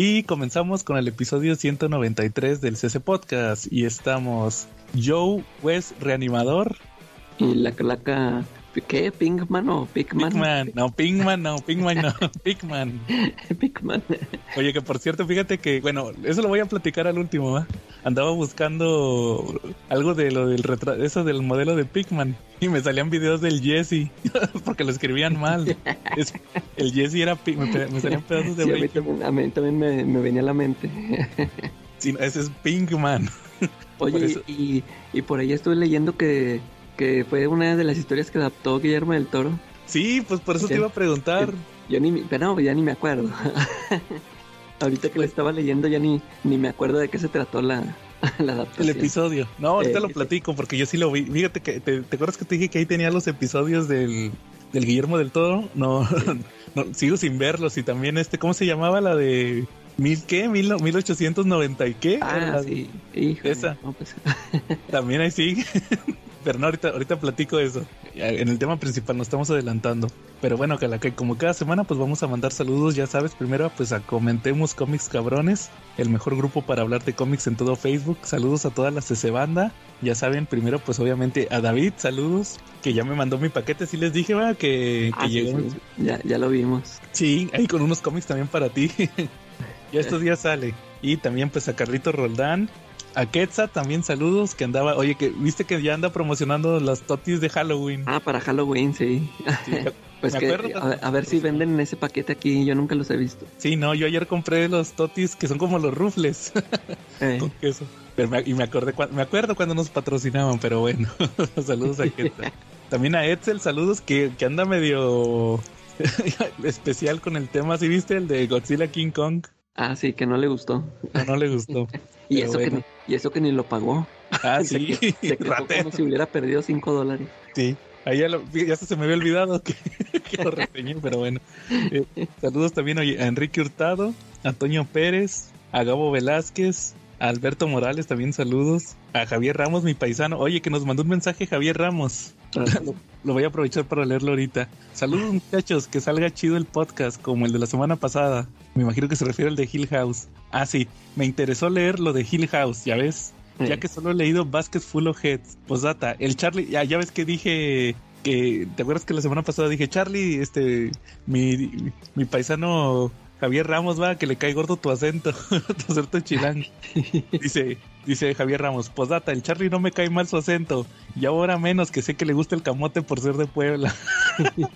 Y comenzamos con el episodio 193 del CC Podcast. Y estamos Joe, Wes, reanimador. Y la calaca ¿Qué? ¿Pinkman o Pigman? Pigman, no, Pinkman, no, Pinkman, no, Pigman. Pigman. Oye, que por cierto, fíjate que, bueno, eso lo voy a platicar al último, ¿va? Andaba buscando algo de lo del retrato, eso del modelo de Pigman, y me salían videos del Jesse, porque lo escribían mal. el Jesse era, me, salían pedazos de sí, a, mí también, me, venía a la mente. sí, ese es Pinkman. Oye, y, y por ahí estuve leyendo que que fue una de las historias que adaptó Guillermo del Toro. Sí, pues por eso te iba a preguntar. Yo ni, pero no, ya ni me acuerdo. Ahorita que lo estaba leyendo ya ni, ni me acuerdo de qué se trató la, la adaptación. El episodio. No, ahorita lo platico porque yo sí lo vi. Fíjate que, te, acuerdas que te dije que ahí tenía los episodios del, del Guillermo del Toro? No, no, sigo sin verlos. Y también este, ¿cómo se llamaba la de ¿Mil qué? ¿Mil, ¿1890 y qué? Ah, sí. Esa. Pues. También ahí sigue. Pero no, ahorita, ahorita platico eso. En el tema principal nos estamos adelantando. Pero bueno, que como cada semana, pues vamos a mandar saludos, ya sabes. Primero, pues a Comentemos Cómics Cabrones, el mejor grupo para hablar de cómics en todo Facebook. Saludos a toda la CC Banda. Ya saben, primero, pues obviamente a David, saludos, que ya me mandó mi paquete. Sí les dije, va, que, ah, llegó. Ya, ya lo vimos. Sí, ahí con unos cómics también para ti. ya estos días sale. Y también, pues a Carlito Roldán, a Quetzal también saludos, que andaba, oye, que viste que ya anda promocionando las totis de Halloween. Ah, para Halloween, sí. pues que, a, ver si venden en ese paquete aquí, yo nunca los he visto. Sí, no, yo ayer compré los totis que son como los rufles eh. con queso. y me acordé, me acuerdo cuando nos patrocinaban, pero bueno, saludos a Quetzal. También a Edsel, saludos, que, que anda medio especial con el tema, ¿sí viste? El de Godzilla King Kong. Ah, sí, que no le gustó. No, le gustó. Y, eso que, y eso que ni lo pagó. Ah, sí. se, como si hubiera perdido 5 dólares. Sí. Ahí ya, se me había olvidado que, lo reseñé, pero bueno. Eh, saludos también a Enrique Hurtado, Antonio Pérez, a Gabo Velázquez, a Alberto Morales también saludos. A Javier Ramos, mi paisano. Oye, que nos mandó un mensaje Javier Ramos. lo, voy a aprovechar para leerlo ahorita. Saludos muchachos, que salga chido el podcast como el de la semana pasada. Me imagino que se refiere al de Hill House. Ah, sí, me interesó leer lo de Hill House, ya ves. Ya que solo he leído Baskets Full of Heads. Posdata, el Charlie, ya, ya ves que dije que, ¿te acuerdas que la semana pasada dije, Charlie, este, mi, mi paisano Javier Ramos va, que le cae gordo tu acento, tu acento chilango. Dice, dice Javier Ramos, posdata, el Charlie no me cae mal su acento, y ahora menos que sé que le gusta el camote por ser de Puebla.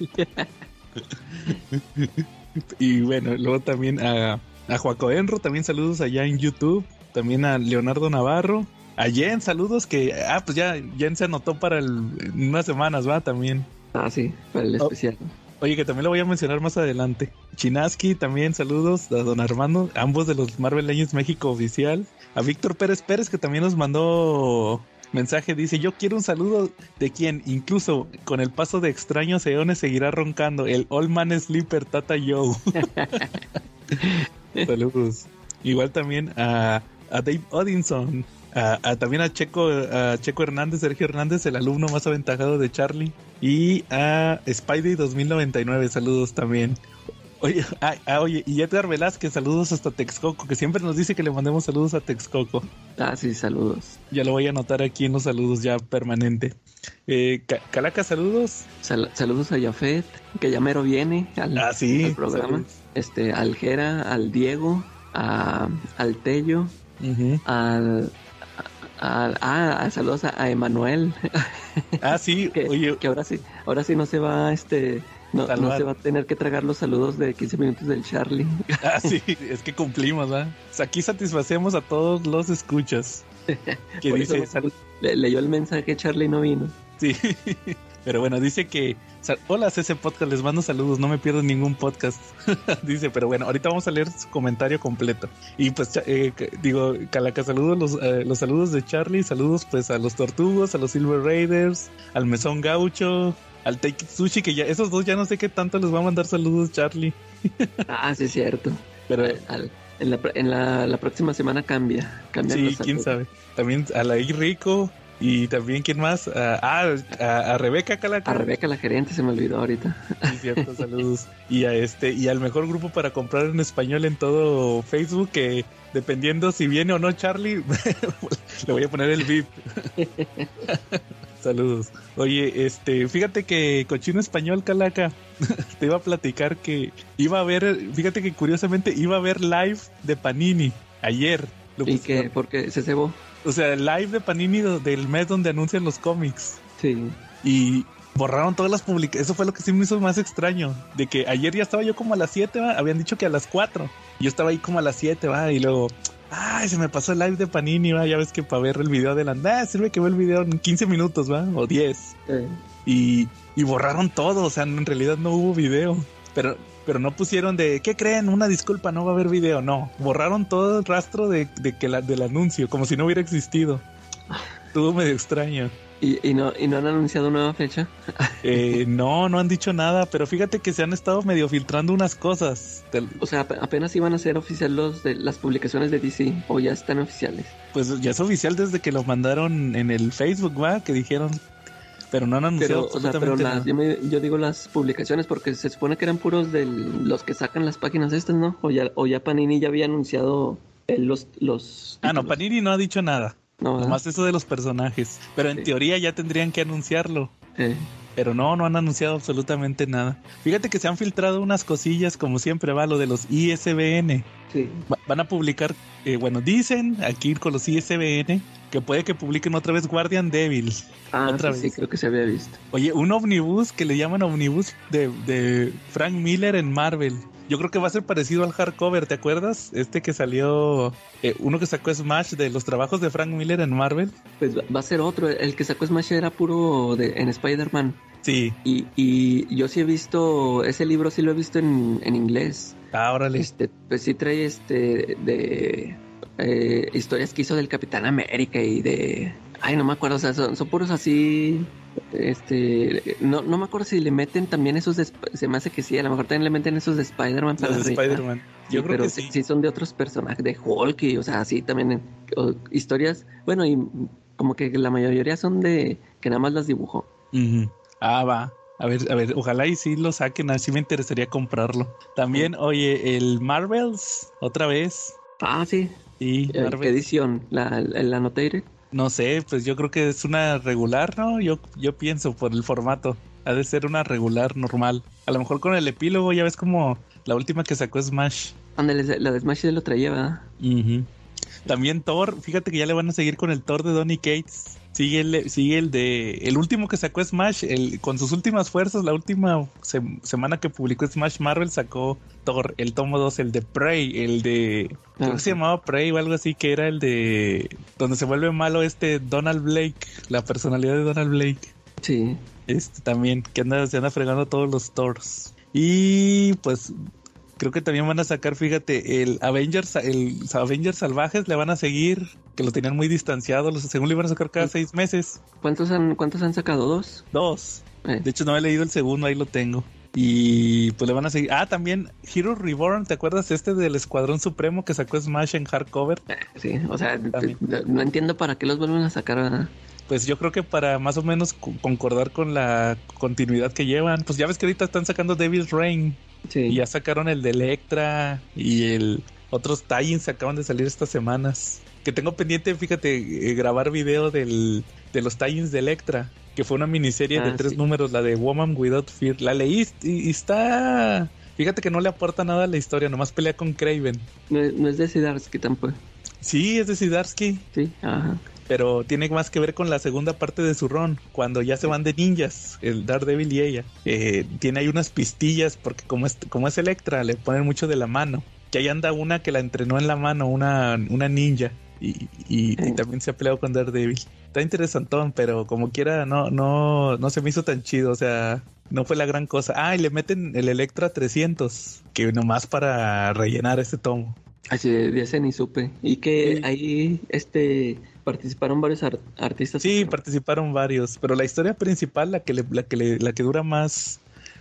y bueno, luego también a, a Joaco Enro, también saludos allá en YouTube, también a Leonardo Navarro, a Jen, saludos que, ah, pues ya Jen se anotó para el, unas semanas, va, también. Ah, sí, para el oh, especial. Oye, que también lo voy a mencionar más adelante. Chinaski, también saludos a don Armando, ambos de los Marvel Legends México oficial. A Víctor Pérez Pérez, que también nos mandó mensaje, dice, yo quiero un saludo de quien, incluso con el paso de extraños eones, seguirá roncando, el All Man Sleeper Tata Joe. saludos. Igual también a, a Dave Odinson, a, también a Checo, a Checo Hernández, Sergio Hernández, el alumno más aventajado de Charlie. Y a Spidey 2099, saludos también. Oye, ah, ah, oye, y Edgar Velázquez, saludos hasta Texcoco, que siempre nos dice que le mandemos saludos a Texcoco. Ah, sí, saludos. Ya lo voy a anotar aquí en los saludos ya permanente. Eh, Calaca, saludos. saludos a Jafet, que ya mero viene al, ah, sí, programa. Este, al Jera, al Diego, a, al Tello, al, Ah, saludos a, Emanuel. Ah, sí, que, oye. Que ahora sí, ahora sí no se va, este, no, se va a tener que tragar los saludos de 15 minutos del Charlie. Ah, sí, es que cumplimos, ¿verdad? aquí satisfacemos a todos los escuchas. Que dice, leyó el mensaje, Charlie no vino. Sí, pero bueno, dice que Hola CC Podcast, les mando saludos, no me pierdo ningún podcast. Dice, pero bueno, ahorita vamos a leer su comentario completo. Y pues eh, digo, Calaca, saludos los, eh, los saludos de Charlie, saludos pues a los Tortugos, a los Silver Raiders, al Mesón Gaucho, al Take Sushi, que ya esos dos ya no sé qué tanto les va a mandar saludos Charlie. ah, sí es cierto. Pero en, la, en la, próxima semana cambia. sí, quién sabe. También a la Rico, Y también, ¿quién más? ah, a, Rebeca Calaca. A Rebeca, la gerente, se me olvidó ahorita. Sí, cierto, saludos. Y a este, y al mejor grupo para comprar en español en todo Facebook, que dependiendo si viene o no Charlie, le voy a poner el VIP. Saludos. Oye, este, fíjate que Cochino Español Calaca te iba a platicar que iba a ver, fíjate que curiosamente iba a ver live de Panini ayer. ¿Y que porque se cebó? O sea, el live de Panini del mes donde anuncian los cómics. Sí. Y borraron todas las publicaciones. Eso fue lo que sí me hizo más extraño. De que ayer ya estaba yo como a las 7, habían dicho que a las 4. Yo estaba ahí como a las 7, va, y luego, ay, se me pasó el live de Panini, va, ya ves que para ver el video de la... Ah, sirve que veo el video en 15 minutos, va, o 10. Y, y borraron todo, o sea, en realidad no hubo video. Pero pero no pusieron de, ¿qué creen? Una disculpa, no va a haber video. No, borraron todo el rastro de, que la, del anuncio, como si no hubiera existido. Estuvo medio extraño. ¿Y, no, ¿Y no han anunciado nueva fecha? Eh, no, no han dicho nada, pero fíjate que se han estado medio filtrando unas cosas. O sea, apenas iban a ser oficiales los de las publicaciones de DC, o ya están oficiales. Pues ya es oficial desde que lo mandaron en el Facebook, ¿va? Que dijeron pero no han anunciado pero, yo, digo las publicaciones porque se supone que eran puros de los que sacan las páginas estas, ¿no? O ya, o ya Panini ya había anunciado los, los... Ah, no, Panini no ha dicho nada. No, Nomás eso de los personajes. Pero en teoría ya tendrían que anunciarlo. Pero no, no han anunciado absolutamente nada. Fíjate que se han filtrado unas cosillas, como siempre va, lo de los ISBN. Sí. van a publicar, eh, bueno, dicen aquí con los ISBN que puede que publiquen otra vez Guardian Devil. Ah, otra sí, vez. creo que se había visto. Oye, un omnibus que le llaman omnibus de, de Frank Miller en Marvel. Yo creo que va a ser parecido al hardcover, ¿te acuerdas? Este que salió, eh, uno que sacó Smash de los trabajos de Frank Miller en Marvel. Pues va a ser otro, el que sacó Smash era puro de, en Spider-Man. Sí. Y, y yo sí he visto, ese libro sí lo he visto en, en inglés. Ah, órale. Este, pues sí trae este de eh, historias que hizo del Capitán América y de... Ay, no me acuerdo, o sea, son, puros así... Este, no, no me acuerdo si le meten también esos de, se me hace que sí, a lo mejor también le meten esos de Spider-Man para de Spider-Man. Yo creo que sí. sí. son de otros personajes, de Hulk y, o sea, sí, también historias, bueno, y como que la mayoría son de que nada más las dibujó. Ah, va. A ver, a ver, ojalá y sí lo saquen, así me interesaría comprarlo. También, oye, el Marvels, otra vez. Ah, sí. Sí, eh, ¿Qué edición? ¿La, la Annotated? No sé, pues yo creo que es una regular, ¿no? Yo, yo pienso por el formato. Ha de ser una regular normal. A lo mejor con el epílogo ya ves como la última que sacó Smash. Ándale, la de Smash ya lo traía, ¿verdad? También Thor, fíjate que ya le van a seguir con el Thor de Donny Cates. Sigue el, sigue el de. El último que sacó Smash, el, con sus últimas fuerzas, la última semana que publicó Smash Marvel sacó Thor, el tomo 2, el de Prey, el de. creo que se llamaba Prey o algo así, que era el de. Donde se vuelve malo este Donald Blake, la personalidad de Donald Blake. Sí. Este también, que anda, se anda fregando todos los Thors. Y pues Creo que también van a sacar, fíjate, el Avengers, el Avengers Salvajes le van a seguir, que lo tenían muy distanciado, los, según le iban a sacar cada seis meses. ¿Cuántos han, cuántos han sacado? ¿Dos? Dos. Eh. De hecho, no he leído el segundo, ahí lo tengo. Y pues le van a seguir. Ah, también Hero Reborn, ¿te acuerdas este del Escuadrón Supremo que sacó Smash en hardcover? Eh, sí, o sea, no entiendo para qué los vuelven a sacar. Pues yo creo que para más o menos concordar con la continuidad que llevan. Pues ya ves que ahorita están sacando Devil's Reign. Y ya sacaron el de Electra y el otros tie-ins acaban de salir estas semanas. Que tengo pendiente, fíjate, eh, grabar video del, de los tie-ins de Electra, que fue una miniserie de ah, tres números, la de Woman Without Fear. La leí y, está... Fíjate que no le aporta nada a la historia, nomás pelea con Craven. No, es de Sidarsky tampoco. Sí, es de Sidarsky. Sí, ajá pero tiene más que ver con la segunda parte de su ron, cuando ya se van de ninjas, el Daredevil y ella. Eh, tiene ahí unas pistillas, porque como es, como es Electra, le ponen mucho de la mano. Que ahí anda una que la entrenó en la mano, una, una ninja. Y, y, también se ha peleado con Daredevil. Está interesantón, pero como quiera, no, no, no se me hizo tan chido. O sea, no fue la gran cosa. Ah, y le meten el Electra 300, que nomás para rellenar ese tomo. Así de ese ni supe. Y que ahí, este, participaron varios artistas. Sí, participaron varios, pero la historia principal, la que, la que, la que dura más,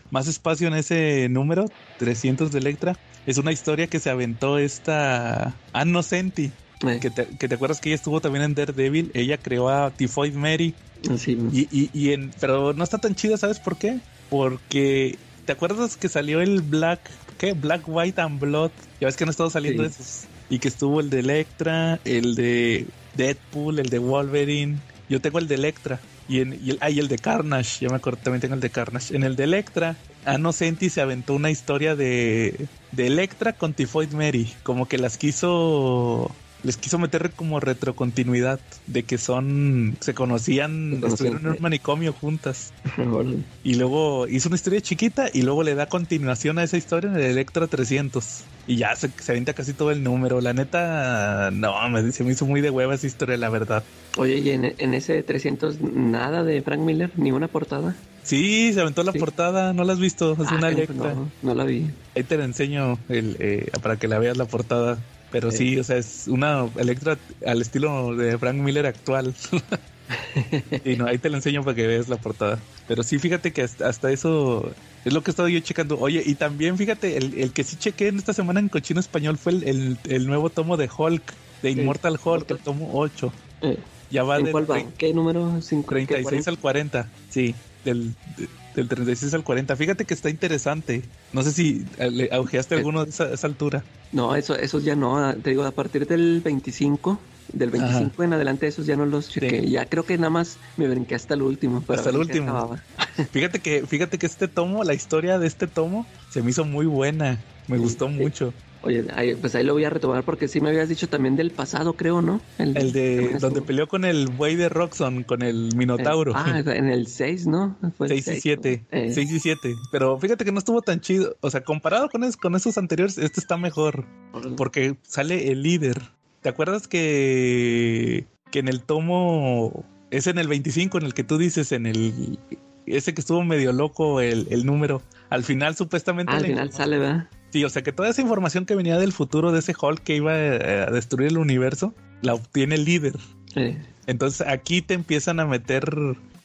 más espacio en ese número, 300 de Electra, es una historia que se aventó esta Anno Senti, Eh. Que, te, que, te, acuerdas que ella estuvo también en Daredevil. Ella creó a Tifoid Mary. Sí. Y, y, y en, pero no está tan chida, ¿sabes por qué? Porque ¿te acuerdas que salió el Black, qué? Black, White and Blood. Ya ves que han estado saliendo esos. Y que estuvo el de Electra, el de Deadpool, el de Wolverine. Yo tengo el de Electra. Y, en, el, el de Carnage. Ya me acuerdo, también tengo el de Carnage. En el de Electra, Anno Senti se aventó una historia de, de Electra con Tifoid Mary. Como que las quiso les quiso meter como retrocontinuidad de que son se conocían, estuvieron en un manicomio juntas. y luego hizo una historia chiquita y luego le da continuación a esa historia en el Electra 300. Y ya se, se avienta casi todo el número. La neta, no, me, se me hizo muy de hueva esa historia, la verdad. Oye, ¿y en, en ese 300 nada de Frank Miller? ¿Ni una portada? Sí, se aventó la portada, ¿no la has visto? Es una Electra. No, no, la vi. Ahí te la enseño el, eh, para que la veas la portada. Pero sí, o sea, es una Electra al estilo de Frank Miller actual. y no, ahí te lo enseño para que veas la portada. Pero sí, fíjate que hasta, eso es lo que he estado yo checando. Oye, y también fíjate, el, que sí chequé en esta semana en Cochino Español fue el, nuevo tomo de Hulk, de Immortal Hulk, el tomo 8. Eh. Ya va de. ¿Qué número? 36 al 40, sí. Del, del 36 al 40. Fíjate que está interesante. No sé si eh, le augeaste eh, alguno de esa, altura. No, eso, esos ya no. Ah, te digo, a partir del 25, del 25 en adelante, esos ya no los chequé. Ya creo que nada más me brinqué hasta el último. Hasta el último. fíjate que, fíjate que este tomo, la historia de este tomo, se me hizo muy buena. Me gustó mucho. Oye, pues ahí lo voy a retomar porque sí me habías dicho también del pasado, creo, ¿no? El, de donde peleó con el buey de Roxon, con el Minotauro. ah, en el 6, ¿no? 6 y 7. 6 y 7. Pero fíjate que no estuvo tan chido. O sea, comparado con, con esos anteriores, este está mejor. Porque sale el líder. ¿Te acuerdas que, que en el tomo... Es en el 25 en el que tú dices en el... Ese que estuvo medio loco el, el número. Al final supuestamente... al final sale, ¿verdad? Sí, o sea que toda esa información que venía del futuro de ese Hulk que iba a destruir el universo, la obtiene el líder. Entonces aquí te empiezan a meter,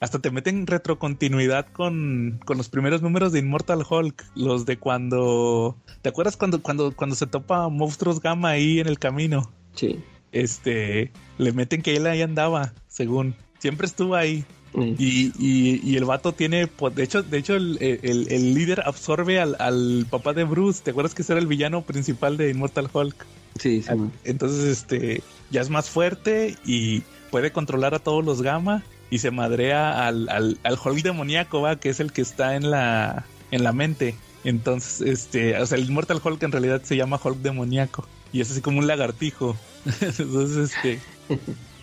hasta te meten retrocontinuidad con, con los primeros números de Immortal Hulk, los de cuando, ¿te acuerdas cuando, cuando, cuando se topa monstruos gamma ahí en el camino? Sí. Este, le meten que él ahí andaba, según, siempre estuvo ahí. Y, y, el vato tiene, pues, de hecho, de hecho el, el, líder absorbe al, al, papá de Bruce. ¿Te acuerdas que ese era el villano principal de Immortal Hulk? Sí, sí. Entonces, este, ya es más fuerte y puede controlar a todos los gamma y se madrea al, al, al Hulk demoníaco, va, que es el que está en la, en la mente. Entonces, este, o sea, el Immortal Hulk en realidad se llama Hulk demoníaco y es así como un lagartijo. Entonces, este,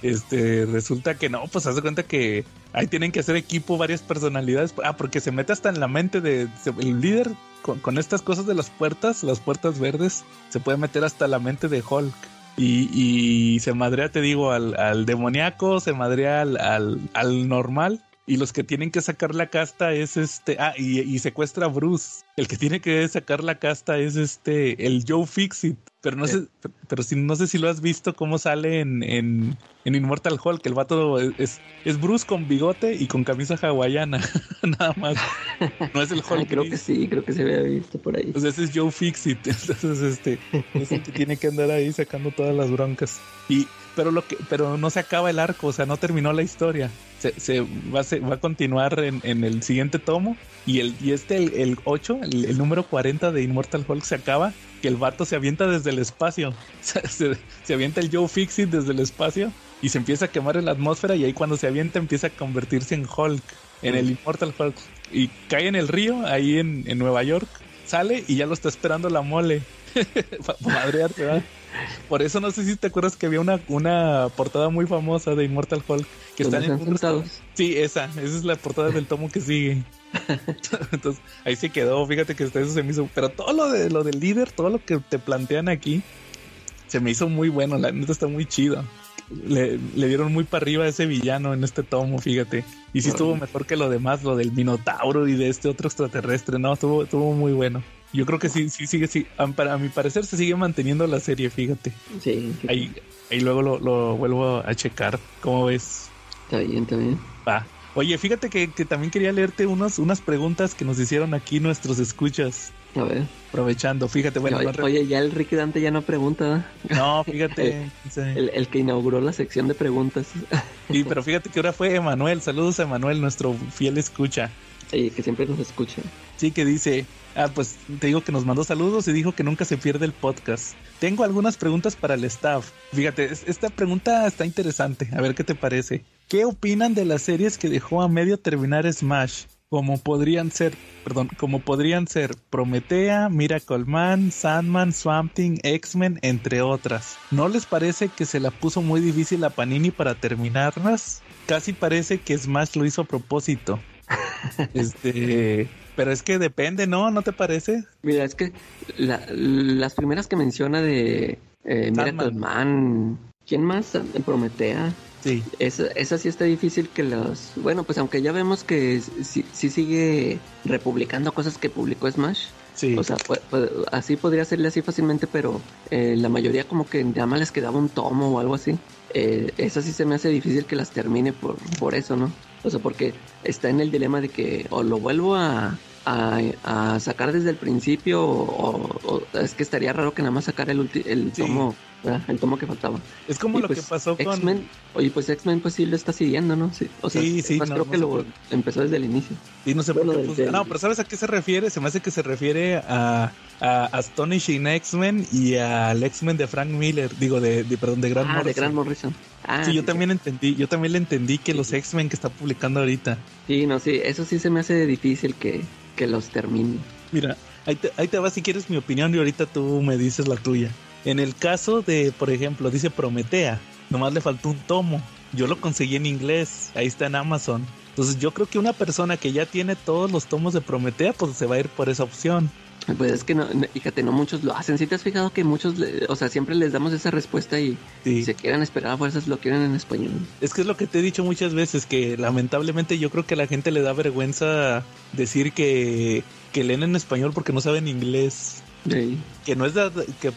este, resulta que no, pues haz de cuenta que ahí tienen que hacer equipo varias personalidades. Ah, porque se mete hasta en la mente de el líder con, estas cosas de las puertas, las puertas verdes, se puede meter hasta la mente de Hulk. Y, se madrea, te digo, al, al demoníaco, se madrea al, al, al normal y los que tienen que sacar la casta es este. Ah, y, y, secuestra a Bruce. El que tiene que sacar la casta es este. El Joe Fixit. Pero no sé, pero si, no sé si lo has visto cómo sale en, en, en Immortal Hulk. El vato es, es, Bruce con bigote y con camisa hawaiana. Nada más. No es el Hulk. creo que sí, creo que se había visto por ahí. Pues ese es Joe Fixit. Entonces, este, es el que tiene que andar ahí sacando todas las broncas. Y, pero lo que, pero no se acaba el arco, o sea, no terminó la historia. Se, se va, a, va a continuar en, en, el siguiente tomo. Y el, y este, el, el 8, el, el número 40 de Immortal Hulk se acaba que el vato se avienta desde el espacio. Se, se, avienta el Joe Fixit desde el espacio y se empieza a quemar en la atmósfera y ahí cuando se avienta empieza a convertirse en Hulk, en el Immortal Hulk. Y cae en el río, ahí en, en Nueva York, sale y ya lo está esperando la mole. Para madrearse, ¿verdad? Por eso no sé si te acuerdas que había una, una portada muy famosa de Immortal Hulk que están en Sí, esa, esa es la portada del tomo que sigue. Entonces, ahí se quedó, fíjate que eso se me hizo, pero todo lo de lo del líder, todo lo que te plantean aquí se me hizo muy bueno, la neta está muy chido. Le, dieron muy para arriba a ese villano en este tomo, fíjate. Y sí estuvo mejor que lo demás, lo del Minotauro y de este otro extraterrestre, no, estuvo, estuvo muy bueno. Yo creo que sí, sí sigue, sí. Para mi parecer se sigue manteniendo la serie, fíjate. Sí. Ahí, ahí luego lo, lo, vuelvo a checar. ¿Cómo ves? Está bien, está bien. Va. Oye, fíjate que, que, también quería leerte unos, unas preguntas que nos hicieron aquí nuestros escuchas. A ver. Aprovechando, fíjate, bueno. oye, oye, ya el Ricky Dante ya no pregunta. No, fíjate. el, el, que inauguró la sección de preguntas. Sí, pero fíjate que ahora fue Emanuel. Saludos a Emanuel, nuestro fiel escucha. Sí, que siempre nos escucha. Sí, que dice, ah, pues te digo que nos mandó saludos y dijo que nunca se pierde el podcast. Tengo algunas preguntas para el staff. Fíjate, esta pregunta está interesante. A ver qué te parece. ¿Qué opinan de las series que dejó a medio terminar Smash? como podrían ser, perdón, como podrían ser Prometea, Miracle Man, Sandman, Swamp Thing, X-Men, entre otras. ¿No les parece que se la puso muy difícil a Panini para terminarlas? Casi parece que Smash lo hizo a propósito. este, pero es que depende, ¿no? ¿No te parece? Mira, es que las primeras que menciona de eh, Miracle Man, ¿quién más? Prometea. Sí. Esa, sí está difícil que los... Bueno, pues aunque ya vemos que sí, sigue republicando cosas que publicó Smash. Sí. O sea, así podría serle así fácilmente, pero eh, la mayoría como que nada más les quedaba un tomo o algo así. Eh, esa sí se me hace difícil que las termine por, por eso, ¿no? O sea, porque está en el dilema de que o lo vuelvo a, a, sacar desde el principio o, es que estaría raro que nada más sacar el, el tomo el tomo que faltaba. Es como lo que pues, pasó con X-Men. Oye, pues X-Men pues sí lo está siguiendo, ¿no? Sí, o sea, sí, sí creo que lo empezó desde el inicio. Sí, no sé por qué. No, pero ¿sabes a qué se refiere? Se me hace que se refiere a, a Astonishing X-Men y al X-Men de Frank Miller, digo, de, perdón, de Grant ah, Morrison. de Grant Morrison. Ah, sí, yo también entendí, yo también le entendí que los X-Men que está publicando ahorita. Sí, no, sí, eso sí se me hace difícil que, que los termine. Mira, ahí te, ahí te va si quieres mi opinión y ahorita tú me dices la tuya. En el caso de, por ejemplo, dice Prometea, nomás le faltó un tomo. Yo lo conseguí en inglés, ahí está en Amazon. Entonces yo creo que una persona que ya tiene todos los tomos de Prometea, pues se va a ir por esa opción. Pues es que no, fíjate, no muchos lo hacen. Si te has fijado que muchos, o sea, siempre les damos esa respuesta y, se quieren esperar a fuerzas lo quieren en español. Es que es lo que te he dicho muchas veces, que lamentablemente yo creo que a la gente le da vergüenza decir que, que leen en español porque no saben inglés. Que no es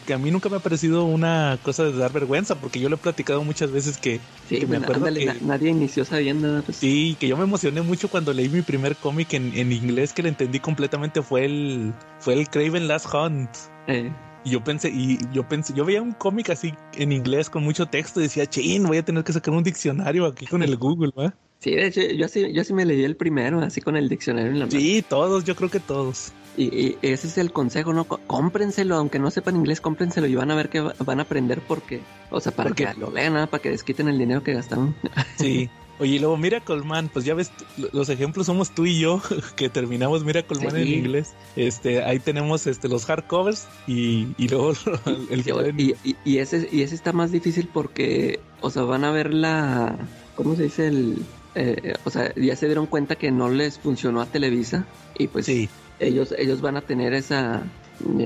que, a mí nunca me ha parecido una cosa de dar vergüenza, porque yo lo he platicado muchas veces que, me acuerdo nadie inició sabiendo. Pues. Sí, que yo me emocioné mucho cuando leí mi primer cómic en, inglés que le entendí completamente fue el fue el Craven Last Hunt. Eh. Y yo pensé, y yo pensé, yo veía un cómic así en inglés con mucho texto y decía, chin, voy a tener que sacar un diccionario aquí con el Google, ¿va? Sí, de hecho, yo sí, yo sí me leí el primero, así con el diccionario en la mano. Sí, todos, yo creo que todos. Y, ese es el consejo, ¿no? Cómprenselo, aunque no sepan inglés, cómprenselo y van a ver que van a aprender porque, o sea, para que lo lean, para que desquiten el dinero que gastaron. Sí. Oye, y luego mira Colman, pues ya ves, los ejemplos somos tú y yo, que terminamos Mira Colman en inglés. Este, ahí tenemos este los hardcovers y, y luego el, y, y, ese y ese está más difícil porque, o sea, van a ver la, ¿cómo se dice el? Eh, o sea, ya se dieron cuenta que no les funcionó a Televisa y pues sí ellos, ellos van a tener esa,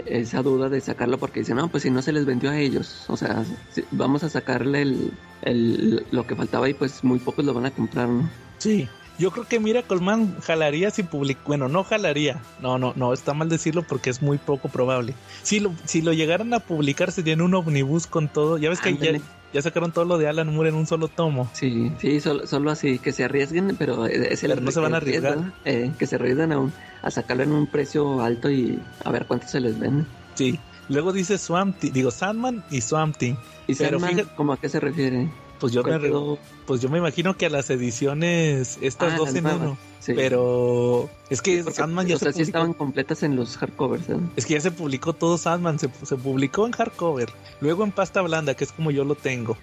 esa duda de sacarlo porque dicen, no, pues si no se les vendió a ellos, o sea, vamos a sacarle el, el, lo que faltaba y pues muy pocos lo van a comprar, ¿no? Sí, yo creo que mira, Colman jalaría si publica, bueno, no jalaría, no, no, no, está mal decirlo porque es muy poco probable. Si lo, si lo llegaran a publicar sería en un omnibus con todo, ya ves que ya, ya, sacaron todo lo de Alan Moore en un solo tomo. Sí, sí, solo, solo así, que se arriesguen, pero es el... no se van a arriesgar. Eh, que se arriesguen a, a sacarlo en un precio alto y a ver cuánto se les vende. Sí, luego dice Swamp, digo Sandman y Swamp Thing. ¿Y Sandman, ¿cómo a qué se refiere? Pues yo me pues yo me imagino que a las ediciones estas ah, dos en uno. Pero es que Sandman ya o sea, sí estaban completas en los hardcovers. ¿eh? Es que ya se publicó todo Sandman, se, se, publicó en hardcover, luego en pasta blanda, que es como yo lo tengo,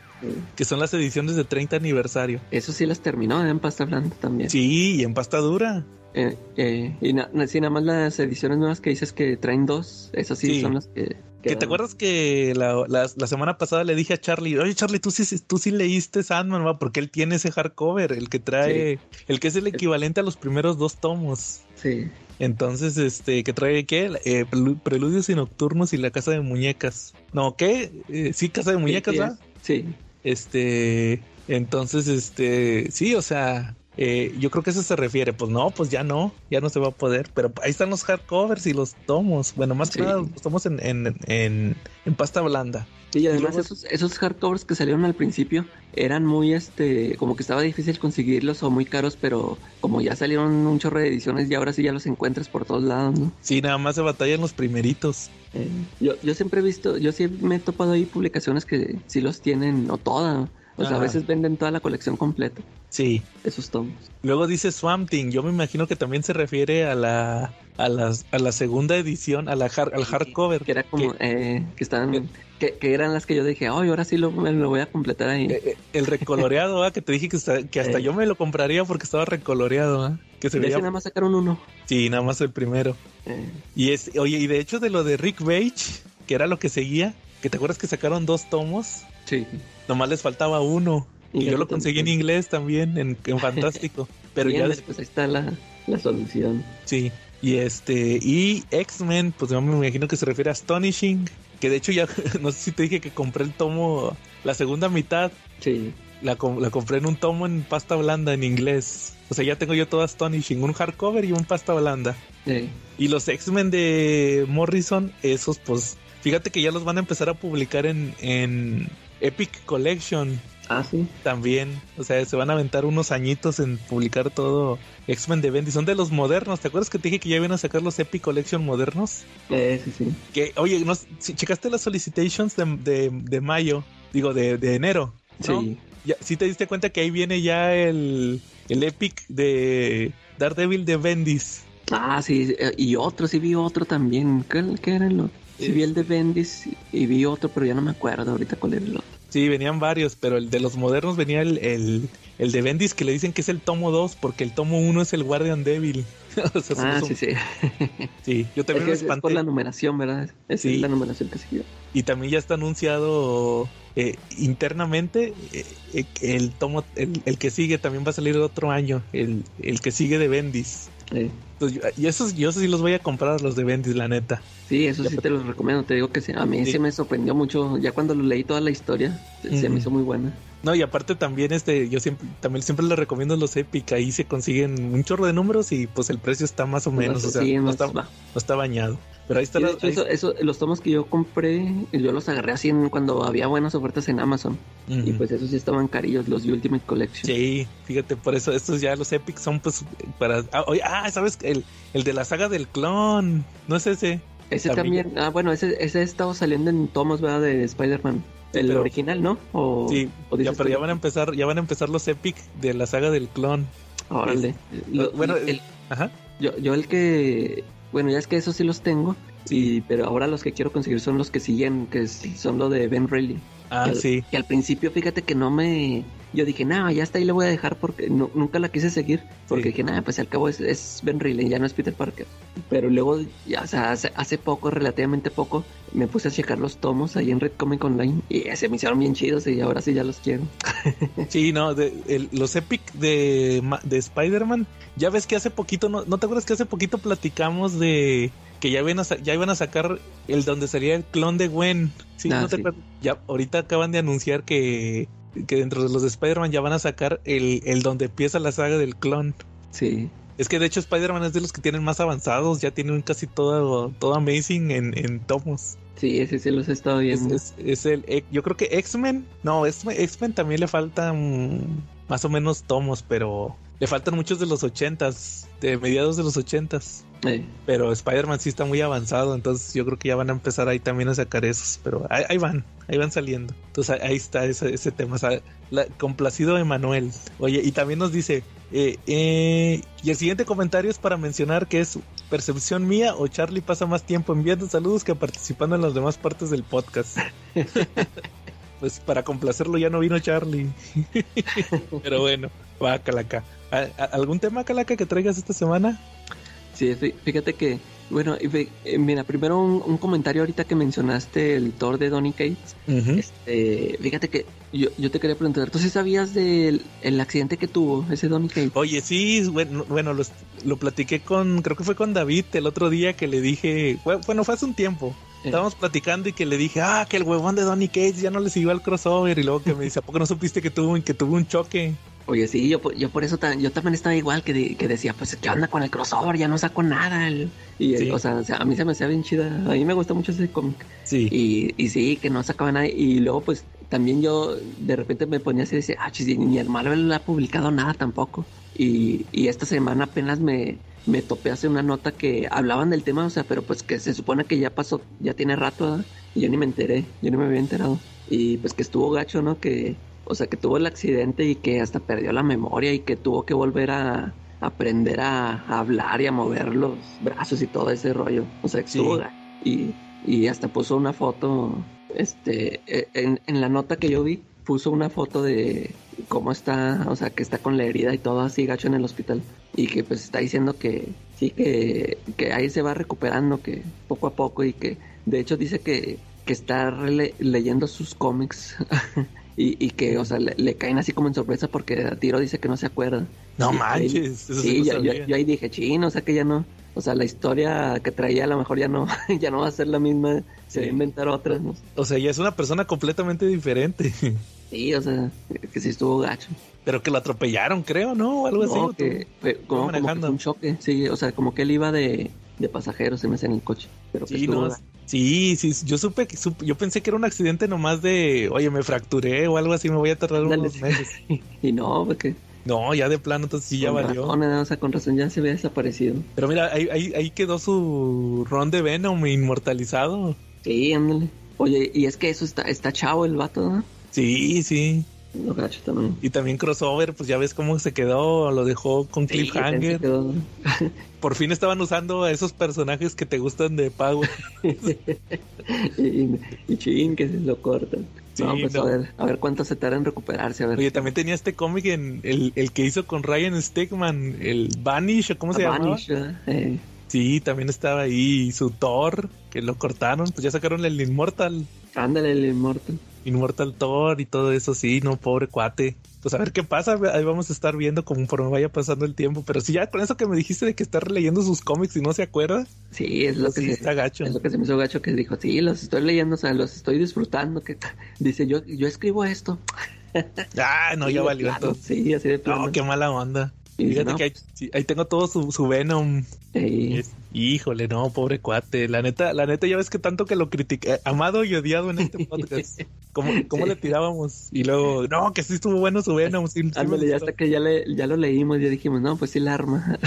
que son las ediciones de 30 aniversario. Eso sí las terminó ¿eh? en pasta blanda también. Sí, y en pasta dura. Eh, eh, y nada más las ediciones nuevas que dices que traen dos, esas sí, son las que... Que te acuerdas que la, la, semana pasada le dije a Charlie, oye Charlie, tú sí, tú sí leíste Sandman, ¿va? porque él tiene ese hardcover, el que trae, el que es el equivalente a los primeros dos tomos. Sí. Entonces, este, que trae qué? Eh, Preludios y Nocturnos y la Casa de Muñecas. No, ¿qué? Eh, sí, Casa de Muñecas, sí, ¿va? Sí. Este, entonces, este, sí, o sea, eh, yo creo que eso se refiere. Pues no, pues ya no, ya no se va a poder. Pero ahí están los hardcovers y los tomos. Bueno, más que nada los tomos en, en, en, en pasta blanda. y además esos, esos hardcovers que salieron al principio eran muy, este, como que estaba difícil conseguirlos o muy caros, pero como ya salieron un chorro de ediciones y ahora sí ya los encuentras por todos lados, ¿no? Sí, nada más se batallan los primeritos. Eh, yo, yo siempre he visto, yo sí me he topado ahí publicaciones que sí los tienen, no toda, sea, a veces venden toda la colección completa. Sí. Esos tomos. Luego dice Swamp Thing. Yo me imagino que también se refiere a la a la, a la segunda edición, a la al hardcover. Que era como que, eh, que estaban que, que, eran las que yo dije, ay, ahora sí lo, me lo voy a completar ahí. Eh, el recoloreado, ¿eh? que te dije que, hasta, que hasta yo me lo compraría porque estaba recoloreado. ¿eh? Que se veía... nada más sacaron uno. Sí, nada más el primero. Y es, oye, y de hecho de lo de Rick Page, que era lo que seguía, que te acuerdas que sacaron dos tomos. Sí. Nomás les faltaba uno. Y, yo lo conseguí en inglés también, en, en Fantástico. Pero Bien, ya después ahí está la, la solución. Sí. Y este, y X-Men, pues yo me imagino que se refiere a Astonishing. Que de hecho ya, no sé si te dije que compré el tomo, la segunda mitad. Sí. La, la compré en un tomo en pasta blanda en inglés. O sea, ya tengo yo todo Astonishing, un hardcover y un pasta blanda. Sí. Y los X-Men de Morrison, esos pues, fíjate que ya los van a empezar a publicar en, en Epic Collection. Ah, sí. También, o sea, se van a aventar unos añitos en publicar todo X-Men de Bendy. Son de los modernos. ¿Te acuerdas que te dije que ya iban a sacar los Epic Collection modernos? Eh, sí, sí. Que, oye, ¿no, si checaste las solicitations de, de, de mayo, digo, de, de enero. ¿no? Sí. Ya, sí te diste cuenta que ahí viene ya el, el Epic de Daredevil de Bendis. Ah, sí, y otro, sí vi otro también. ¿Qué, qué era el otro? Sí, vi el de Bendis y vi otro, pero ya no me acuerdo ahorita cuál era el otro. Sí, venían varios, pero el de los modernos venía el, el, el de Bendis que le dicen que es el tomo 2 porque el tomo 1 es el Guardian Devil. o sea, ah, sí, sí. sí, yo también es me espanté. Es por la numeración, ¿verdad? Es Sí. la numeración que siguió. Y también ya está anunciado eh, internamente eh, eh, el tomo, el, el, que sigue también va a salir otro año, el, el que sigue de Bendis. Sí. Yo, y esos, yo sí los voy a comprar, los de Bendis, la neta. Sí, eso sí te los recomiendo. Te digo que sí, a mí sí. sí me sorprendió mucho. Ya cuando lo leí toda la historia, se me hizo muy buena. No, y aparte también este, yo siempre, también siempre les recomiendo los Epic, ahí se consiguen un chorro de números y pues el precio está más o menos, no, o sea, sí, no, está, no está bañado. Pero ahí está. La, hecho, ahí... Eso, eso, los tomos que yo compré, yo los agarré así en, cuando había buenas ofertas en Amazon. Uh -huh. Y pues esos sí estaban carillos, los Ultimate Collection. Sí, fíjate, por eso estos ya los Epic son pues para. Ah, oye, ah ¿sabes? El, el de la saga del clon, ¿no es ese? Ese también, también ah, bueno, ese, ese estaba saliendo en tomos, ¿verdad? De Spider-Man. El pero, original, ¿no? O, sí, o ya, pero ya van a empezar, ya van a empezar los Epic de la saga del clon. Órale. Lo, bueno, el, ajá. Yo, yo el que, bueno, ya es que esos sí los tengo, sí. y, pero ahora los que quiero conseguir son los que siguen, que son lo de Ben Reilly. Ah, que, sí. Que al principio, fíjate que no me, yo dije, no, ya hasta ahí le voy a dejar porque no, nunca la quise seguir. Porque sí. dije, nada, pues al cabo es, es, Ben Reilly, ya no es Peter Parker. Pero luego, ya, o sea, hace, hace, poco, relativamente poco, me puse a checar los tomos ahí en Red Comic Online y se me hicieron bien chidos y ahora sí ya los quiero. sí, no, de, el, los Epic de, de Spider-Man, ya ves que hace poquito, no, ¿no te acuerdas que hace poquito platicamos de que ya iban a, ya iban a sacar el donde sería el clon de Gwen? Sí, ah, no te sí. Ya, ahorita acaban de anunciar que que dentro de los de Spider-Man ya van a sacar el, el donde empieza la saga del clon. Sí. Es que de hecho Spider-Man es de los que tienen más avanzados, ya tienen casi todo, todo Amazing en, en tomos. Sí, ese sí los he estado viendo. Es, es, es el, yo creo que X-Men, no, X-Men también le faltan más o menos tomos, pero le faltan muchos de los ochentas, de mediados de los ochentas. Sí. Pero Spider-Man sí está muy avanzado, entonces yo creo que ya van a empezar ahí también a sacar esos, pero ahí, ahí van, ahí van saliendo. Entonces ahí está ese, ese tema, o sea, la, complacido Emanuel. Oye, y también nos dice, eh, eh, y el siguiente comentario es para mencionar que es percepción mía o Charlie pasa más tiempo enviando saludos que participando en las demás partes del podcast. pues para complacerlo ya no vino Charlie. pero bueno, va, Calaca. ¿Algún tema, Calaca, que traigas esta semana? Sí, fíjate que, bueno, mira, primero un, un, comentario ahorita que mencionaste el Thor de Donny Cates. Uh -huh. este, fíjate que yo, yo, te quería preguntar, ¿tú sí sabías del el accidente que tuvo ese Donny Cates? Oye, sí, bueno, bueno lo, lo, platiqué con, creo que fue con David el otro día que le dije, bueno, fue hace un tiempo. Estábamos platicando y que le dije, ah, que el huevón de Donny Cates ya no le siguió al crossover. Y luego que me dice, ¿a poco no supiste que tuvo, que tuvo un choque? Oye, sí, yo, yo por eso yo también estaba igual que, que decía, pues, ¿qué onda con el crossover? Ya no saco nada. y, o, sea, a mí se me hacía bien chida. A mí me gusta mucho ese cómic. Sí. Y, y sí, que no sacaba nada. Y luego, pues, también yo de repente me ponía así y decía, ah, chis, ni el Marvel ha publicado nada tampoco. Y, y esta semana apenas me, me topé hace una nota que hablaban del tema, o sea, pero pues que se supone que ya pasó, ya tiene rato, y yo ni me enteré, yo ni me había enterado. Y pues que estuvo gacho, ¿no? Que o sea, que tuvo el accidente y que hasta perdió la memoria y que tuvo que volver a aprender a, hablar y a mover los brazos y todo ese rollo. O sea, que y, y hasta puso una foto, este, e, en, en la nota que yo vi, puso una foto de cómo está, o sea, que está con la herida y todo así gacho en el hospital. Y que pues está diciendo que sí, que, que ahí se va recuperando, que poco a poco y que de hecho dice que, que está leyendo sus cómics y, que, o sea, le, caen así como en sorpresa porque a tiro dice que no se acuerda. No manches. sí, yo, ahí dije, chino, o sea que ya no, o sea, la historia que traía a lo mejor ya no, ya no va a ser la misma, se va a inventar otras, ¿no? O sea, ya es una persona completamente diferente. Sí, o sea, que sí estuvo gacho. Pero que lo atropellaron, creo, ¿no? Algo así. Que, como, un choque, sí, o sea, como que él iba de, de pasajero, se me hace en el coche. Pero que sí, no, Sí, sí, yo supe que yo pensé que era un accidente nomás de, oye, me fracturé o algo así, me voy a tardar unos meses. y no, porque no, ya de plano, entonces sí ya valió. o sea, con razón ya se había desaparecido. Pero mira, ahí, ahí, quedó su ron de Venom inmortalizado. Sí, ándale. Oye, y es que eso está, está chavo el vato, ¿no? Sí, sí. Lo gacho también. Y también crossover, pues ya ves cómo se quedó, lo dejó con cliffhanger. Por fin estaban usando a esos personajes que te gustan de Power. y, y ching, que se lo cortan. no, pues A, ver, a ver cuánto se tarda en recuperarse. A ver. Oye, también tenía este cómic en el, el que hizo con Ryan Stegman, el Vanish, ¿cómo se llama? Vanish, eh. Sí, también estaba ahí su Thor, que lo cortaron, pues ya sacaron el Immortal. Ándale, el Immortal. Immortal Thor y todo eso, sí, no, pobre cuate. Pues a ver qué pasa, ahí vamos a estar viendo conforme vaya pasando el tiempo. Pero si ya con eso que me dijiste de que está releyendo sus cómics y no se acuerda. Sí, es lo pues que se, está gacho. Es lo que se me hizo gacho que dijo, sí, los estoy leyendo, o sea, los estoy disfrutando. Que dice, yo, yo escribo esto. Ah, no, ya valió entonces. Sí, así de plano. No, qué mala onda. Fíjate que ahí, tengo todo su, su Venom. híjole, no, pobre cuate. La neta, la neta, ya ves que tanto que lo critiqué, amado y odiado en este podcast. ¿Cómo, cómo le tirábamos? Y luego, no, que sí estuvo bueno su Venom. Sí, ya hasta que ya, le, ya lo leímos, ya dijimos, no, pues sí la arma.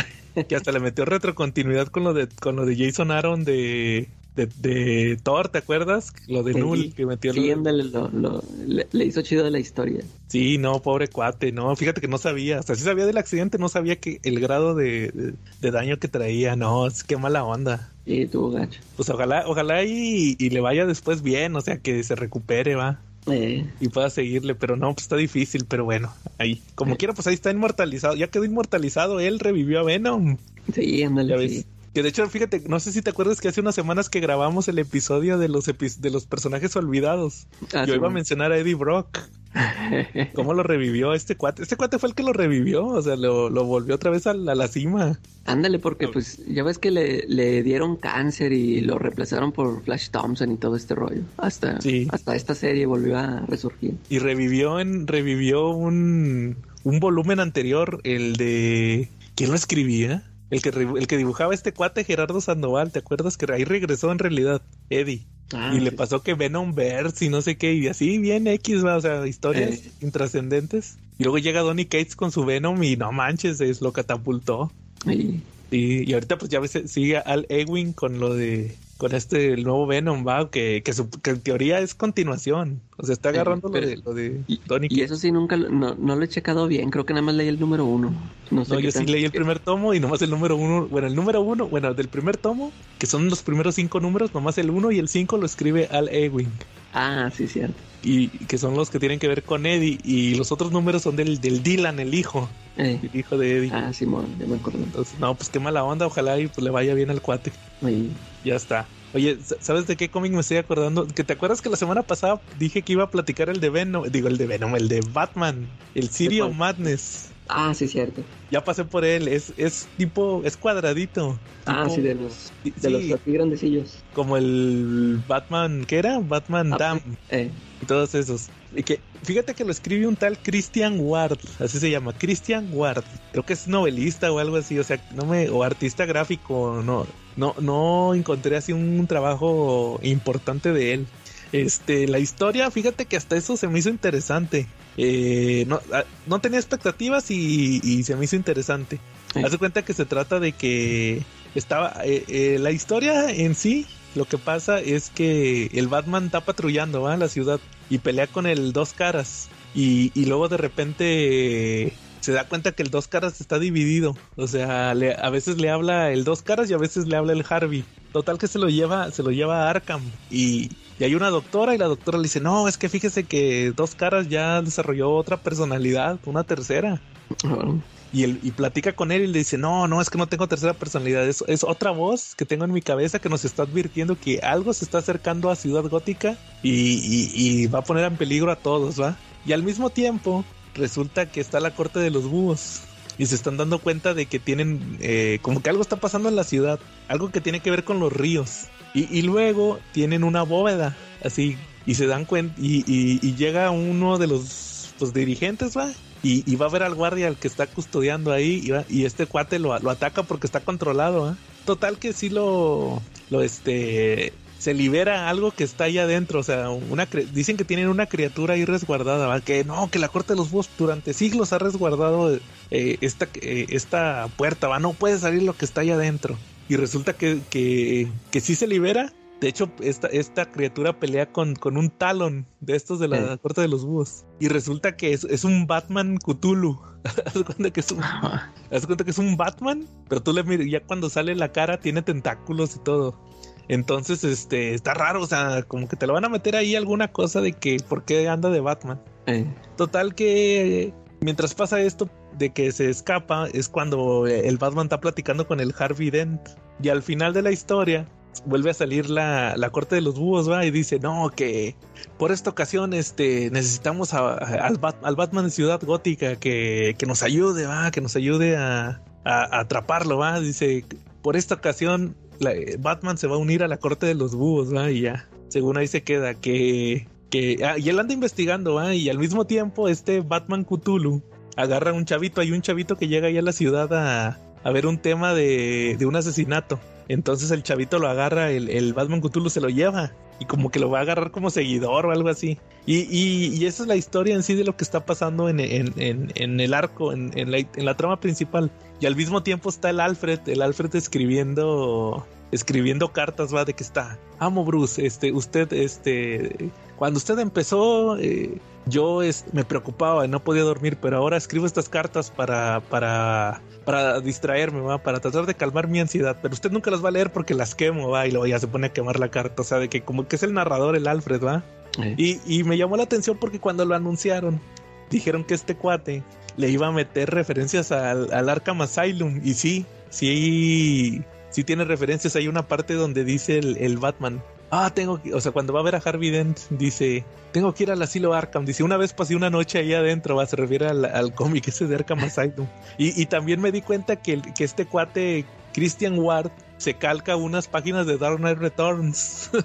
que hasta le metió retrocontinuidad con lo de, con lo de Jason Aaron de de, de, Thor, ¿te acuerdas? Lo de Null que metió. Sí, lo, le, hizo chido de la historia. Sí, no, pobre cuate, no, fíjate que no sabía, o sea, sí sabía del accidente, no sabía que el grado de, daño que traía, no, es que mala onda. Sí, tuvo gacho. Pues ojalá, ojalá y, y, le vaya después bien, o sea, que se recupere, va. Eh. Y pueda seguirle, pero no, pues está difícil, pero bueno, ahí, como eh. quiera, pues ahí está inmortalizado, ya quedó inmortalizado, él revivió a Venom. Sí, ándale, que de hecho, fíjate, no sé si te acuerdas que hace unas semanas que grabamos el episodio de los, de los personajes olvidados. Ah, Yo iba a mencionar a Eddie Brock. ¿Cómo lo revivió este cuate? Este cuate fue el que lo revivió, o sea, lo, volvió otra vez a la, cima. Ándale, porque pues ya ves que le, dieron cáncer y lo reemplazaron por Flash Thompson y todo este rollo. Hasta, hasta esta serie volvió a resurgir. Y revivió en, revivió un, un volumen anterior, el de... ¿Quién lo escribía? El que, el que dibujaba este cuate Gerardo Sandoval, ¿te acuerdas que ahí regresó en realidad Eddie? Ah, y le pasó que Venom Verse y no sé qué, y así bien X, ¿va? o sea, historias eh. intrascendentes. Y luego llega Donny Cates con su Venom y no manches, es, lo catapultó. Sí. Y, y ahorita pues ya ves, sigue Al Ewing con lo de con este el nuevo Venom, va, que, que, su, que en teoría es continuación. O sea, está agarrando lo de, lo de Tony. Y, eso sí, nunca no, no, lo he checado bien. Creo que nada más leí el número uno. No, sé yo sí leí el primer tomo y nomás el número uno. Bueno, el número uno, bueno, del primer tomo, que son los primeros cinco números, nomás el uno y el cinco lo escribe Al Ewing. Ah, sí, cierto. Y que son los que tienen que ver con Eddie. Y los otros números son del, del Dylan, el hijo. Eh. El hijo de Eddie. Ah, Simón, ya me acuerdo. Entonces, no, pues qué mala onda. Ojalá y pues le vaya bien al cuate. Ya está. Oye, ¿sabes de qué cómic me estoy acordando? Que te acuerdas que la semana pasada dije que iba a platicar el de Venom, digo el de Venom, el de Batman, el of Madness. Ah, sí, cierto. Ya pasé por él, es, es tipo, es cuadradito. ah, tipo- sí, de los, de sí, los así grandecillos. como el Batman, ¿qué era? Batman Ah, Dam Eh, y todos esos. Y que, fíjate que lo escribe un tal Christian Ward, así se llama, Christian Ward. Creo que es novelista o algo así, o sea, no me, o artista gráfico, no, no, no encontré así un trabajo importante de él. Este, la historia, fíjate que hasta eso se me hizo interesante. Eh, no, no tenía expectativas y, y se me hizo interesante. Sí. Haz de cuenta que se trata de que estaba eh, eh, la historia en sí. Lo que pasa es que el Batman está patrullando ¿va? la ciudad y pelea con el Dos Caras. Y, y luego de repente se da cuenta que el Dos Caras está dividido. O sea, le- a veces le habla el Dos Caras y a veces le habla el Harvey. Total que se lo lleva, se lo lleva a Arkham. Y, hay una doctora y la doctora le dice, no, es que fíjese que Dos Caras ya desarrolló otra personalidad, una tercera. Y, él, y platica con él y le dice, no, no, es que no tengo tercera personalidad, es, es otra voz que tengo en mi cabeza que nos está advirtiendo que algo se está acercando a Ciudad Gótica y, y- va a poner en peligro a todos, ¿va? Y al mismo tiempo resulta que está la corte de los búhos y se están dando cuenta de que tienen, eh, como que algo está pasando en la ciudad, algo que tiene que ver con los ríos. Y, y luego tienen una bóveda, así, y se dan cuenta, y, y- y llega uno de los pues, dirigentes, ¿va? Y, y va a ver al guardia al que está custodiando ahí y, va- y este cuate lo, ataca porque está controlado, ¿ah? Total que sí lo, lo este, se libera algo que está ahí adentro, o sea, una dicen que tienen una criatura ahí resguardada, que no, que la corte de los búhos durante siglos ha resguardado eh, esta, eh, esta puerta, ¿va? no puede salir lo que está ahí adentro. Y resulta que, que, que sí se libera. De hecho, esta, esta criatura pelea con, con un talón de estos de la Eh. corte de los búhos. Y resulta que es, es un Batman Cthulhu. Haz cuenta que es un Haz cuenta que es un Batman, pero tú le miras, ya cuando sale la cara tiene tentáculos y todo. Entonces, este, está raro, o sea, como que te lo van a meter ahí alguna cosa de que por qué anda de Batman. Total que mientras pasa esto de que se escapa es cuando eh, el Batman está platicando con el Harvey Dent y al final de la historia vuelve a salir la, la corte de los búhos, va, y dice, no, que por esta ocasión este, necesitamos a- al, Bat- al Batman de Ciudad Gótica que, que nos ayude, va, que nos ayude a, atraparlo, va, dice, por esta ocasión Batman se va a unir a la corte de los búhos, va, y ya, según ahí se queda, que, que, ah, y él anda investigando, va, y al mismo tiempo este Batman Cthulhu agarra un chavito, hay un chavito que llega ahí a la ciudad a, a ver un tema de, de un asesinato. Entonces el chavito lo agarra, el, el Batman Cthulhu se lo lleva y como que lo va a agarrar como seguidor o algo así. Y, y, y esa es la historia en sí de lo que está pasando en, en, en, el arco, la, en la trama principal. Y al mismo tiempo está el Alfred, el Alfred escribiendo escribiendo cartas va de que está amo Bruce este usted este cuando usted empezó eh, yo es- me preocupaba y no podía dormir pero ahora escribo estas cartas para para para distraerme va para tratar de calmar mi ansiedad pero usted nunca las va a leer porque las quemo va y luego ya se pone a quemar la carta o sea de que como que es el narrador el Alfred va y, y me llamó la atención porque cuando lo anunciaron, dijeron que este cuate le iba a meter referencias al, al Arkham Asylum. Y sí, sí, sí tiene referencias. Hay una parte donde dice el, el Batman. Ah, tengo que, o sea, cuando va a ver a Harvey Dent, dice, tengo que ir al asilo Arkham. Dice, una vez pasé una noche ahí adentro, va, se refiere al, al cómic ese de Arkham Asylum. Y, y también me di cuenta que, que este cuate, Christian Ward, se calca unas páginas de Dark Knight Returns.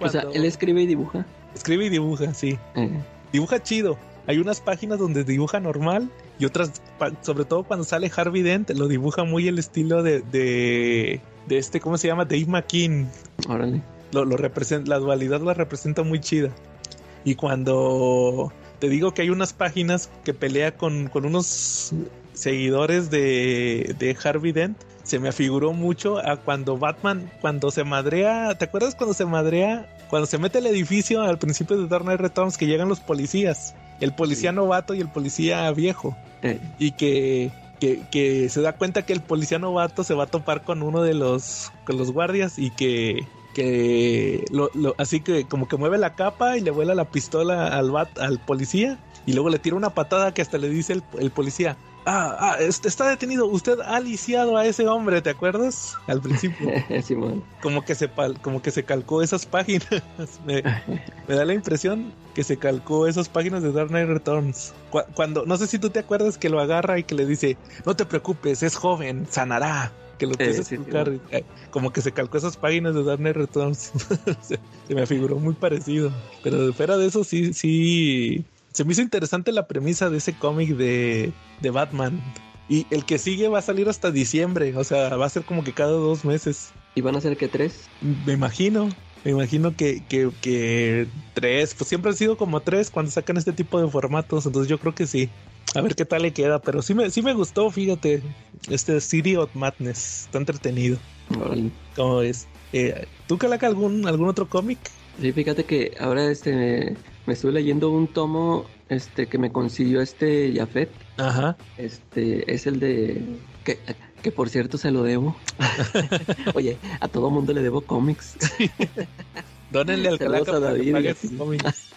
O sea, él escribe y dibuja. Escribe y dibuja, sí. Eh, Dibuja chido. Hay unas páginas donde dibuja normal y otras, sobre todo cuando sale Harvey Dent, lo dibuja muy el estilo de, de, de este, ¿cómo se llama? Dave McKean. órale. Lo, lo representa, la dualidad la representa muy chida. Y cuando te digo que hay unas páginas que pelea con, con unos seguidores de, de Harvey Dent, se me afiguró mucho a cuando Batman, cuando se madrea, ¿te acuerdas cuando se madrea? Cuando se mete al edificio al principio de Dark Knight Returns que llegan los policías, el policía novato y el policía viejo, Eh, y que, que, que se da cuenta que el policía novato se va a topar con uno de los, con los guardias y que, que lo, lo- así que como que mueve la capa y le vuela la pistola al, bat, al policía y luego le tira una patada que hasta le dice el, el policía, ah, ah, está detenido, usted ha lisiado a ese hombre, ¿te acuerdas? Al principio. Simón. Como que se como que se calcó esas páginas. me, da la impresión que se calcó esas páginas de Dark Knight Returns. cuando, no sé si tú te acuerdas que lo agarra y que le dice, no te preocupes, es joven, sanará que lo empieza eh, como que se calcó esas páginas de Dark Knight Returns. se, se, me figuró muy parecido. Pero fuera de eso, sí, sí, se me hizo interesante la premisa de ese cómic de, de Batman. Y el que sigue va a salir hasta diciembre, o sea, va a ser como que cada dos meses. ¿Y van a ser que tres? Me imagino, me imagino que, que, que tres, pues siempre han sido como tres cuando sacan este tipo de formatos, entonces yo creo que sí. A ver qué tal le queda, pero sí me, sí me gustó, fíjate, este City of Madness, está entretenido. ¿Cómo es? Eh, ¿Tú, Calaca, algún, algún otro cómic? Sí, fíjate que ahora este me estuve leyendo un tomo este que me consiguió este Jafet. Ajá. Este es el de que, que por cierto se lo debo. Oye, a todo mundo le debo cómics. Dónenle al Calaca a David, cómics.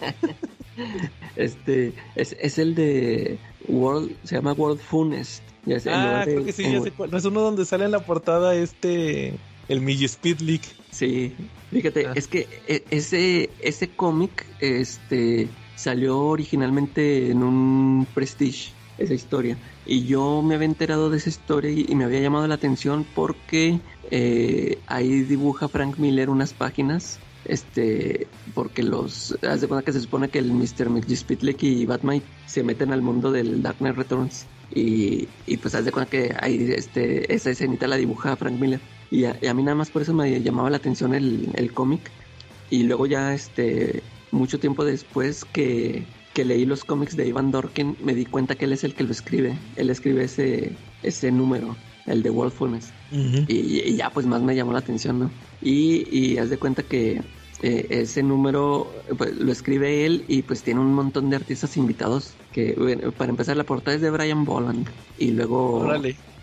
este es, es, el de World, se llama World Funest. ah, creo que sí, ya sé cuál. No es uno donde sale en la portada este el Miji Speed League. Sí, fíjate, ah. es que e, ese, ese cómic este, salió originalmente en un Prestige, esa historia. Y yo me había enterado de esa historia y, me había llamado la atención porque eh, ahí dibuja Frank Miller unas páginas este porque los haz de cuenta que se supone que el Mr. McGee y Batman se meten al mundo del Dark Knight Returns y, y pues haz de cuenta que ahí este esa escenita la dibuja Frank Miller y a, mí nada más por eso me llamaba la atención el, el cómic. Y luego ya, este, mucho tiempo después que, que leí los cómics de Ivan Dorkin, me di cuenta que él es el que lo escribe. Él escribe ese, ese número, el de Wolfulness. y, ya pues más me llamó la atención, ¿no? Y, y haz de cuenta que eh, ese número pues, lo escribe él y pues tiene un montón de artistas invitados que bueno, para empezar la portada es de Brian Boland y luego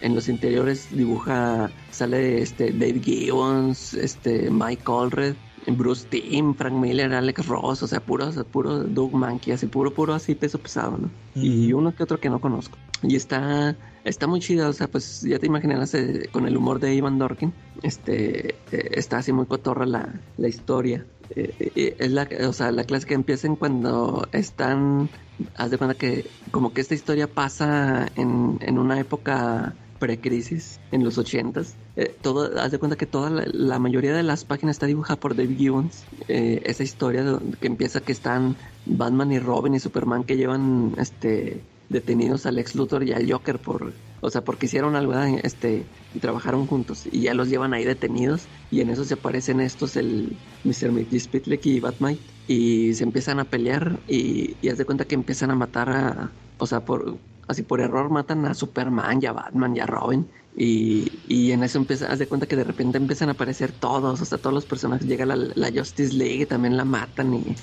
en los interiores dibuja sale este Dave Gibbons este Mike Allred Bruce Timm, Frank Miller, Alex Ross, o sea, puro, puro Doug Mankey, así puro, puro así peso pesado, ¿no? Y uno que otro que no conozco. Y está, está muy chida, o sea, pues ya te imaginas eh, con el humor de Ivan Dorkin, este, eh, está así muy cotorra la, la historia. Eh, es la, o sea, la clase que empiecen cuando están, haz de cuenta que como que esta historia pasa en, en una época precrisis en los ochentas. Eh, todo, haz de cuenta que toda la, mayoría de las páginas está dibujada por David Gibbons. Eh, esa historia que empieza que están Batman y Robin y Superman que llevan este detenidos al ex Luthor y al Joker por, o sea, porque hicieron algo, este, y trabajaron juntos y ya los llevan ahí detenidos y en eso se aparecen estos, el Mr. Spitlick y Batman y se empiezan a pelear y, y haz de cuenta que empiezan a matar a, o sea, por, así por error matan a Superman y a Batman y a Robin. Y, y en eso empieza, haz de cuenta que de repente empiezan a aparecer todos, hasta todos los personajes. Llega la, la Justice League, también la matan, y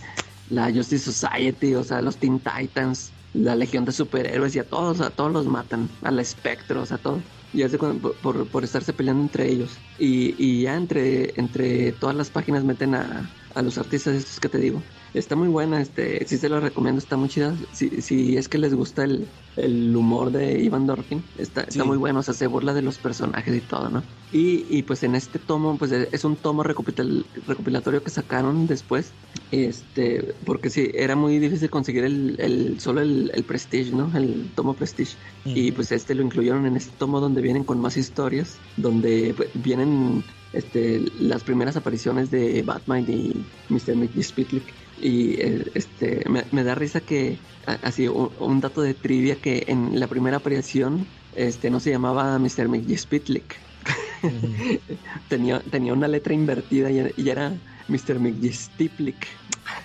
la Justice Society, o sea, los Teen Titans, la Legión de Superhéroes, y a todos, a todos los matan, a la Spectre, o sea, todo. Y hace por, por, por, estarse peleando entre ellos. Y, y ya entre, entre todas las páginas meten a, a los artistas estos que te digo. Está muy buena, este, sí se lo recomiendo, está muy chida. Si, si es que les gusta el, el humor de Ivan Dorkin, está, está muy bueno, o sea, se burla de los personajes y todo, ¿no? Y, y pues en este tomo, pues es un tomo recopilatorio que sacaron después, este, porque sí, era muy difícil conseguir el, el solo el, el, Prestige, ¿no? El tomo Prestige. Y pues este lo incluyeron en este tomo donde vienen con más historias, donde pues, vienen este, las primeras apariciones de Batman y Mr. Mickey Spitlick. Y este, me, da risa que, así, un, dato de trivia que en la primera aparición este, no se llamaba Mr. Mickey Spitlick. tenía, tenía una letra invertida y, era Mr. Mickey Stiplik.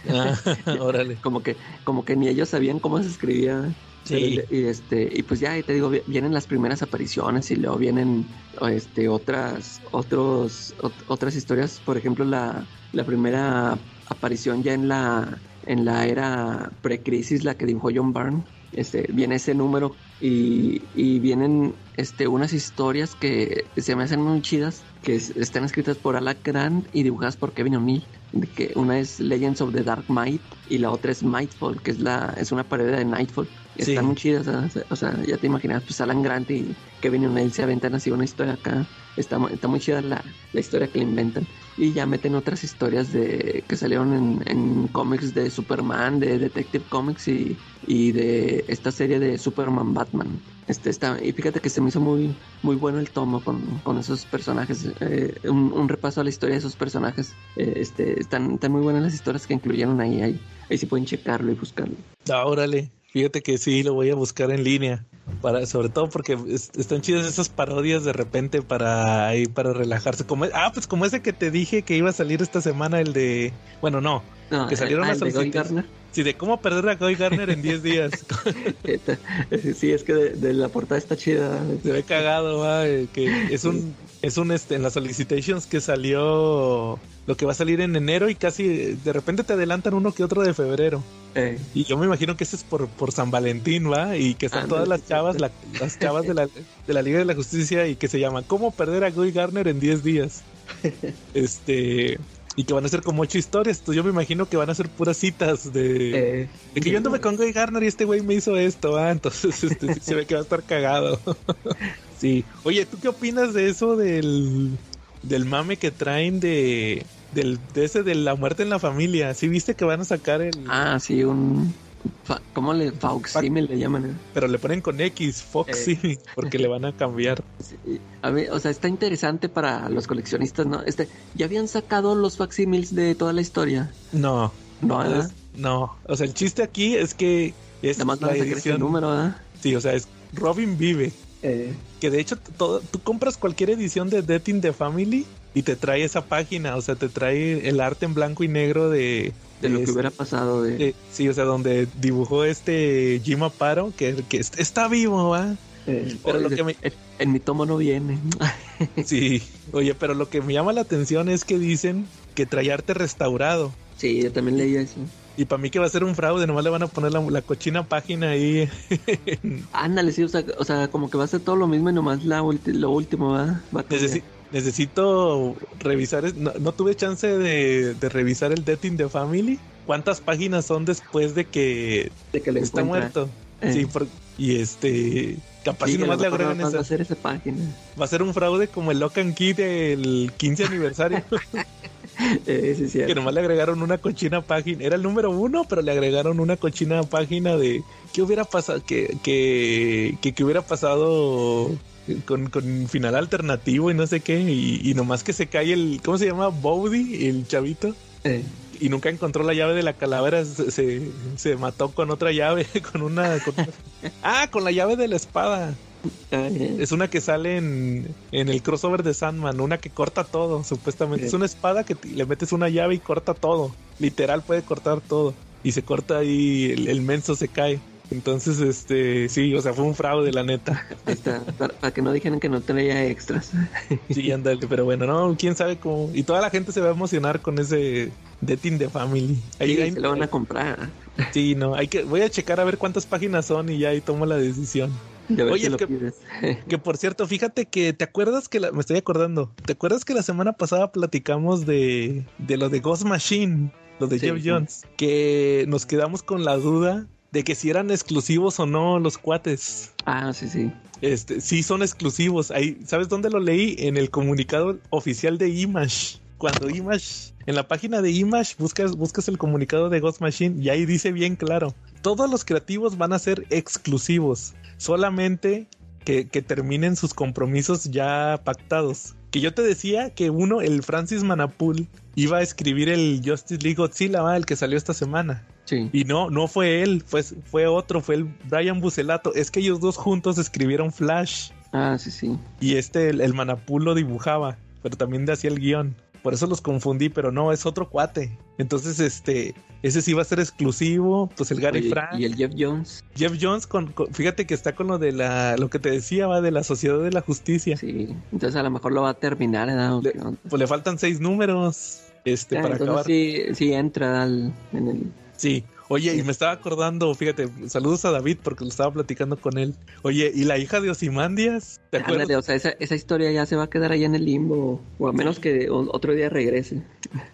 Ah, órale. como que, como que ni ellos sabían cómo se escribía y, este, y pues ya, te digo, vienen las primeras apariciones y luego vienen este, otras, otros, otras historias. Por ejemplo, la, la primera aparición ya en la, en la era precrisis, la que dibujó John Byrne. Este, viene ese número y, y vienen este, unas historias que se me hacen muy chidas, que es- están escritas por Alec Grant y dibujadas por Kevin O'Neill. Que una es Legends of the Dark Might y la otra es Nightfall, que es la es una parodia de Nightfall. Y Sí. Están muy chidas, ¿sabes? o sea, ya te imaginas, pues Alan Grant y Kevin O'Neill se aventan así una historia acá. Está, está muy chida la, la historia que le inventan. Y ya meten otras historias de que salieron en, cómics de Superman, de Detective Comics y, y de esta serie de Superman Batman. Este está, y fíjate que se me hizo muy, muy bueno el tomo con, con esos personajes. eh, un, un repaso a la historia de esos personajes. Eh, este, están, están muy buenas las historias que incluyeron ahí. Ahí, ahí sí pueden checarlo y buscarlo. Ah, órale. Fíjate que sí, lo voy a buscar en línea. Para, sobre todo porque es- están chidas esas parodias de repente para para relajarse. Como, ah, pues como ese que te dije que iba a salir esta semana, el de. Bueno, no. No, Que salieron ah, las. Gardner. Sí, de cómo perder a Guy Garner en 10 días. Sí, es que de, de la portada está chida. Se ve cagado, va, eh, que es un, es un este, en las solicitations que salió lo que va a salir en enero y casi eh, de repente te adelantan uno que otro de febrero. Eh, Y yo me imagino que ese es por, por San Valentín, ¿va? Y que están Ah, todas no, las chavas, la- las chavas de la, de la Liga de la Justicia y que se llaman ¿Cómo perder a Guy Garner en 10 días? Este... Y que van a ser como ocho historias. Entonces yo me imagino que van a ser puras citas de... eh, de que yo anduve con Guy Garner y este güey me hizo esto, ¿va? Entonces este, se ve que va a estar cagado. sí. Oye, ¿tú qué opinas de eso del... Del mame que traen de... Del, de ese de la muerte en la familia. ¿Sí viste que van a sacar el... Ah, sí, un. Fa- ¿Cómo le. Fauximil le llaman? eh? Pero le ponen con X, Foxy, porque le van a cambiar. Sí, A ver, o sea, está interesante para los coleccionistas, ¿no? Este, ya habían sacado los facsímiles de toda la historia. No, No, es- no. O sea, el chiste aquí es que es Nada más la edición. número, ¿verdad? Sí, o sea, es Robin vive. Eh, Que de hecho, todo, tú compras cualquier edición de Death in the Family y te trae esa página. O sea, te trae el arte en blanco y negro de. De lo que hubiera pasado de. de- sí, o sea, donde dibujó este Jim Aparo, que, que est- está vivo, ¿va? eh, pero lo oye, que me- en, en mi tomo no viene. Sí. Oye, pero lo que me llama la atención es que dicen que trae arte restaurado. sí, yo también leí eso. Y para mí que va a ser un fraude, nomás le van a poner la, la cochina página ahí. Ándale, sí, o sea, o sea, como que va a ser todo lo mismo y nomás la ulti- lo último, ¿verdad? Va a. Necesi- necesito revisar, no, no tuve chance de, de revisar el Death in the Family. ¿Cuántas páginas son después de que de que está encuentra. muerto? Eh. Sí, por- y este, capaz Sí, si nomás le agregan nomás va a esa. ser esa página. Va a ser un fraude como el Lock and Key del 15 aniversario, Eh, sí, sí. que nomás le agregaron una cochina página. Era el número uno, pero le agregaron una cochina página de qué hubiera pasado, que, que, que, que hubiera pasado con, con final alternativo y no sé qué. Y, y nomás que se cae el, ¿cómo se llama? Bowdy, el chavito. Eh, Y nunca encontró la llave de la calavera, se, se, se mató con otra llave, con una, con Ah, con la llave de la espada. eh. Es una que sale en, en el crossover de Sandman, una que corta todo, supuestamente. Es una espada que le metes una llave y corta todo. Literal puede cortar todo. Y se corta ahí, el, el menso se cae. Entonces, este, sí, o sea, fue un fraude, la neta. Ahí está, para, para que no dijeran que no traía extras. Sí, ándale, pero bueno, no, quién sabe cómo. Y toda la gente se va a emocionar con ese Death in the Family. Ahí- Sí, ahí- se lo van a comprar. sí, no, hay que, voy a checar a ver cuántas páginas son y ya ahí tomo la decisión. De Oye, si lo que- pides. Que por cierto, fíjate que te acuerdas que la- me estoy acordando. ¿Te acuerdas que la semana pasada platicamos de, de lo de Ghost Machine, lo de Sí, Jeff sí. Jones? Que nos quedamos con la duda de que si eran exclusivos o no los cuates. Ah, sí, sí. Este, sí son exclusivos. Ahí, ¿sabes dónde lo leí? En el comunicado oficial de Image. Cuando Image, en la página de Image, buscas, buscas el comunicado de Ghost Machine y ahí dice bien claro, todos los creativos van a ser exclusivos, solamente que, que terminen sus compromisos ya pactados. Que yo te decía que uno, el Francis Manapul, iba a escribir el Justice League Godzilla, ¿va? el que salió esta semana. Sí. Y no, no fue él, fue, fue otro, fue el Brian Bucelato. Es que ellos dos juntos escribieron Flash Ah, sí, sí. y este, el, el Manapul lo dibujaba, pero también hacía el guion. Por eso los confundí, pero no, es otro cuate. Entonces, este, ese sí va a ser exclusivo. Pues el Gary Oye, Frank. y el Jeff Jones. Jeff Jones, con, con- fíjate que está con lo de la, lo que te decía, va, de la Sociedad de la Justicia. Sí. Entonces a lo mejor lo va a terminar, ¿verdad? ¿O Le-? Pues le faltan seis números, este, Ah, para acabar. sí, sí entra al, en el... Sí. Oye, y me estaba acordando, fíjate, saludos a David porque lo estaba platicando con él. Oye, ¿y la hija de Osimandias? ¿Te acuerdas? o sea, esa, esa, historia ya se va a quedar allá en el limbo, o a menos que otro día regrese.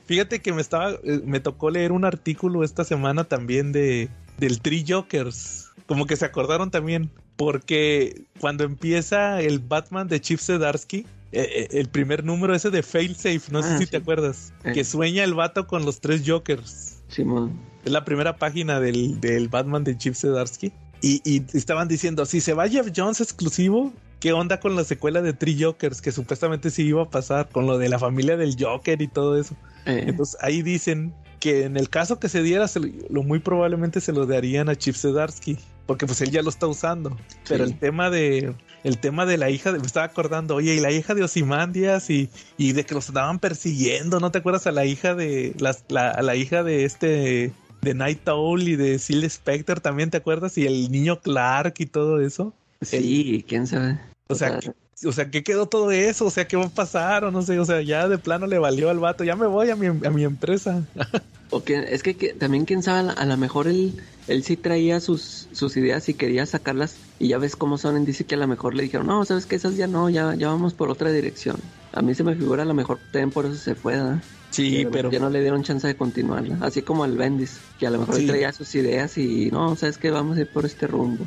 Fíjate que me estaba, eh, me tocó leer un artículo esta semana también de del Three Jokers. Como que se acordaron también, porque cuando empieza el Batman de Chip Zdarsky, eh, eh, el primer número ese de Failsafe, no sé ah, si te acuerdas, que sueña el vato con los tres Jokers. Simón. Es la primera página del, del Batman de Chip Zdarsky. Y, y, estaban diciendo, si se va Jeff Jones exclusivo, ¿qué onda con la secuela de Three Jokers? Que supuestamente sí iba a pasar con lo de la familia del Joker y todo eso. Eh. Entonces ahí dicen que en el caso que se diera, lo, muy probablemente se lo darían a Chip Zdarsky, porque pues él ya lo está usando. Pero el tema de el tema de la hija, de, me estaba acordando, oye, y la hija de Osimandias y, y de que los estaban persiguiendo, ¿no te acuerdas a la hija de la, a la hija de este de Night Owl y de Seal Specter también, ¿te acuerdas? Y el niño Clark y todo eso. Sí, quién sabe. O sea, o sea, ¿qué quedó todo eso? O sea, ¿qué va a pasar? O no sé, o sea, ya de plano le valió al vato, ya me voy a mi, a mi empresa. o que, es que, también quién sabe, a lo mejor él, él sí traía sus, sus ideas y quería sacarlas y ya ves cómo son, dice que a lo mejor le dijeron, no, sabes que esas ya no, ya, ya vamos por otra dirección. A mí se me figura a lo mejor también por eso se fue, ¿verdad? Sí, pero, Ya no le dieron chance de continuarla. Así como al Bendis, que a lo mejor traía sus ideas y no, sabes que vamos a ir por este rumbo.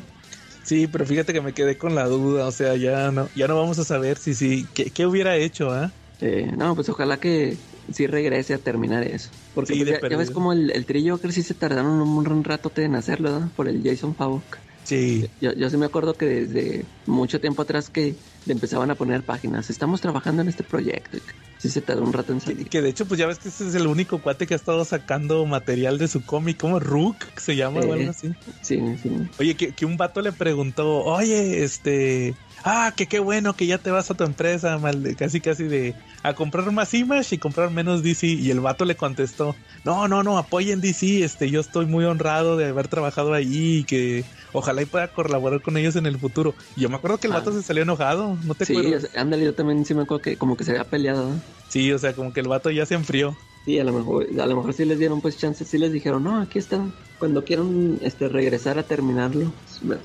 Sí, pero fíjate que me quedé con la duda, o sea, ya no, ya no vamos a saber si sí, qué, qué hubiera hecho, ¿ah? Eh, no, pues ojalá que sí regrese a terminar eso. Porque pues, ya, ves como el, el trillo que sí se tardaron un, un rato en hacerlo, ¿no? Por el Jason Favok. Sí. Yo, yo sí me acuerdo que desde mucho tiempo atrás que le empezaban a poner páginas. Estamos trabajando en este proyecto. Sí se tardó un rato en salir. Que, de hecho, pues ya ves que ese es el único cuate que ha estado sacando material de su cómic, como Rook, que se llama o algo así. Sí, sí. Oye, que, que un vato le preguntó, oye, este, ah, que qué bueno que ya te vas a tu empresa, mal, casi casi de a comprar más Image y comprar menos DC. Y el vato le contestó, no, no, no, apoyen DC, este, yo estoy muy honrado de haber trabajado ahí y que ojalá y pueda colaborar con ellos en el futuro. Y yo me acuerdo que el vato ah. se salió enojado, ¿no te acuerdas? Sí, ándale, yo también sí me acuerdo que como que se había peleado. Sí, o sea, como que el vato ya se enfrió. Sí, a lo mejor, a lo mejor sí les dieron pues chances, sí les dijeron, no, aquí están, cuando quieran este, regresar a terminarlo, me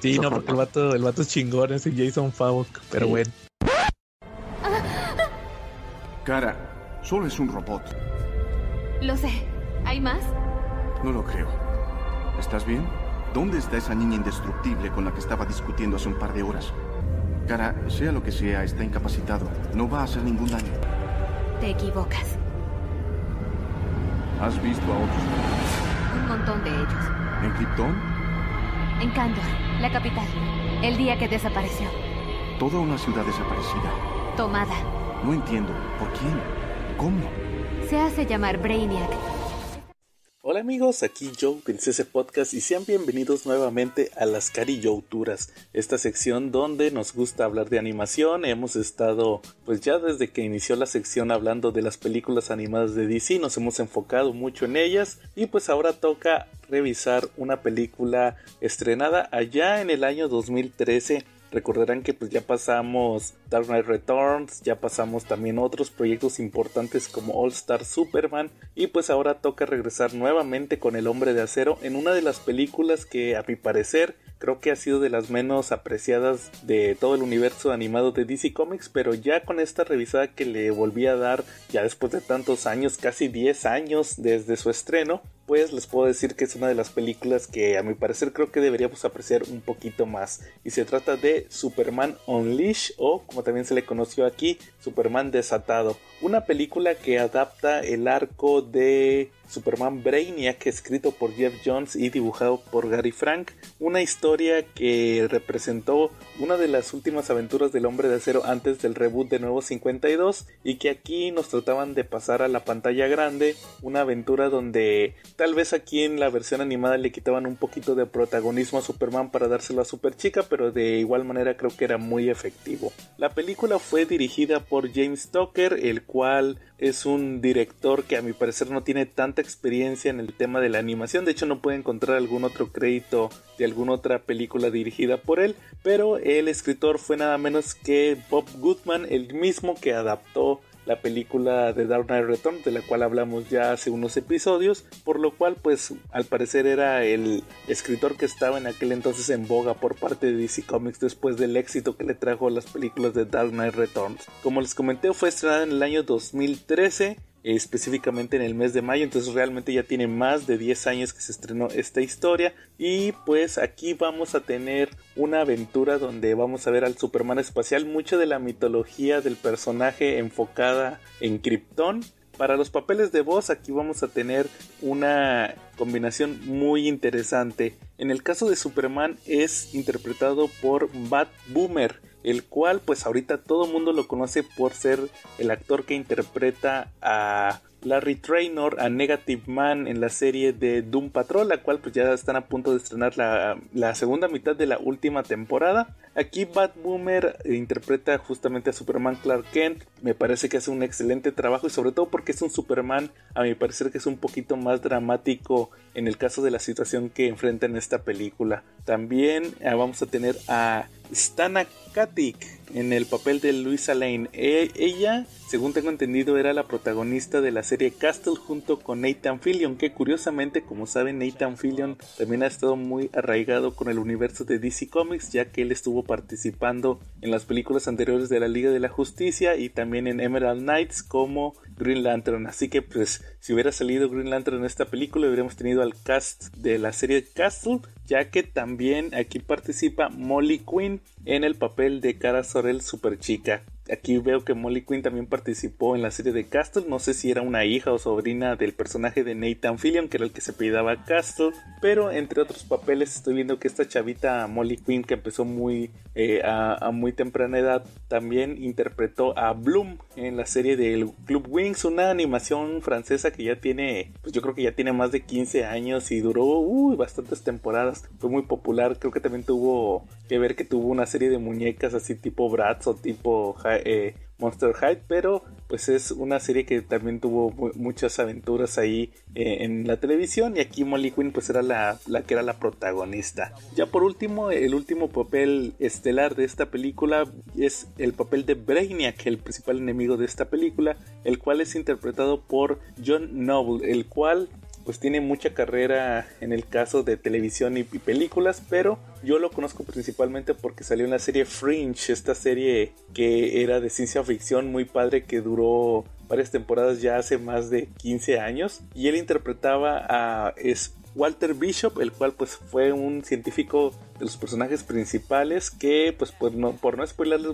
Sí, no, porque el vato, el vato es chingón, ese Jason Favok, pero bueno. Cara, solo es un robot. Lo sé. ¿Hay más? No lo creo. ¿Estás bien? ¿Dónde está esa niña indestructible con la que estaba discutiendo hace un par de horas? Cara, sea lo que sea, está incapacitado. No va a hacer ningún daño. Te equivocas. ¿Has visto a otros? Un montón de ellos. ¿En Krypton? En Kandor, la capital. El día que desapareció. Toda una ciudad desaparecida. Tomada. No entiendo. ¿Por quién? ¿Cómo? Se hace llamar Brainiac. Hola amigos, aquí Joe Princesa Podcast y sean bienvenidos nuevamente a las Carillouturas, esta sección donde nos gusta hablar de animación. Hemos estado, pues ya desde que inició la sección hablando de las películas animadas de DC, nos hemos enfocado mucho en ellas y pues ahora toca revisar una película estrenada allá en el año 2013 Recordarán que pues ya pasamos Dark Knight Returns, ya pasamos también otros proyectos importantes como All Star Superman y pues ahora toca regresar nuevamente con El Hombre de Acero en una de las películas que a mi parecer creo que ha sido de las menos apreciadas de todo el universo animado de DC Comics, pero ya con esta revisada que le volví a dar ya después de tantos años, casi 10 años desde su estreno, pues les puedo decir que es una de las películas que a mi parecer creo que deberíamos apreciar un poquito más. Y se trata de Superman Unleashed o como también se le conoció aquí, Superman Desatado. Una película que adapta el arco de Superman Brainiac, escrito por Jeff Jones y dibujado por Gary Frank, una historia que representó una de las últimas aventuras del hombre de acero antes del reboot de Nuevo 52 y que aquí nos trataban de pasar a la pantalla grande, una aventura donde tal vez aquí en la versión animada le quitaban un poquito de protagonismo a Superman para dárselo a Superchica, pero de igual manera creo que era muy efectivo. La película fue dirigida por James Tucker, el cual es un director que a mi parecer no tiene tanta experiencia en el tema de la animación. De hecho, no puede encontrar algún otro crédito de alguna otra película dirigida por él. Pero el escritor fue nada menos que Bob Goodman, el mismo que adaptó la película de Dark Knight Returns, de la cual hablamos ya hace unos episodios, por lo cual pues al parecer era el escritor que estaba en aquel entonces en boga por parte de DC Comics después del éxito que le trajo las películas de Dark Knight Returns. Como les comenté, fue estrenada en el año 2013 específicamente en el mes de mayo entonces realmente ya tiene más de 10 años que se estrenó esta historia y pues aquí vamos a tener una aventura donde vamos a ver al Superman espacial mucho de la mitología del personaje enfocada en Krypton. Para los papeles de voz aquí vamos a tener una combinación muy interesante. En el caso de Superman es interpretado por Bat Boomer el cual pues ahorita todo el mundo lo conoce por ser el actor que interpreta a Larry Traynor a Negative Man en la serie de Doom Patrol, la cual pues ya están a punto de estrenar la, segunda mitad de la última temporada. Aquí Batboomer interpreta justamente a Superman Clark Kent, me parece que hace un excelente trabajo y sobre todo porque es un Superman, a mi parecer que es un poquito más dramático en el caso de la situación que enfrenta en esta película. También eh, vamos a tener a Stana Katic en el papel de Luisa Lane. E, ella, según tengo entendido, era la protagonista de la serie Castle junto con Nathan Fillion, que curiosamente, como saben, Nathan Fillion también ha estado muy arraigado con el universo de DC Comics, ya que él estuvo participando en las películas anteriores de la Liga de la Justicia y también en Emerald Knights como Green Lantern. Así que, pues, si hubiera salido Green Lantern en esta película, hubiéramos tenido al cast de la serie Castle ya que también aquí participa Molly Quinn en el papel de Cara Sorel super chica. Aquí veo que Molly Quinn también participó en la serie de Castle. No sé si era una hija o sobrina del personaje de Nathan Fillion, que era el que se pidaba Castle. Pero entre otros papeles estoy viendo que esta chavita Molly Quinn, que empezó muy eh, a, muy temprana edad, también interpretó a Bloom en la serie del Club Wings, una animación francesa que ya tiene, pues yo creo que ya tiene más de 15 años y duró uy, bastantes temporadas. Fue muy popular. Creo que también tuvo que ver que tuvo una serie de muñecas así tipo Bratz o tipo eh, Monster High, pero pues es una serie que también tuvo muchas aventuras ahí eh, en la televisión y aquí Molly Quinn pues era la, la, que era la protagonista. Ya por último, el último papel estelar de esta película es el papel de Brainiac, el principal enemigo de esta película, el cual es interpretado por John Noble, el cual pues tiene mucha carrera en el caso de televisión y, películas, pero yo lo conozco principalmente porque salió en la serie Fringe, esta serie que era de ciencia ficción muy padre que duró varias temporadas ya hace más de 15 años y él interpretaba a Walter Bishop, el cual pues fue un científico de los personajes principales que pues por no, por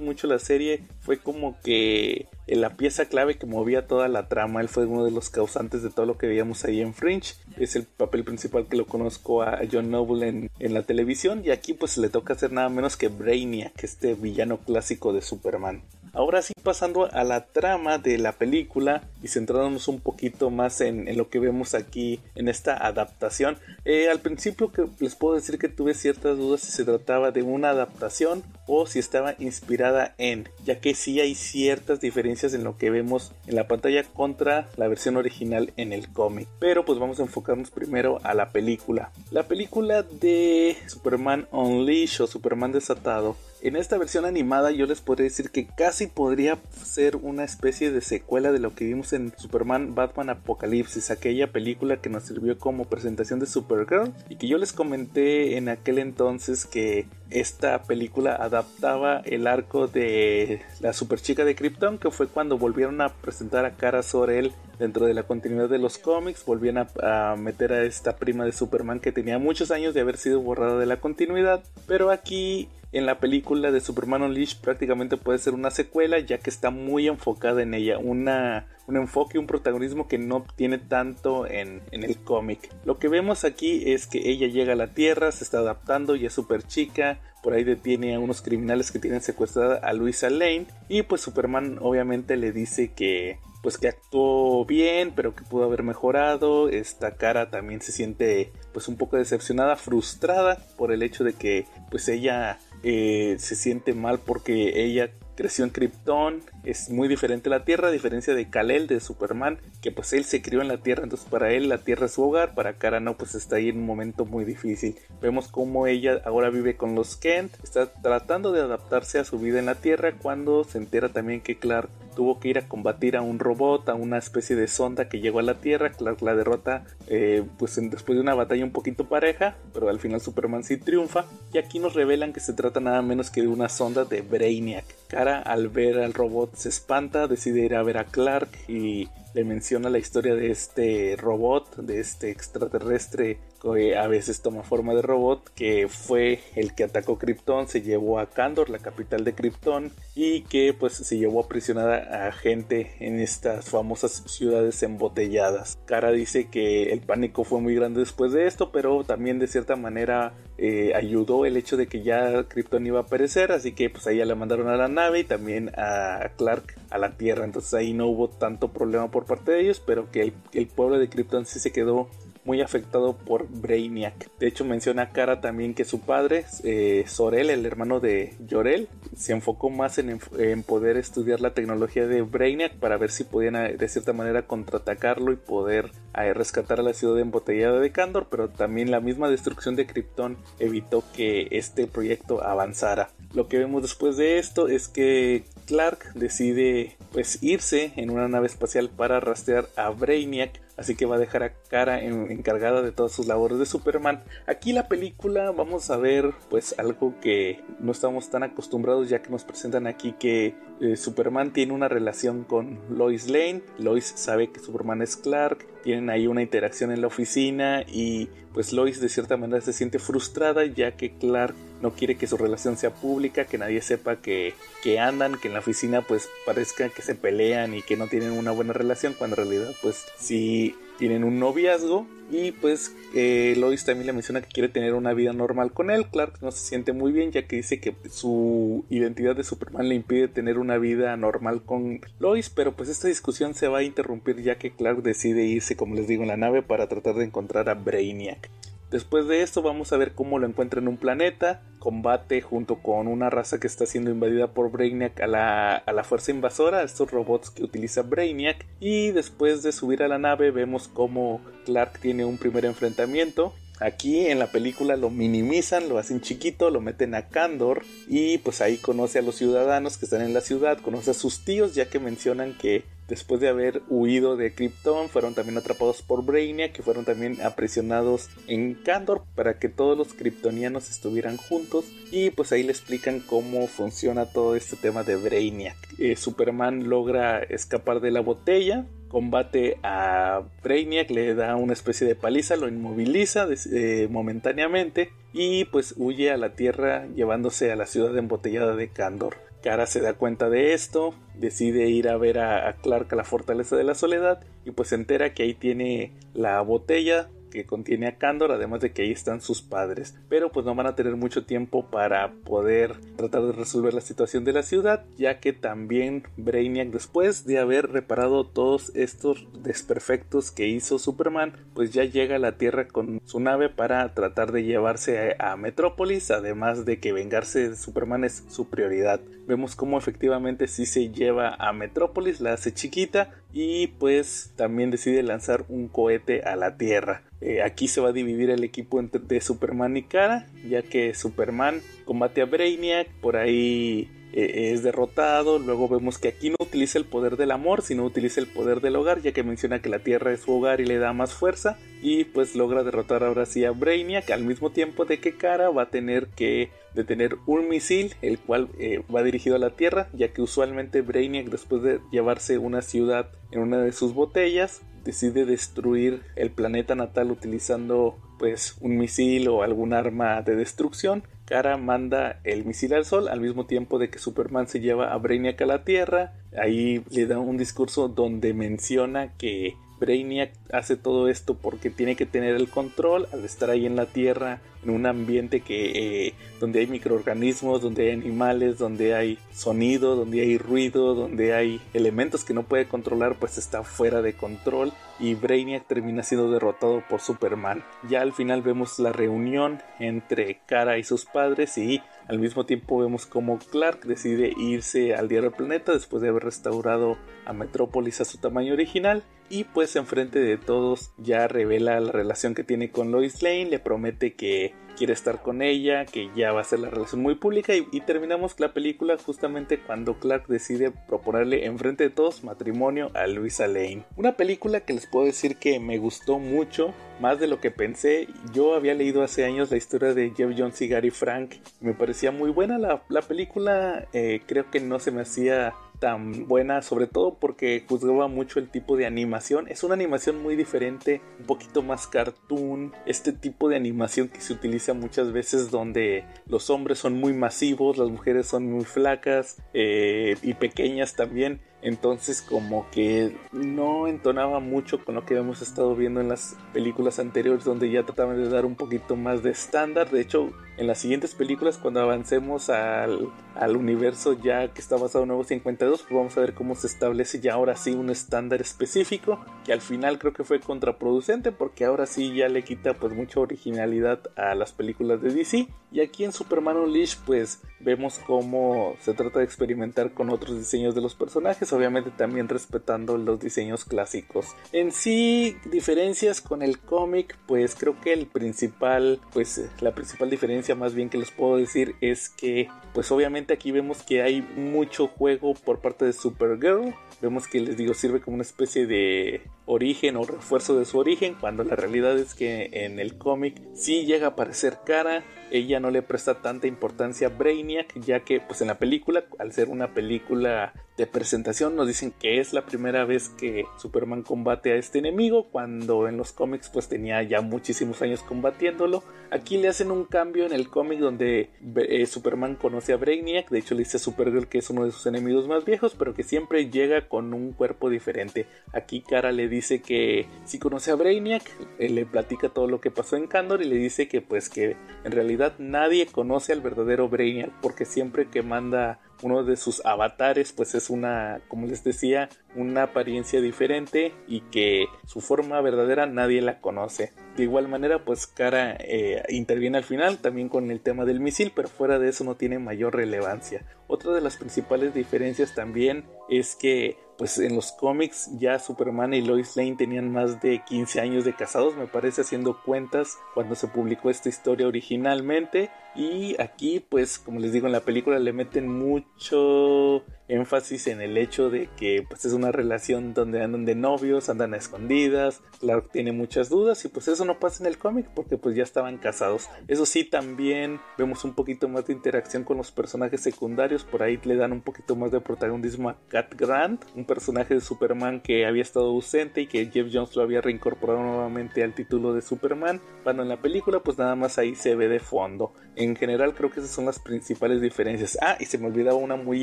mucho la serie fue como que la pieza clave que movía toda la trama, él fue uno de los causantes de todo lo que veíamos ahí en Fringe, es el papel principal que lo conozco a John Noble en, en la televisión. Y aquí pues le toca hacer nada menos que Brainiac, este villano clásico de Superman. Ahora sí, pasando a la trama de la película y centrándonos un poquito más en, lo que vemos aquí en esta adaptación. Eh, al principio les puedo decir que tuve ciertas dudas si se trataba de una adaptación o si estaba inspirada en, ya que sí hay ciertas diferencias en lo que vemos en la pantalla contra la versión original en el cómic. Pero pues vamos a enfocarnos primero a la película. La película de Superman Unleashed o Superman desatado en esta versión animada yo les podría decir que casi podría ser una especie de secuela de lo que vimos en Superman Batman Apocalipsis, aquella película que nos sirvió como presentación de Supergirl y que yo les comenté en aquel entonces que esta película adaptaba el arco de la superchica de Krypton que fue cuando volvieron a presentar a Cara Sorel dentro de la continuidad de los cómics volvían a, meter a esta prima de Superman que tenía muchos años de haber sido borrada de la continuidad pero aquí en la película de Superman Unleashed prácticamente puede ser una secuela ya que está muy enfocada en ella, una, un enfoque, un protagonismo que no tiene tanto en, en el cómic. Lo que vemos aquí es que ella llega a la Tierra, se está adaptando, ya es súper chica, por ahí detiene a unos criminales que tienen secuestrada a Luisa Lane y pues Superman obviamente le dice que pues que actuó bien, pero que pudo haber mejorado. Esta cara también se siente pues un poco decepcionada, frustrada por el hecho de que pues ella eh, se siente mal porque ella creció en Krypton, es muy diferente la Tierra, a diferencia de Kal-El de Superman, que pues él se crió en la Tierra, entonces para él la Tierra es su hogar, para Kara no, pues está ahí en un momento muy difícil. Vemos cómo ella ahora vive con los Kent, está tratando de adaptarse a su vida en la Tierra cuando se entera también que Clark tuvo que ir a combatir a un robot, a una especie de sonda que llegó a la Tierra. Clark la derrota eh, pues después de una batalla un poquito pareja, pero al final Superman sí triunfa. Y aquí nos revelan que se trata nada menos que de una sonda de Brainiac. Cara al ver al robot se espanta, decide ir a ver a Clark y le menciona la historia de este robot, de este extraterrestre que a veces toma forma de robot, que fue el que atacó Krypton, se llevó a Kandor, la capital de Krypton, y que pues se llevó aprisionada a gente en estas famosas ciudades embotelladas. Kara dice que el pánico fue muy grande después de esto, pero también de cierta manera eh, ayudó el hecho de que ya Krypton iba a perecer, así que pues ahí ya la mandaron a la nave y también a Clark a la Tierra, entonces ahí no hubo tanto problema parte de ellos, pero que el, pueblo de Krypton sí se quedó muy afectado por Brainiac. De hecho menciona Kara también que su padre, eh, Sorel, el hermano de Llorel, se enfocó más en, poder estudiar la tecnología de Brainiac para ver si podían de cierta manera contraatacarlo y poder eh, rescatar a la ciudad embotellada de Kandor, pero también la misma destrucción de Krypton evitó que este proyecto avanzara. Lo que vemos después de esto es que Clark decide pues irse en una nave espacial para rastrear a Brainiac así que va a dejar a Kara encargada de todas sus labores de Superman. Aquí la película vamos a ver pues algo que no estamos tan acostumbrados ya que nos presentan aquí que eh, Superman tiene una relación con Lois Lane, Lois sabe que Superman es Clark, tienen ahí una interacción en la oficina y pues Lois de cierta manera se siente frustrada ya que Clark no quiere que su relación sea pública, que nadie sepa que, que andan, que en la oficina pues parezca que se pelean y que no tienen una buena relación, cuando en realidad pues sí tienen un noviazgo y pues eh, Lois también le menciona que quiere tener una vida normal con él. Clark no se siente muy bien ya que dice que su identidad de Superman le impide tener una vida normal con Lois, pero pues esta discusión se va a interrumpir ya que Clark decide irse, como les digo, en la nave para tratar de encontrar a Brainiac. Después de esto vamos a ver cómo lo encuentra en un planeta, combate junto con una raza que está siendo invadida por Brainiac a la, a la fuerza invasora, a estos robots que utiliza Brainiac, y después de subir a la nave vemos cómo Clark tiene un primer enfrentamiento. Aquí en la película lo minimizan, lo hacen chiquito, lo meten a Candor y pues ahí conoce a los ciudadanos que están en la ciudad, conoce a sus tíos ya que mencionan que después de haber huido de Krypton fueron también atrapados por Brainiac que fueron también aprisionados en Candor para que todos los kryptonianos estuvieran juntos y pues ahí le explican cómo funciona todo este tema de Brainiac. Eh, Superman logra escapar de la botella combate a Brainiac, le da una especie de paliza, lo inmoviliza eh, momentáneamente y pues huye a la Tierra llevándose a la ciudad embotellada de Kandor. Kara se da cuenta de esto, decide ir a ver a, a Clark a la fortaleza de la soledad y pues se entera que ahí tiene la botella que contiene a Candor, además de que ahí están sus padres. Pero pues no van a tener mucho tiempo para poder tratar de resolver la situación de la ciudad, ya que también Brainiac después de haber reparado todos estos desperfectos que hizo Superman, pues ya llega a la Tierra con su nave para tratar de llevarse a, Metrópolis, además de que vengarse de Superman es su prioridad. Vemos cómo efectivamente si se lleva a Metrópolis, la hace chiquita y pues también decide lanzar un cohete a la Tierra. Eh, aquí se va a dividir el equipo entre, de Superman y Kara, ya que Superman combate a Brainiac, por ahí eh, es derrotado. Luego vemos que aquí no utiliza el poder del amor, sino utiliza el poder del hogar, ya que menciona que la Tierra es su hogar y le da más fuerza. Y pues logra derrotar ahora sí a Brainiac, al mismo tiempo de que Kara va a tener que detener un misil, el cual eh, va dirigido a la Tierra, ya que usualmente Brainiac después de llevarse una ciudad en una de sus botellas, decide destruir el planeta natal utilizando pues un misil o algún arma de destrucción. Kara manda el misil al sol al mismo tiempo de que Superman se lleva a Brainiac a la Tierra. Ahí le da un discurso donde menciona que Brainiac hace todo esto porque tiene que tener el control al estar ahí en la Tierra, en un ambiente que eh, donde hay microorganismos, donde hay animales, donde hay sonido, donde hay ruido, donde hay elementos que no puede controlar, pues está fuera de control y Brainiac termina siendo derrotado por Superman. Ya al final vemos la reunión entre Kara y sus padres y al mismo tiempo vemos como Clark decide irse al diario Planeta después de haber restaurado a Metrópolis a su tamaño original y pues enfrente de todos ya revela la relación que tiene con Lois Lane, le promete que quiere estar con ella, que ya va a ser la relación muy pública y, terminamos la película justamente cuando Clark decide proponerle enfrente de todos matrimonio a Luisa Lane. Una película que les puedo decir que me gustó mucho, más de lo que pensé. Yo había leído hace años la historia de Jeff Jones y Gary Frank, me parecía muy buena la, película, eh, creo que no se me hacía tan buena, sobre todo porque juzgaba mucho el tipo de animación. Es una animación muy diferente, un poquito más cartoon, este tipo de animación que se utiliza muchas veces donde los hombres son muy masivos, las mujeres son muy flacas eh, y pequeñas también. Entonces como que no entonaba mucho con lo que habíamos estado viendo en las películas anteriores donde ya trataban de dar un poquito más de estándar. De hecho, en las siguientes películas cuando avancemos al, universo ya que está basado en Nuevo 52, pues vamos a ver cómo se establece ya ahora sí un estándar específico que al final creo que fue contraproducente porque ahora sí ya le quita pues mucha originalidad a las películas de DC. Y aquí en Superman Unleashed pues vemos cómo se trata de experimentar con otros diseños de los personajes obviamente también respetando los diseños clásicos. En sí, diferencias con el cómic, pues creo que el principal, pues la principal diferencia más bien que les puedo decir es que, pues obviamente aquí vemos que hay mucho juego por parte de Supergirl. Vemos que les digo sirve como una especie de origen o refuerzo de su origen, cuando la realidad es que en el cómic sí llega a aparecer cara, ella no le presta tanta importancia a Brainiac, ya que pues en la película, al ser una película de presentación, nos dicen que es la primera vez que Superman combate a este enemigo, cuando en los cómics pues tenía ya muchísimos años combatiéndolo. Aquí le hacen un cambio en el cómic donde eh, Superman conoce a Brainiac, de hecho le dice a Supergirl que es uno de sus enemigos más viejos, pero que siempre llega con un cuerpo diferente. Aquí Kara le dice que si conoce a Brainiac, le platica todo lo que pasó en Kandor y le dice que pues que en realidad nadie conoce al verdadero Brainiac porque siempre que manda uno de sus avatares pues es una, como les decía, una apariencia diferente y que su forma verdadera nadie la conoce. De igual manera pues Kara eh, interviene al final también con el tema del misil, pero fuera de eso no tiene mayor relevancia. Otra de las principales diferencias también es que pues en los cómics ya Superman y Lois Lane tenían más de 15 años de casados, me parece haciendo cuentas cuando se publicó esta historia originalmente y aquí pues como les digo en la película le meten mucho énfasis en el hecho de que pues es una relación donde andan de novios, andan a escondidas, Clark tiene muchas dudas y pues eso no pasa en el cómic porque pues ya estaban casados. Eso sí también vemos un poquito más de interacción con los personajes secundarios, por ahí le dan un poquito más de protagonismo a Cat Grant, un personaje de Superman que había estado ausente y que Jeff Jones lo había reincorporado nuevamente al título de Superman, cuando en la película pues nada más ahí se ve de fondo. General creo que esas son las principales diferencias. Ah, y se me olvidaba una muy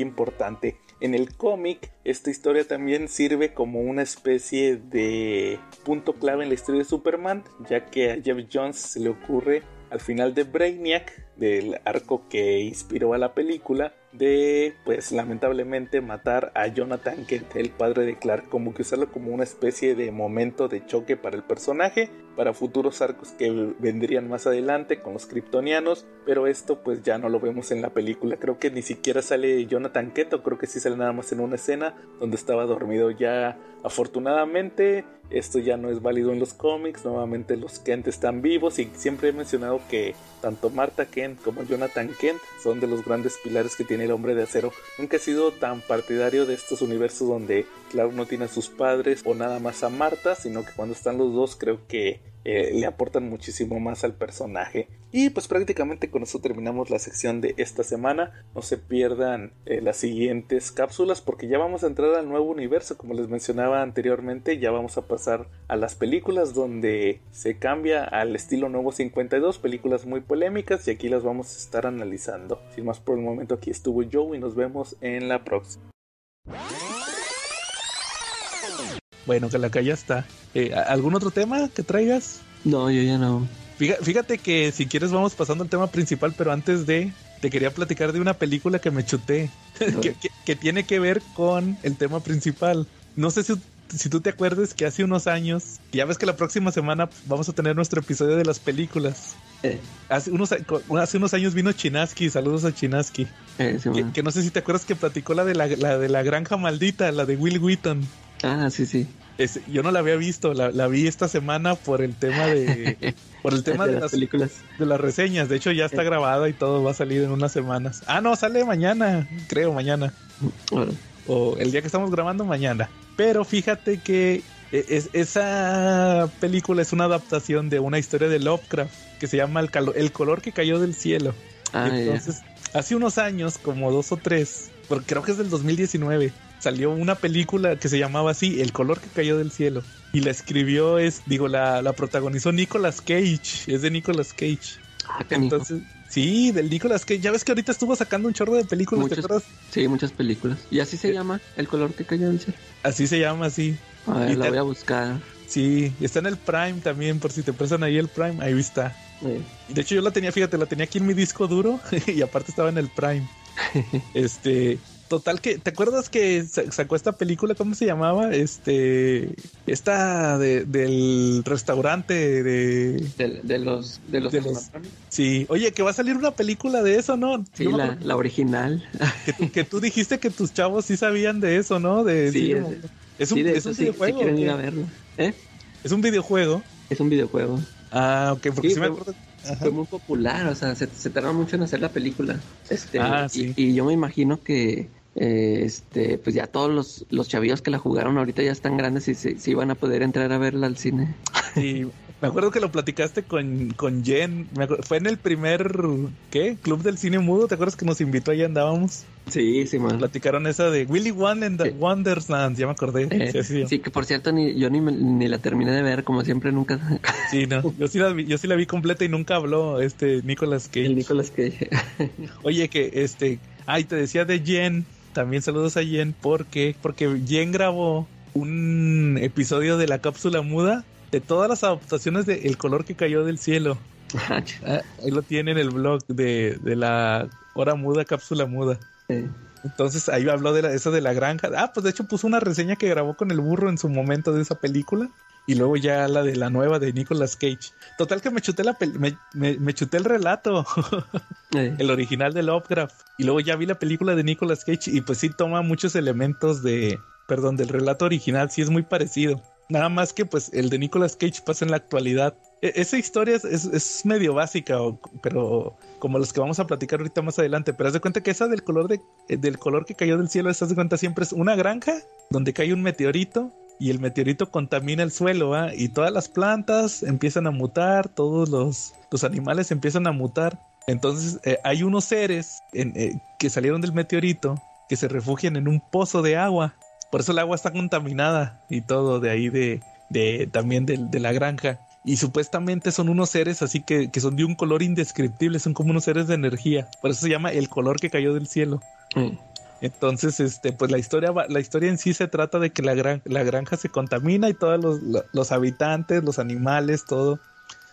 importante en el cómic, esta historia también sirve como una especie de punto clave en la historia de Superman, ya que a Jeff Jones se le ocurre al final de Brainiac, del arco que inspiró a la película, de pues lamentablemente matar a Jonathan Kent, el padre de Clark, como que usarlo como una especie de momento de choque para el personaje, para futuros arcos que vendrían más adelante con los kryptonianos, pero esto pues ya no lo vemos en la película, creo que ni siquiera sale Jonathan Kent, o creo que sí sale nada más en una escena donde estaba dormido ya. Afortunadamente esto ya no es válido en los cómics, nuevamente los Kent están vivos y siempre he mencionado que tanto Marta Kent como Jonathan Kent son de los grandes pilares que tiene el hombre de acero. Nunca he sido tan partidario de estos universos donde Clark no tiene a sus padres o nada más a Marta, sino que cuando están los dos creo que eh, le aportan muchísimo más al personaje. Y pues prácticamente con eso terminamos la sección de esta semana. No se pierdan eh, las siguientes cápsulas porque ya vamos a entrar al nuevo universo. Como les mencionaba anteriormente, ya vamos a pasar a las películas donde se cambia al estilo nuevo 52. Películas muy polémicas y aquí las vamos a estar analizando. Sin más por el momento, aquí estuvo Joe y nos vemos en la próxima. Bueno, que la ya está. Eh, ¿Algún otro tema que traigas? No, yo ya no. Fíjate que si quieres vamos pasando al tema principal, pero antes de, te quería platicar de una película que me chuté, que, tiene que ver con el tema principal. No sé si, si tú te acuerdas que hace unos años, ya ves que la próxima semana vamos a tener nuestro episodio de las películas. Eh. Hace, unos, hace unos años vino Chinaski, saludos a Chinaski. Eh, que, no sé si te acuerdas que platicó la de la, la de la granja maldita, la de Will Wheaton. Ah, sí, sí yo no la había visto, la, vi esta semana por el tema de por el tema de, las películas, de las reseñas. De hecho, ya está grabada y todo va a salir en unas semanas. Ah, no, sale mañana, creo, mañana. O el día que estamos grabando, mañana. Pero fíjate que e, es, esa película es una adaptación de una historia de Lovecraft que se llama El, el color que cayó del cielo. Ah, Entonces, hace unos años, como dos o tres, porque creo que es del 2019 salió una película que se llamaba así, El color que cayó del cielo. Y la escribió, es, digo, la, la protagonizó Nicolas Cage, es de Nicolas Cage. Ah, Entonces, sí, del Nicolas Cage. Ya ves que ahorita estuvo sacando un chorro de películas, ¿te acuerdas? Sí, muchas películas. ¿Y así se llama? El color que cayó del cielo. Así se llama, sí. A ver, la voy a buscar. Sí, está en el Prime también, por si te prestan ahí el Prime, ahí está. De hecho, yo la tenía, fíjate, la tenía aquí en mi disco duro y aparte estaba en el Prime. este, Total que, ¿te acuerdas que sacó esta película? ¿Cómo se llamaba? Este, esta de, del restaurante de, de, los, de los, sí. Oye, que va a salir una película de eso, ¿no? Sí, la, la, original. Que, tú dijiste que tus chavos sí sabían de eso, ¿no? De, sí, es, un, es un videojuego. quieren ir a verlo. ¿Eh? Es un videojuego. Es un videojuego. Ah, ok, porque sí, me acuerdo fue muy popular, o sea, se, se tardaron mucho en hacer la película. Este, ah, y, yo me imagino que eh, este, pues ya todos los, los chavillos que la jugaron ahorita ya están grandes y se, iban a poder entrar a verla al cine. Sí, me acuerdo que lo platicaste con, con Jen. fue en el primer, ¿qué? Club del Cine Mudo. ¿Te acuerdas que nos invitó y andábamos? Sí, sí, man. Platicaron esa de Willy Wonderland, ya me acordé. Eh, sí, que por cierto, ni, yo ni, ni la terminé de ver, como siempre, nunca. Sí, no, yo sí, la vi, yo sí la vi completa y nunca habló este Nicolas Cage. El Nicolas Cage. Oye, que este, ay, te decía de Jen, también saludos a Jen, porque, porque Jen grabó un episodio de la cápsula muda de todas las adaptaciones de El color que cayó del cielo. Ah, ahí lo tiene en el blog de, de la hora muda, cápsula muda. Entonces ahí habló de la, esa de la granja. Ah, pues de hecho puso una reseña que grabó con el burro en su momento de esa película. Y luego ya la de la nueva de Nicolas Cage. Total que me chuté la me, me, chuté el relato. El original de Lovecraft. Y luego ya vi la película de Nicolas Cage. Y pues sí toma muchos elementos de. Perdón, del relato original. Sí es muy parecido. Nada más que pues el de Nicolas Cage pasa en la actualidad. E, esa historia es, medio básica, pero como los que vamos a platicar ahorita más adelante. Pero haz de cuenta que esa del color de, eh, del color que cayó del cielo, haz de cuenta siempre es una granja donde cae un meteorito y el meteorito contamina el suelo, y todas las plantas empiezan a mutar, todos los, los animales empiezan a mutar. Entonces eh, hay unos seres eh, que salieron del meteorito que se refugian en un pozo de agua. Por eso el agua está contaminada y todo de ahí de, de también de la granja y supuestamente son unos seres así que, que, son de un color indescriptible, son como unos seres de energía. Por eso se llama el color que cayó del cielo. Mm. Entonces, este, pues la historia, la historia en sí se trata de que la, gran, la granja se contamina y todos los, los habitantes, los animales, todo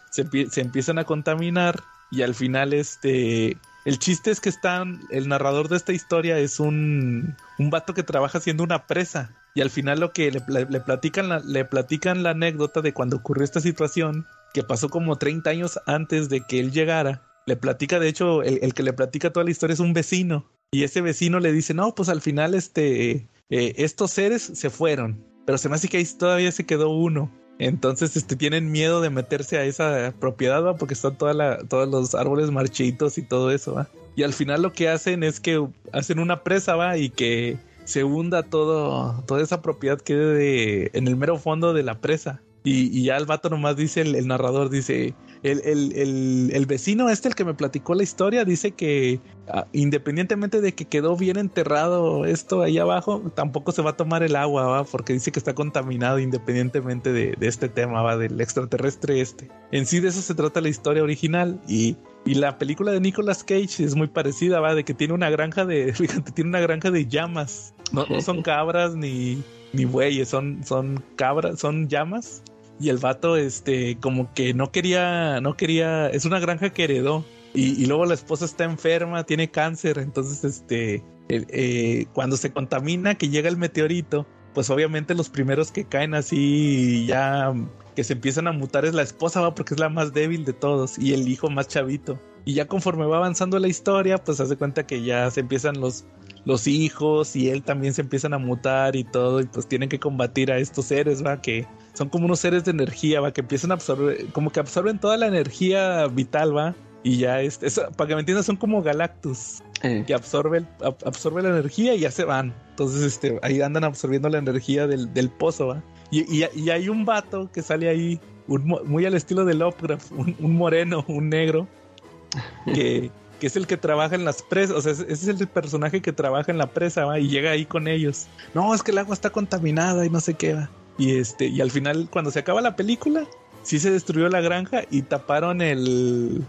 se, se, empiezan a contaminar y al final, este, el chiste es que están, el narrador de esta historia es un, un vato que trabaja haciendo una presa y al final lo que le, platican la, le platican la anécdota de cuando ocurrió esta situación, que pasó como 30 años antes de que él llegara. Le platica, de hecho, el, que le platica toda la historia es un vecino. Y ese vecino le dice, no, pues al final este, eh, estos seres se fueron. Pero se me hace que ahí todavía se quedó uno. Entonces, este, tienen miedo de meterse a esa propiedad, ¿va? Porque están la, todos los árboles marchitos y todo eso, ¿va? Y al final lo que hacen es que hacen una presa, ¿va? Y que se hunda todo, toda esa propiedad quede en el mero fondo de la presa. Y, ya el vato nomás dice, el, narrador dice, el, el, el, vecino este, el que me platicó la historia, dice que ah, independientemente de que quedó bien enterrado esto ahí abajo, tampoco se va a tomar el agua, ¿va? porque dice que está contaminado independientemente de, de este tema, ¿va? del extraterrestre este. En sí de eso se trata la historia original y y la película de Nicolas Cage es muy parecida, va, de que tiene una granja de, fíjate, tiene una granja de llamas. No, son cabras ni, ni bueyes, son, son cabras, son llamas. Y el vato, este, como que no quería, no quería, es una granja que heredó. Y, luego la esposa está enferma, tiene cáncer, entonces, este, eh, cuando se contamina, que llega el meteorito, pues obviamente los primeros que caen así ya que se empiezan a mutar es la esposa, va, porque es la más débil de todos y el hijo más chavito. Y ya conforme va avanzando la historia, pues hace cuenta que ya se empiezan los, los hijos y él también se empiezan a mutar y todo, y pues tienen que combatir a estos seres, va, que son como unos seres de energía, va, que empiezan a absorber, como que absorben toda la energía vital, va. Y ya es, para que me entiendas, son como Galactus, eh. que absorbe, absorbe la energía y ya se van. Entonces, este, ahí andan absorbiendo la energía del, del pozo, ¿va? Y, y, hay un vato que sale ahí, muy al estilo de Lovecraft, un, moreno, un negro, que, que, es el que trabaja en las presas, o sea, ese es el personaje que trabaja en la presa, ¿va? Y llega ahí con ellos. No, es que el agua está contaminada y no sé qué, va. Y este, y al final, cuando se acaba la película, sí se destruyó la granja y taparon el,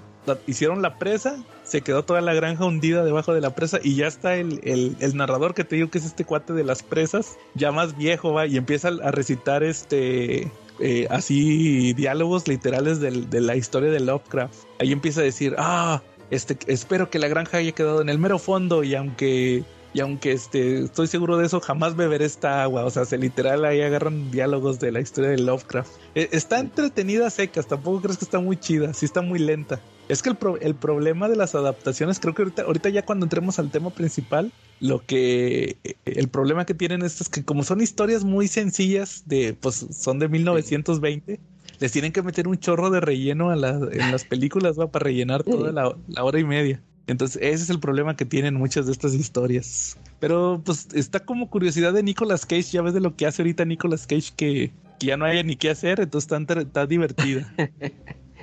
hicieron la presa, se quedó toda la granja hundida debajo de la presa y ya está el, el, narrador que te digo que es este cuate de las presas, ya más viejo, va, y empieza a recitar este... Eh, así diálogos literales de la historia de Lovecraft. Ahí empieza a decir, ah, este, espero que la granja haya quedado en el mero fondo y aunque y aunque este, estoy seguro de eso, jamás beberé esta agua. O sea, se literal ahí agarran diálogos de la historia de Lovecraft. E, está entretenida secas, tampoco crees que está muy chida, sí está muy lenta. Es que el, el problema de las adaptaciones, creo que ahorita, ahorita ya cuando entremos al tema principal, lo que el problema que tienen es que como son historias muy sencillas de pues son de 1920 les tienen que meter un chorro de relleno a en las películas va para rellenar toda la, hora y media entonces ese es el problema que tienen muchas de estas historias pero pues está como curiosidad de Nicolas Cage ya ves de lo que hace ahorita Nicolas Cage que, ya no haya ni qué hacer entonces está, está divertida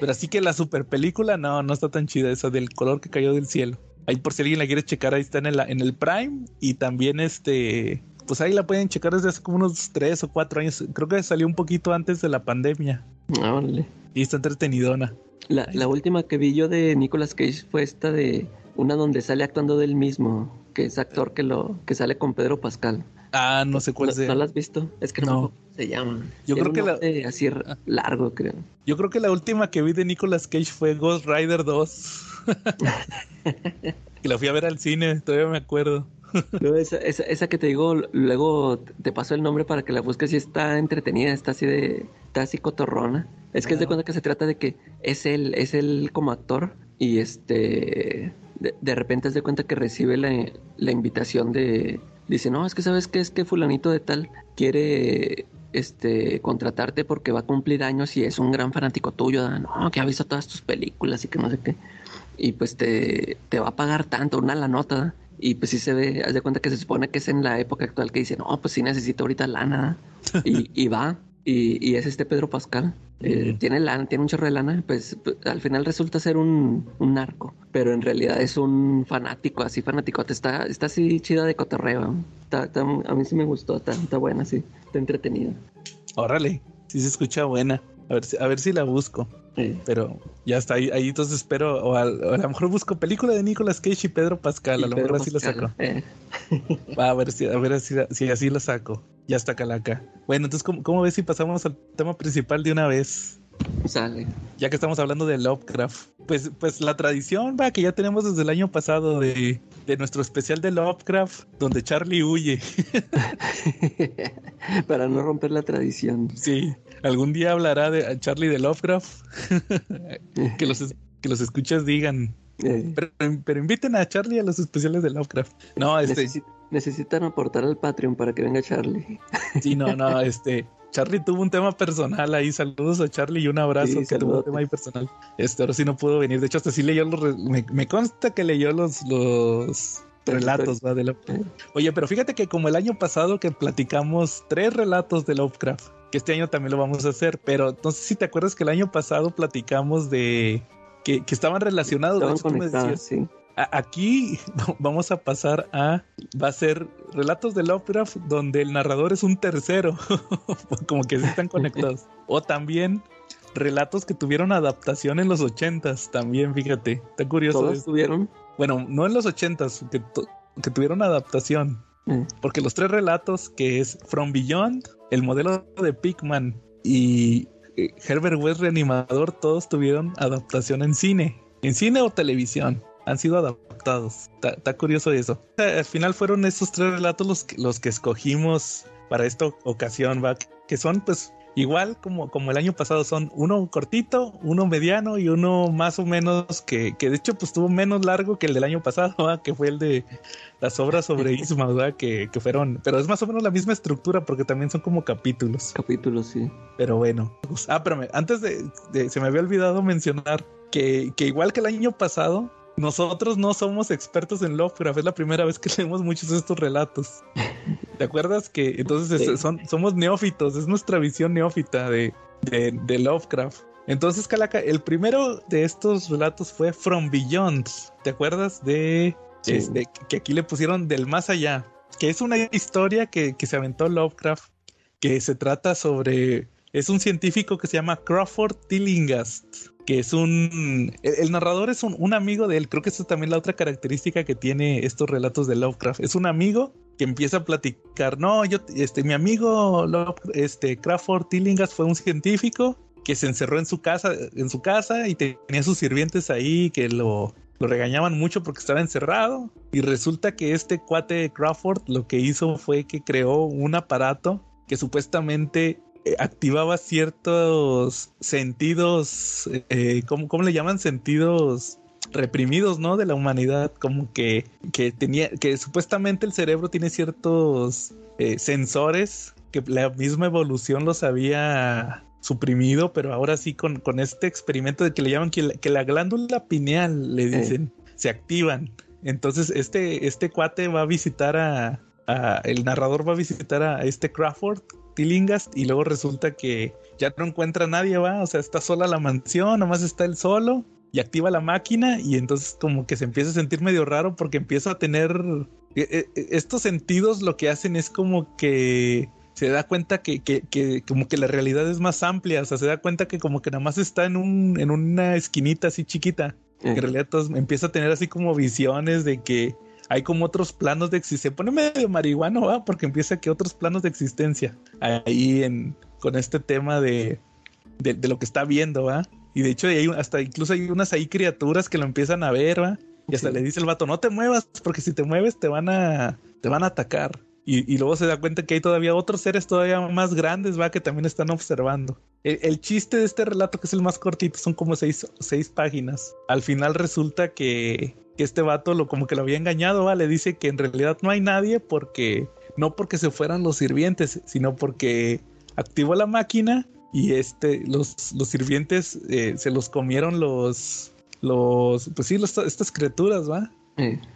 Pero así que la super película, no, no está tan chida esa del color que cayó del cielo. Ahí por si alguien la quiere checar, ahí está en el, en el Prime. Y también este, pues ahí la pueden checar desde hace como unos 3 o 4 años. Creo que salió un poquito antes de la pandemia. Ah, Y está entretenidona. La, la última que vi yo de Nicolas Cage fue esta de una donde sale actuando del mismo, que es actor que lo que sale con Pedro Pascal. Ah, no sé cuál es. ¿No la has visto? Es que no, se llama. Yo creo que la. Así largo, creo. Yo creo que la última que vi de Nicolas Cage fue Ghost Rider 2. y la fui a ver al cine, todavía me acuerdo. Esa, esa, que te digo, luego te paso el nombre para que la busques y está entretenida, está así de. Está así cotorrona. Es que es de cuando que se trata de que es él, es él como actor y este. De, repente es de cuenta que recibe la invitación de, dice, no, es que sabes que es que fulanito de tal quiere este contratarte porque va a cumplir años y es un gran fanático tuyo, no, que ha visto todas tus películas y que no sé qué. Y pues te, te va a pagar tanto, una la nota. Y pues sí se ve, haz de cuenta que se supone que es en la época actual que dice, no, pues sí necesito ahorita lana. y, y va, y, y, es este Pedro Pascal. Eh, tiene lana, tiene un chorro de lana, pues, pues al final resulta ser un, un, narco, pero en realidad es un fanático, así fanático, está, está así chida de cotorreo. a mí sí me gustó, está, está buena, sí, está entretenida. Órale, sí se escucha buena. A ver, a ver si la busco. Pero ya está ahí, ahí entonces espero, o a, lo mejor busco película de Nicolas Cage y Pedro Pascal, a lo mejor así lo saco. Eh. Va a ver si, a ver si, si así lo saco. Ya está Calaca. Bueno, entonces, ¿cómo, ves si pasamos al tema principal de una vez? Sale. Ya que estamos hablando de Lovecraft. Pues, pues la tradición, va, que ya tenemos desde el año pasado de, de nuestro especial de Lovecraft, donde Charlie huye. Para no romper la tradición. Sí. Algún día hablará de Charlie de Lovecraft. que, los, que los escuchas digan. Eh. Pero, inviten a Charlie a los especiales de Lovecraft. No, este. necesitan aportar al Patreon para que venga Charlie. sí, no, no, este. Charlie tuvo un tema personal ahí. Saludos a Charlie y un abrazo que tuvo un tema ahí personal. Este, ahora sí no pudo venir. De hecho, hasta sí leyó los. Me, me consta que leyó los, los relatos ¿va? de Lovecraft. Oye, pero fíjate que como el año pasado que platicamos tres relatos de Lovecraft, que este año también lo vamos a hacer, pero no sé si te acuerdas que el año pasado platicamos de que, estaban relacionados. aquí vamos a pasar a, va a ser relatos de Lovecraft donde el narrador es un tercero, como que están conectados. o también relatos que tuvieron adaptación en los ochentas, también, fíjate, está curioso. ¿Todos tuvieron? Bueno, no en los ochentas, que, que tuvieron adaptación. Eh, Porque los tres relatos, que es From Beyond, el modelo de Pigman y eh, Herbert West Reanimador, todos tuvieron adaptación en cine. En cine o televisión. Han sido adaptados. Está, curioso eso. Sea, al final fueron estos tres relatos los que, los que escogimos para esta ocasión, ¿va? Que son pues igual como, como el año pasado. Son uno cortito, uno mediano y uno más o menos que, que de hecho pues estuvo menos largo que el del año pasado. Que fue el de las obras sobre Isma, ¿verdad? Que, que fueron, pero es más o menos la misma estructura porque también son como capítulos. capítulos, sí. Pero bueno. Ah, pero antes de, de- se me había olvidado mencionar que, que igual que el año pasado, nosotros no somos expertos en Lovecraft. Es la primera vez que leemos muchos de estos relatos. ¿Te acuerdas que entonces Sí. es- son, somos neófitos? Es nuestra visión neófita de, de, de Lovecraft. Entonces, Calaca, el primero de estos relatos fue From Beyond. ¿Te acuerdas de Sí. este, que aquí le pusieron del más allá? Que es una historia que, que se aventó Lovecraft, que se trata sobre. Es un científico que se llama Crawford Tillinghast, que es un. El, narrador es un, un amigo de él. Creo que esa es también la otra característica que tiene estos relatos de Lovecraft. Es un amigo que empieza a platicar. No, yo, este, mi amigo Love- este, Crawford Tillinghast fue un científico que se encerró en su casa, en su casa y tenía sus sirvientes ahí que lo, lo regañaban mucho porque estaba encerrado. Y resulta que este cuate Crawford lo que hizo fue que creó un aparato que supuestamente activaba ciertos sentidos, eh, ¿cómo, cómo le llaman? Sentidos reprimidos, ¿no? De la humanidad, como que, que tenía, que supuestamente el cerebro tiene ciertos eh, sensores que la misma evolución los había suprimido, pero ahora sí con, con este experimento de que le llaman que la, que la glándula pineal, le dicen, se activan. Entonces este, este cuate va a visitar a, a- el narrador va a visitar a este Crawford Tillinghast y luego resulta que ya no encuentra a nadie, va, o sea, está sola la mansión, nomás está él solo y activa la máquina y entonces como que se empieza a sentir medio raro porque empieza a tener eh, eh, estos sentidos lo que hacen es como que se da cuenta que, que, que como que la realidad es más amplia, o sea, se da cuenta que como que nada más está en un en una esquinita así chiquita Eh, en realidad empieza a tener así como visiones de que hay como otros planos de existencia. Pone medio marihuano, ¿va? Porque empieza que otros planos de existencia ahí en, con este tema de, de, de lo que está viendo, ¿va? Y de hecho hay hasta incluso hay unas ahí criaturas que lo empiezan a ver, ¿va? Y hasta Sí. le dice el vato, no te muevas, porque si te mueves te van a, te van a atacar. Y, luego se da cuenta que hay todavía otros seres todavía más grandes, va, que también están observando. El, chiste de este relato, que es el más cortito, son como seis, seis páginas. Al final resulta que, que este vato lo como que lo había engañado, va, le dice que en realidad no hay nadie porque, no porque se fueran los sirvientes, sino porque activó la máquina y este, los, los sirvientes eh, se los comieron los, los, pues sí, estas criaturas, va.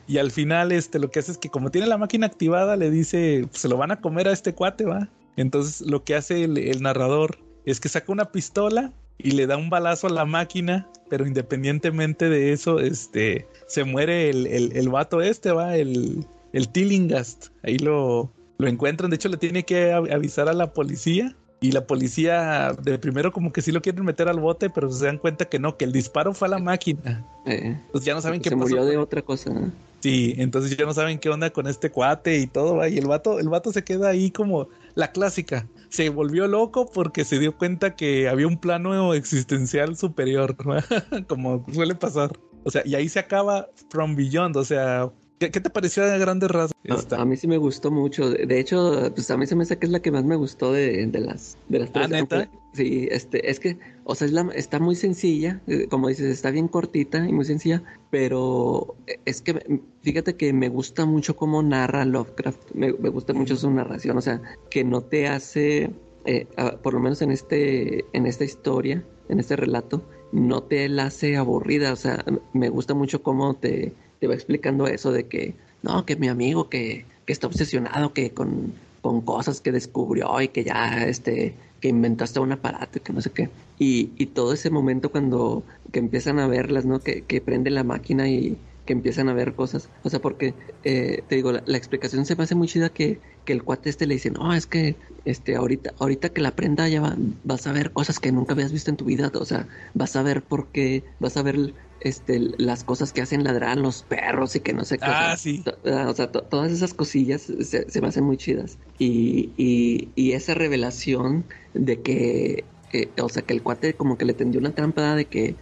Y al final, este, lo que hace es que como tiene la máquina activada, le dice, "Pues, se lo van a comer a este cuate, va. Entonces, lo que hace el, narrador es que saca una pistola y le da un balazo a la máquina, pero independientemente de eso, este, se muere el, el, el vato este, va, el, el Tillinghast. Ahí lo, lo encuentran. De hecho, le tiene que av- avisar a la policía. Y la policía, de primero, como que sí lo quieren meter al bote, pero se dan cuenta que no, que el disparo fue a la máquina. eh, Pues ya no saben qué se pasó. murió con de otra cosa. ¿no? Sí, entonces ya no saben qué onda con este cuate y todo, y el vato, el vato se queda ahí como la clásica. Se volvió loco porque se dio cuenta que había un plano existencial superior, ¿va? como suele pasar. O sea, y ahí se acaba From Beyond, o sea, ¿qué, qué te pareció a grandes rasgos? A, a mí sí me gustó mucho. De hecho, pues a mí se me hace que es la que más me gustó de, de las de las Ah, tres. ¿neta? Aunque- Sí, este, es que, o sea, es la, está muy sencilla, eh, como dices, está bien cortita y muy sencilla, pero es que fíjate que me gusta mucho cómo narra Lovecraft, me, me gusta mucho su narración, o sea, que no te hace, eh, ah, por lo menos en este, en esta historia, en este relato, no te la hace aburrida, o sea, me gusta mucho cómo te, te va explicando eso de que, no, que mi amigo que, que está obsesionado que con, con cosas que descubrió y que ya, este, que inventó hasta un aparato y que no sé qué. Y, y todo ese momento cuando que empiezan a verlas, ¿no? Que, que prende la máquina y, que empiezan a ver cosas. O sea, porque eh, te digo, la, explicación se me hace muy chida que, que el cuate este le dice, no, es que este ahorita, ahorita que la prenda ya va, vas a ver cosas que nunca habías visto en tu vida. O sea, vas a ver por qué, vas a ver este, las cosas que hacen ladrar los perros y que no sé qué. Ah, sí. Ah, o sea, todas esas cosillas se, se, me hacen muy chidas. Y, y, y esa revelación de que, eh, o sea, que el cuate como que le tendió una trampa de que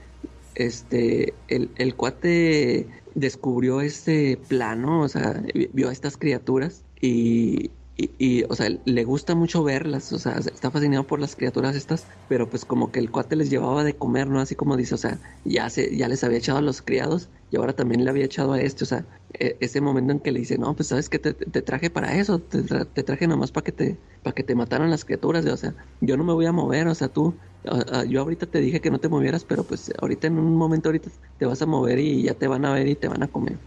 este, el, el cuate descubrió este plano, o sea, vio a estas criaturas y, y, o sea, le gusta mucho verlas, o sea, está fascinado por las criaturas estas, pero pues como que el cuate les llevaba de comer, ¿no? Así como dice, o sea, ya, se, ya les había echado a los criados y ahora también le había echado a este, o sea, ese momento en que le dice, no, pues sabes que te, traje para eso, te, te, traje nomás para que te, para que te mataran las criaturas, o sea, yo no me voy a mover, o sea, tú, yo ahorita te dije que no te movieras, pero pues ahorita en un momento ahorita te vas a mover y ya te van a ver y te van a comer.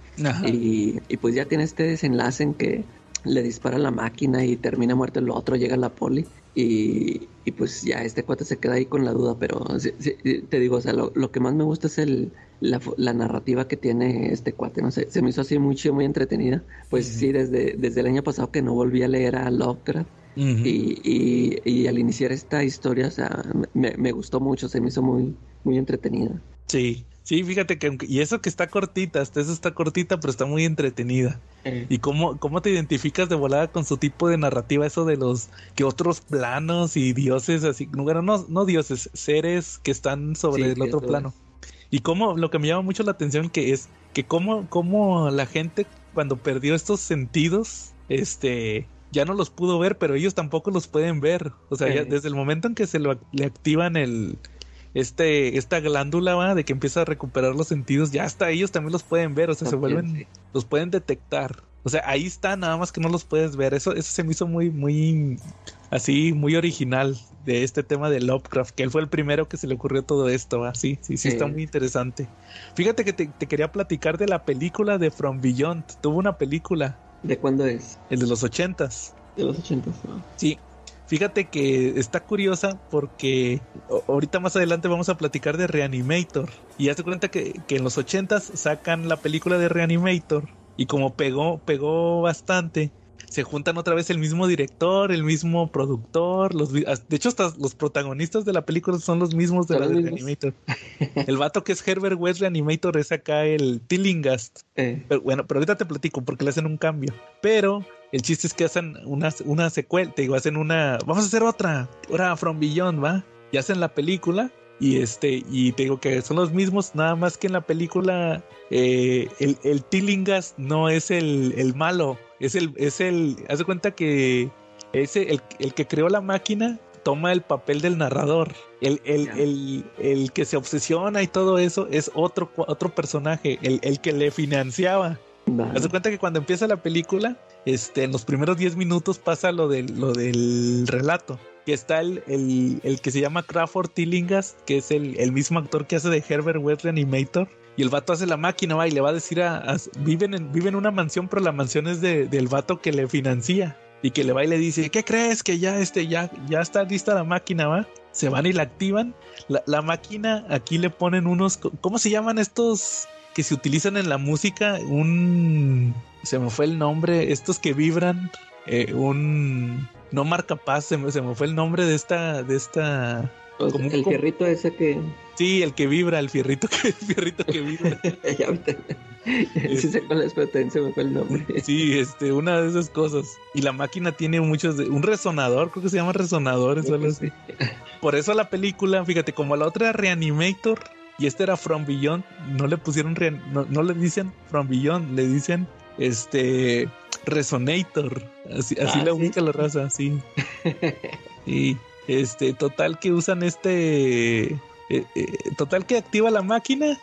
Y, y pues ya tiene este desenlace en que le dispara la máquina y termina muerto el otro, llega la poli y, y pues ya este cuate se queda ahí con la duda, pero te digo, o sea, lo, lo, que más me gusta es el, la, la, narrativa que tiene este cuate, no sé, se me hizo así muy chido, muy entretenida, pues sí, desde, desde el año pasado que no volví a leer a Lovecraft. y, y, y, al iniciar esta historia, o sea, me, me gustó mucho, se me hizo muy, muy entretenida. Sí, Sí, fíjate que y eso que está cortita, hasta eso está cortita, pero está muy entretenida. ¿Y cómo, cómo te identificas de volada con su tipo de narrativa, eso de los que otros planos y dioses así, bueno, no, no dioses, seres que están sobre el otro plano? Y cómo, lo que me llama mucho la atención que es que cómo, cómo la gente cuando perdió estos sentidos, este, ya no los pudo ver, pero ellos tampoco los pueden ver. O sea, ya desde el momento en que se lo, le activan el, este, esta glándula ¿va? de que empieza a recuperar los sentidos, ya hasta ellos también los pueden ver, o sea, se vuelven, los pueden detectar. O sea, ahí está, nada más que no los puedes ver. Eso, eso se me hizo muy, muy, así, muy original de este tema de Lovecraft, que él fue el primero que se le ocurrió todo esto, así, sí, sí, está muy interesante. Fíjate que te, te, quería platicar de la película de From Beyond. Tuvo una película. ¿De cuándo es? El de los ochentas. De los ochentas, ¿no? Sí, Fíjate que está curiosa porque ahorita más adelante vamos a platicar de Reanimator. Y hazte cuenta que, que en los ochentas sacan la película de Reanimator. Y como pegó, pegó bastante, se juntan otra vez el mismo director, el mismo productor, los de hecho hasta los protagonistas de la película son los mismos de la de Reanimator. el vato que es Herbert West Reanimator es acá el Tillingast. Eh. bueno, pero ahorita te platico porque le hacen un cambio. Pero el chiste es que hacen una, una secuela, te digo, hacen una, vamos a hacer otra, ahora From Beyond, ¿va? Y hacen la película y este, y te digo que son los mismos, nada más que en la película eh, el, el Tillingas no es el, el, malo, es el, es el, haz de cuenta que ese, el, el que creó la máquina toma el papel del narrador. El, el, el, el, que se obsesiona y todo eso es otro, otro personaje, el, el que le financiaba. Haz de cuenta que cuando empieza la película, este, en los primeros 10 minutos pasa lo, de, lo del relato. Que está el, el, que se llama Crawford Tillingas, que es el, mismo actor que hace de Herbert West Reanimator. Y el vato hace la máquina, va, y le va a decir a. viven, en, vive en una mansión, pero la mansión es de, del vato que le financia. Y que le va y le dice, ¿qué crees? Que ya, este, ya, ya está lista la máquina, va. Se van y la activan. La, la máquina, aquí le ponen unos. ¿Cómo se llaman estos? que se utilizan en la música, un... Se me fue el nombre, estos que vibran, eh, un... No marca paz, se me, se me fue el nombre de esta... De esta como, el fierrito ese que... Sí, el que vibra, el fierrito que, el fierrito que vibra. ya sí sé cuál es, pero se me fue el nombre. sí, este, una de esas cosas. Y la máquina tiene muchos... De, un resonador, creo que se llama resonador, eso así. Por eso la película, fíjate, como la otra Reanimator y este era From Beyond, no le pusieron, no, le dicen From Beyond, le dicen este Resonator, así, así ah, le ubica la raza, sí. y este, total que usan este, eh, eh, total que activa la máquina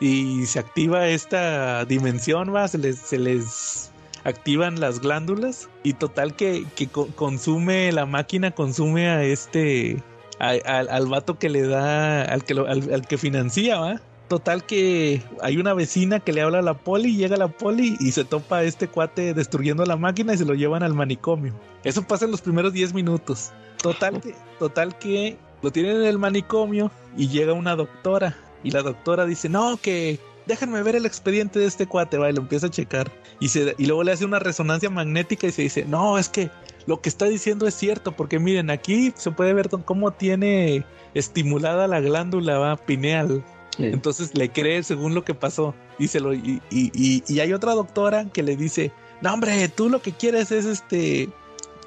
y se activa esta dimensión, va, se les, se les activan las glándulas y total que, que consume la máquina, consume a este al, vato que le da, al que, al, que financia, ¿va? Total que hay una vecina que le habla a la poli, llega la poli y se topa este cuate destruyendo la máquina y se lo llevan al manicomio. Eso pasa en los primeros 10 minutos. Total que, total que lo tienen en el manicomio y llega una doctora y la doctora dice, no, que, déjenme ver el expediente de este cuate, va, y lo empieza a checar. Y, se, y luego le hace una resonancia magnética y se dice, no, es que lo que está diciendo es cierto, porque miren, aquí se puede ver cómo tiene estimulada la glándula pineal. Entonces le cree según lo que pasó. Y, y, y, y, hay otra doctora que le dice, no hombre, tú lo que quieres es este,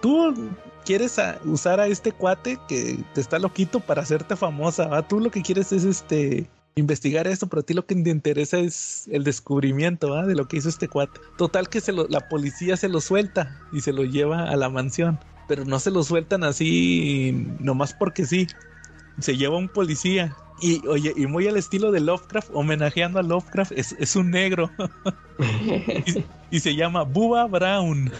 tú quieres usar a este cuate que te está loquito para hacerte famosa. Tú lo que quieres es este investigar esto, pero a ti lo que te interesa es el descubrimiento de lo que hizo este cuate. Total que se la policía se lo suelta y se lo lleva a la mansión, pero no se lo sueltan así nomás porque sí. Se lleva un policía y oye, y muy al estilo de Lovecraft, homenajeando a Lovecraft, es, un negro. y, se llama Bubba Brown.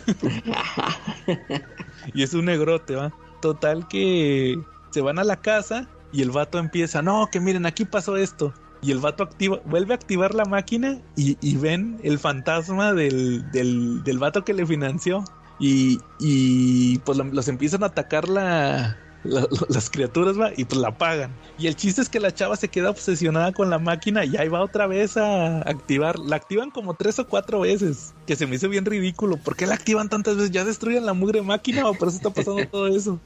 y es un negrote, ¿va? Total que se van a la casa y el vato empieza, no, que miren, aquí pasó esto. Y el vato activa, vuelve a activar la máquina y, ven el fantasma del, del, del, vato que le financió. Y, y pues los empiezan a atacar la, las criaturas va y pues la apagan. Y el chiste es que la chava se queda obsesionada con la máquina y ahí va otra vez a activar. La activan como tres o cuatro veces, que se me hizo bien ridículo. ¿Por qué la activan tantas veces? ¿Ya destruyen la mugre máquina o por eso está pasando todo eso?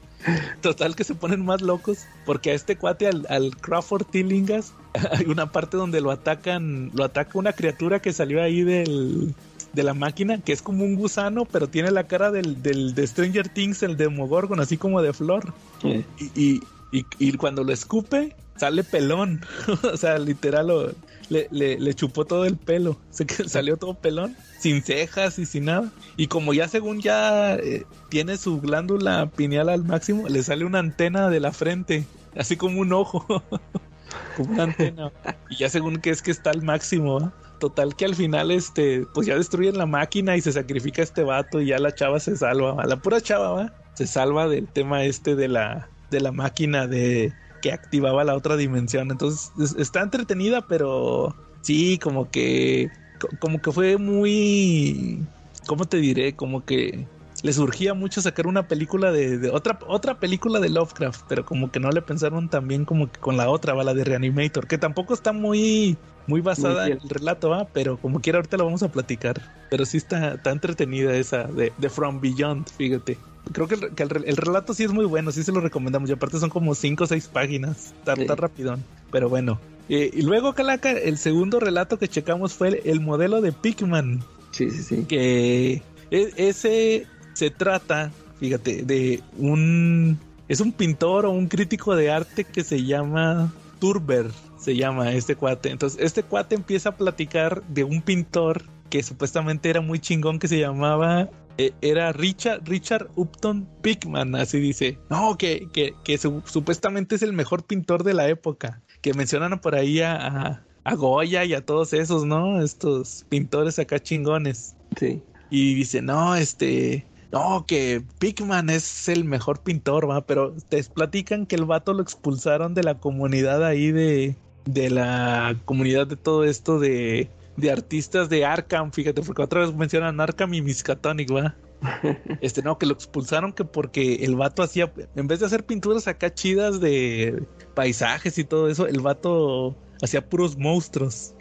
Total que se ponen más locos porque a este cuate, al, Crawford Tillingas, hay una parte donde lo atacan, lo ataca una criatura que salió ahí del, de la máquina, que es como un gusano, pero tiene la cara del, del de Stranger Things, el Demogorgon, así como de flor. Y, y, y, cuando lo escupe, sale pelón. o sea, literal, le, le, chupó todo el pelo. Se, salió todo pelón, sin cejas y sin nada. Y como ya según ya eh, tiene su glándula pineal al máximo, le sale una antena de la frente, así como un ojo. como una antena. Y ya según que es que está al máximo. Total que al final, este, pues ya destruyen la máquina y se sacrifica este vato y ya la chava se salva, la pura chava, ¿va? Se salva del tema este de la, de la máquina de que activaba la otra dimensión. Entonces está entretenida, pero sí, como que, como que fue muy, ¿cómo te diré? Como que le surgía mucho sacar una película de, otra otra película de Lovecraft, pero como que no le pensaron tan bien como que con la otra, va la de Reanimator, que tampoco está muy muy basada en el relato, ¿va? pero como quiera ahorita lo vamos a platicar. Pero sí está, está entretenida esa de, de From Beyond, fíjate. Creo que, el, relato sí es muy bueno, sí se lo recomendamos. Y aparte son como 5 o 6 páginas, está, rapidón. Pero bueno. Eh, y luego, Calaca, el segundo relato que checamos fue el, modelo de Pikman. Sí, sí, sí. Que e, ese se trata, fíjate, de un... Es un pintor o un crítico de arte que se llama Turber, se llama este cuate. Entonces, este cuate empieza a platicar de un pintor que supuestamente era muy chingón que se llamaba eh, era Richard, Richard Upton Pickman, así dice. No, que, que, que supuestamente es el mejor pintor de la época. Que mencionan por ahí a, a, Goya y a todos esos, ¿no? Estos pintores acá chingones. Sí. Y dice, no, este, no, que Pickman es el mejor pintor, va, pero te platican que el vato lo expulsaron de la comunidad ahí de, de la comunidad de todo esto de, de artistas de Arkham, fíjate, porque otra vez mencionan Arkham y Miskatonic, va. Este, no, que lo expulsaron que porque el vato hacía, en vez de hacer pinturas acá chidas de paisajes y todo eso, el vato hacía puros monstruos.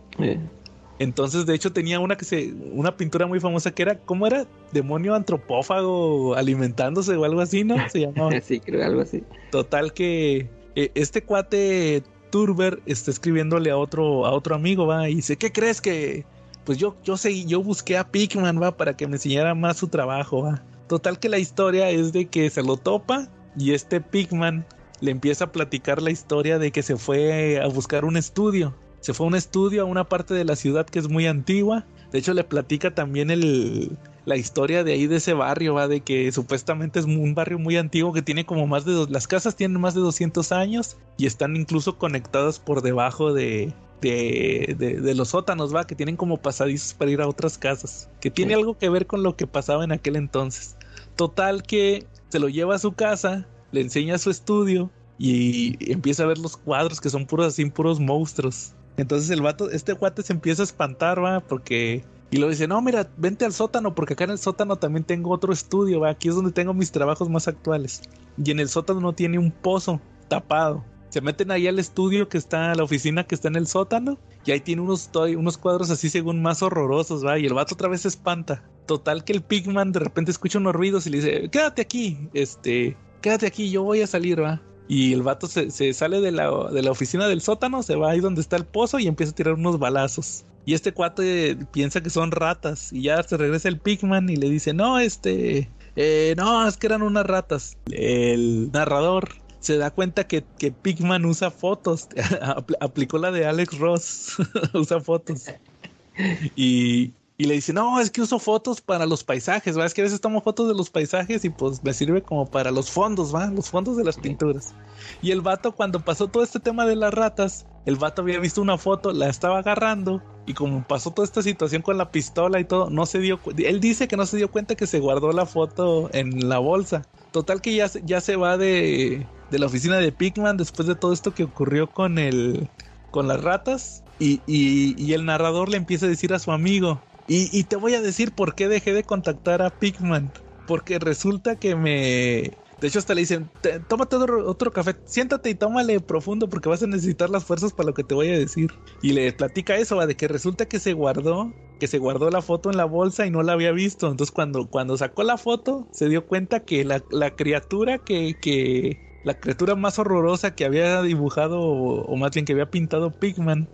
Entonces, de hecho, tenía una que se, una pintura muy famosa que era, ¿cómo era? Demonio antropófago alimentándose o algo así, ¿no? Se llamaba. sí, creo algo así. Total que eh, este cuate Turber está escribiéndole a otro, a otro amigo, va, y dice, ¿qué crees que? Pues yo, yo sé, yo busqué a Pikman, va, para que me enseñara más su trabajo, va. Total que la historia es de que se lo topa y este Pikman le empieza a platicar la historia de que se fue a buscar un estudio se fue a un estudio a una parte de la ciudad que es muy antigua. De hecho, le platica también el, la historia de ahí de ese barrio, va de que supuestamente es un barrio muy antiguo que tiene como más de dos, las casas tienen más de 200 años y están incluso conectadas por debajo de, de, de, los sótanos, va, que tienen como pasadizos para ir a otras casas, que tiene algo que ver con lo que pasaba en aquel entonces. Total que se lo lleva a su casa, le enseña su estudio y empieza a ver los cuadros que son puros así, puros monstruos. Entonces el vato, este guate se empieza a espantar, va, porque. Y lo dice, no, mira, vente al sótano, porque acá en el sótano también tengo otro estudio, va, aquí es donde tengo mis trabajos más actuales. Y en el sótano no tiene un pozo tapado. se meten ahí al estudio que está, la oficina que está en el sótano, y ahí tiene unos, unos cuadros así según más horrorosos, va, y el vato otra vez se espanta. Total que el Pigman de repente escucha unos ruidos y le dice, quédate aquí, este, quédate aquí, yo voy a salir, va. Y el vato se, sale de la, de la oficina del sótano, se va ahí donde está el pozo y empieza a tirar unos balazos. Y este cuate piensa que son ratas. Y ya se regresa el Pigman y le dice, no, este... Eh, no, es que eran unas ratas. El narrador se da cuenta que, que Pigman usa fotos. aplicó la de Alex Ross. usa fotos. Y, y le dice, no, es que uso fotos para los paisajes, ¿va? Es que a veces tomo fotos de los paisajes y pues me sirve como para los fondos, ¿va? Los fondos de las pinturas. Y el vato cuando pasó todo este tema de las ratas, el vato había visto una foto, la estaba agarrando y como pasó toda esta situación con la pistola y todo, no se dio él dice que no se dio cuenta que se guardó la foto en la bolsa. Total que ya, ya se va de, de la oficina de Pigman después de todo esto que ocurrió con el con las ratas y, y, y el narrador le empieza a decir a su amigo, y, te voy a decir por qué dejé de contactar a Pigman. Porque resulta que me. De hecho, hasta le dicen: Tómate otro, café, siéntate y tómale profundo porque vas a necesitar las fuerzas para lo que te voy a decir. Y le platica eso, de que resulta que se guardó, que se guardó la foto en la bolsa y no la había visto. Entonces, cuando, cuando sacó la foto, se dio cuenta que la, criatura que, que. La criatura más horrorosa que había dibujado, o más bien que había pintado Pigman,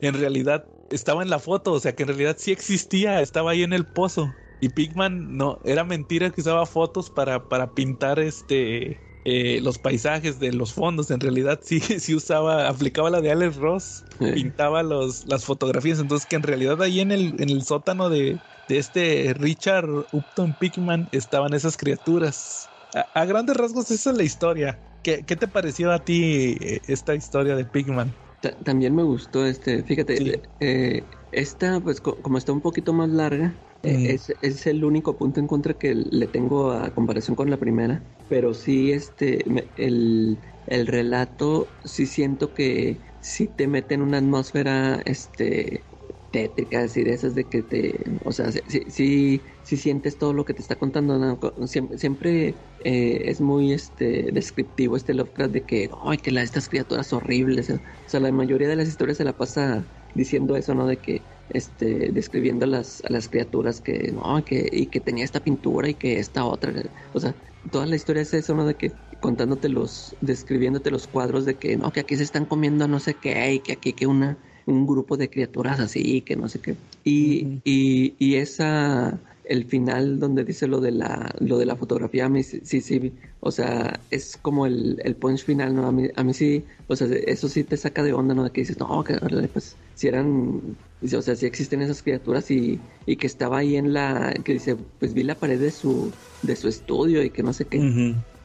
en realidad estaba en la foto, o sea que en realidad sí existía, estaba ahí en el pozo. Y Pigman no, era mentira que usaba fotos para, para pintar este eh, los paisajes de los fondos. En realidad sí, sí usaba, aplicaba la de Alex Ross, pintaba los, las fotografías. Entonces que en realidad ahí en el, en el sótano de, de este Richard Upton Pigman estaban esas criaturas. A, grandes rasgos esa es la historia. ¿Qué, ¿Qué, te pareció a ti eh, esta historia de Pigman? También me gustó este, fíjate, eh, esta pues como está un poquito más larga, eh, es, es, el único punto en contra que le tengo a comparación con la primera, pero sí este, el, el relato sí siento que sí te mete en una atmósfera este tétrica, así de esas de que te, o sea, sí, sí, sientes todo lo que te está contando, siempre, eh, es muy este descriptivo este Lovecraft de que, ay, que la, estas criaturas horribles, o sea, la mayoría de las historias se la pasa diciendo eso, ¿no? De que, este, describiendo a las, a las criaturas que, no, que, y que tenía esta pintura y que esta otra, o sea, toda la historia es eso, ¿no? De que contándote los, describiéndote los cuadros de que, no, que aquí se están comiendo no sé qué, y que aquí que una un grupo de criaturas así, que no sé qué. Y, y, y esa, el final donde dice lo de la, lo de la fotografía, a mí sí, sí, o sea, es como el, el punch final, ¿no? A mí, a mí sí, o sea, eso sí te saca de onda, ¿no? De que dices, no, que pues si eran, o sea, si existen esas criaturas y, y que estaba ahí en la, que dice, pues vi la pared de su, de su estudio y que no sé qué.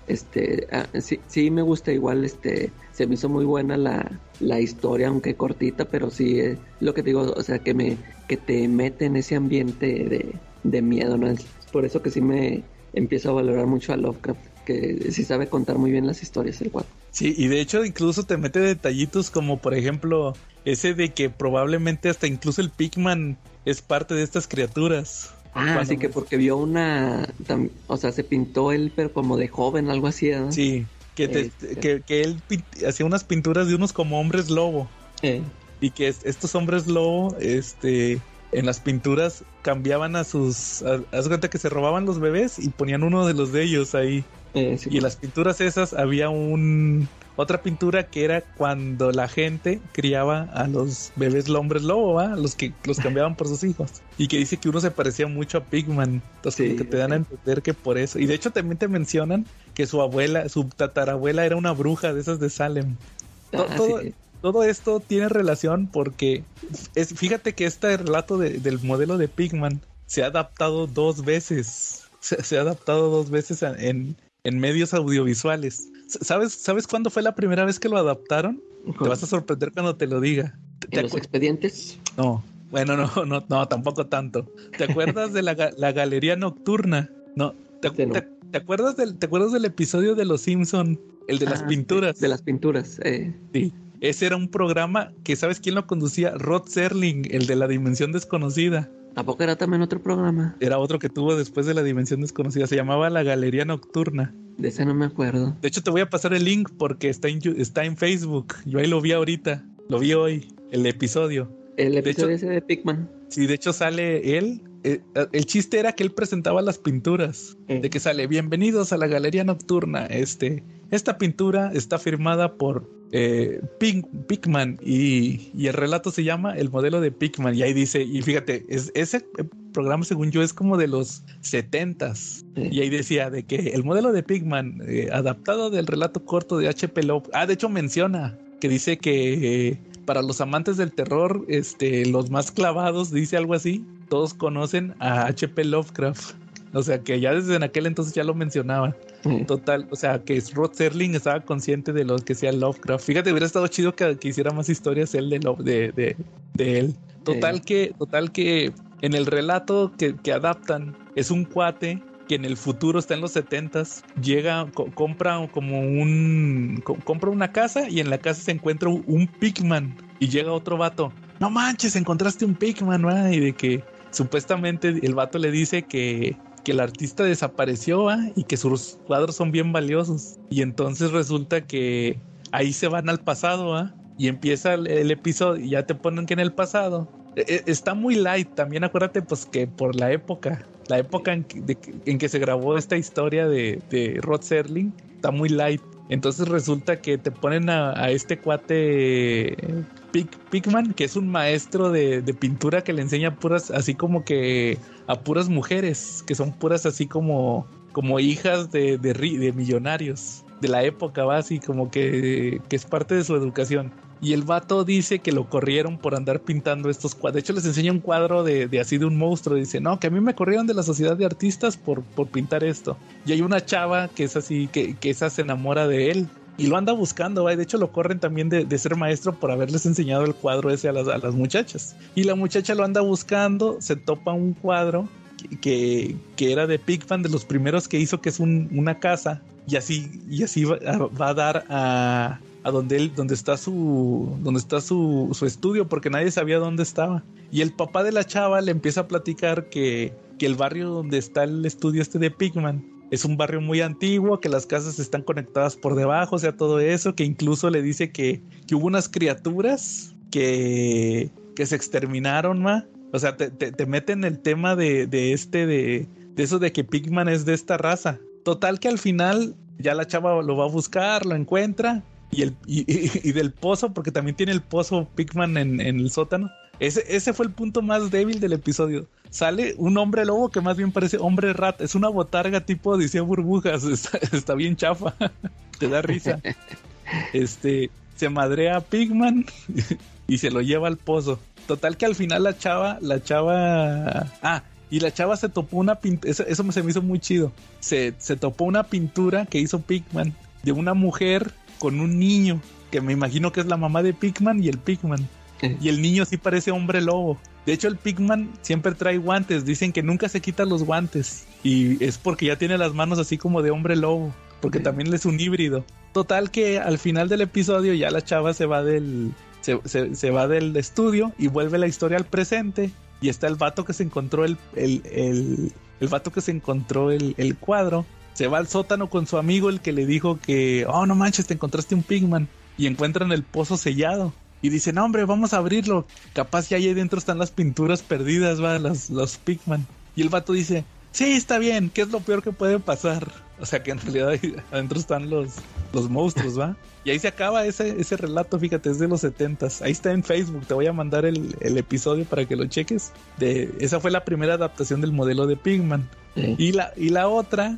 Este, ah, sí, sí me gusta igual, este, se me hizo muy buena la, la historia, aunque cortita, pero sí, eh, lo que digo, o sea, que me, que te mete en ese ambiente de, de miedo, ¿no? Es por eso que sí me empiezo a valorar mucho a Lovecraft, que sí sabe contar muy bien las historias, el cual. Sí, y de hecho incluso te mete detallitos como por ejemplo ese de que probablemente hasta incluso el Pigman es parte de estas criaturas. Ah, así que porque vio una, o sea, se pintó él, pero como de joven, algo así, ¿no? Sí, que, este. que, que, él hacía unas pinturas de unos como hombres lobo. Eh. Y que estos hombres lobo, este, en las pinturas cambiaban a sus, haz cuenta que se robaban los bebés y ponían uno de los de ellos ahí. Eh, y en las pinturas esas había un, otra pintura que era cuando la gente criaba a los bebés hombres lobo, ¿va? Los que los cambiaban por sus hijos. Y que dice que uno se parecía mucho a Pigman. Entonces, que te dan a entender que por eso. Y de hecho, también te mencionan que su abuela, su tatarabuela era una bruja de esas de Salem. Ah, todo, esto tiene relación porque es, fíjate que este relato del modelo de Pigman se ha adaptado dos veces. Se, ha adaptado dos veces en, en medios audiovisuales. ¿Sabes, ¿Sabes cuándo fue la primera vez que lo adaptaron? Te vas a sorprender cuando te lo diga. ¿En los expedientes? No, bueno, no, no, no, tampoco tanto. ¿Te acuerdas de la, galería nocturna? No, ¿te, acuerdas del, ¿te acuerdas del episodio de Los Simpson? El de las ah, pinturas. De las pinturas, eh. Sí. Ese era un programa que, ¿sabes quién lo conducía? Rod Serling, el de la dimensión desconocida. Tampoco era también otro programa. Era otro que tuvo después de la Dimensión Desconocida. Se llamaba La Galería Nocturna. De ese no me acuerdo. De hecho, te voy a pasar el link porque está en, está en Facebook. Yo ahí lo vi ahorita. Lo vi hoy, el episodio. El episodio ese de Pikman. Sí, de hecho sale él. Eh, el chiste era que él presentaba las pinturas. De que sale, bienvenidos a la Galería Nocturna. Este, esta pintura está firmada por eh, Pikman y, el relato se llama El modelo de Pikman. Y ahí dice, y fíjate, es, ese programa según yo es como de los setentas. Y ahí decía de que el modelo de Pikman, eh, adaptado del relato corto de H.P. Lovecraft, ah, de hecho menciona que dice que eh, para los amantes del terror, este, los más clavados, dice algo así, todos conocen a H.P. Lovecraft. O sea que ya desde en aquel entonces ya lo mencionaba. Total, o sea que Rod Serling estaba consciente de lo que sea Lovecraft. Fíjate, hubiera estado chido que, hiciera más historias él de, de, de, él. Total que, total que en el relato que, que, adaptan es un cuate que en el futuro está en los setentas, llega, compra como un, compra una casa y en la casa se encuentra un, Pigman y llega otro vato. No manches, encontraste un Pigman, y de que supuestamente el vato le dice que que el artista desapareció y que sus cuadros son bien valiosos. Y entonces resulta que ahí se van al pasado y empieza el, episodio y ya te ponen que en el pasado. E, e, está muy light, también acuérdate pues que por la época, la época en que, se grabó esta historia de, de Rod Serling, está muy light. Entonces resulta que te ponen a, este cuate Pigman, que es un maestro de, pintura que le enseña puras, así como que a puras mujeres, que son puras así como, como hijas de, de, millonarios de la época, va así como que, que es parte de su educación. Y el vato dice que lo corrieron por andar pintando estos cuadros. De hecho, les enseña un cuadro de, así de un monstruo. Dice, no, que a mí me corrieron de la sociedad de artistas por, por pintar esto. Y hay una chava que es así, que, que esa se enamora de él. Y lo anda buscando, de hecho lo corren también de, ser maestro por haberles enseñado el cuadro ese a las, muchachas. Y la muchacha lo anda buscando, se topa un cuadro que, que, era de Pigman, de los primeros que hizo, que es una casa. Y así, y así va a dar a, a donde él, donde está su, donde está su, su, estudio, porque nadie sabía dónde estaba. Y el papá de la chava le empieza a platicar que, que el barrio donde está el estudio este de Pigman es un barrio muy antiguo, que las casas están conectadas por debajo, o sea, todo eso, que incluso le dice que, que hubo unas criaturas que, que se exterminaron, ma. O sea, te, te, meten el tema de, de este, de, de eso de que Pigman es de esta raza. Total que al final ya la chava lo va a buscar, lo encuentra y, el, y, del pozo, porque también tiene el pozo Pigman en, el sótano. Ese, ese fue el punto más débil del episodio. Sale un hombre lobo que más bien parece hombre rat. Es una botarga tipo dice Burbujas. Está, bien chafa. Te da risa. Este se madrea a Pigman y se lo lleva al pozo. Total que al final la chava, la chava. Ah, y la chava se topó una pintura. Eso, eso, se me hizo muy chido. Se, se topó una pintura que hizo Pigman de una mujer con un niño, que me imagino que es la mamá de Pigman y el Pigman. Y el niño sí parece hombre lobo. De hecho, el Pigman siempre trae guantes. Dicen que nunca se quita los guantes. Y es porque ya tiene las manos así como de hombre lobo. Porque también es un híbrido. Total que al final del episodio ya la chava se va del. Se, va del estudio y vuelve la historia al presente. Y está el vato que se encontró el. el, el, el vato que se encontró el, el cuadro se va al sótano con su amigo, el que le dijo que, oh, no manches, te encontraste un Pigman. Y encuentran el pozo sellado. Y dicen, no, hombre, vamos a abrirlo. Capaz que ahí dentro están las pinturas perdidas, va, los, los Pigman. Y el vato dice, sí, está bien, ¿qué es lo peor que puede pasar? O sea que en realidad ahí adentro están los, los monstruos, ¿va? Y ahí se acaba ese, ese relato, fíjate, es de los setentas. Ahí está en Facebook, te voy a mandar el, el, episodio para que lo cheques. De, esa fue la primera adaptación del modelo de Pigman. Y, la, y la otra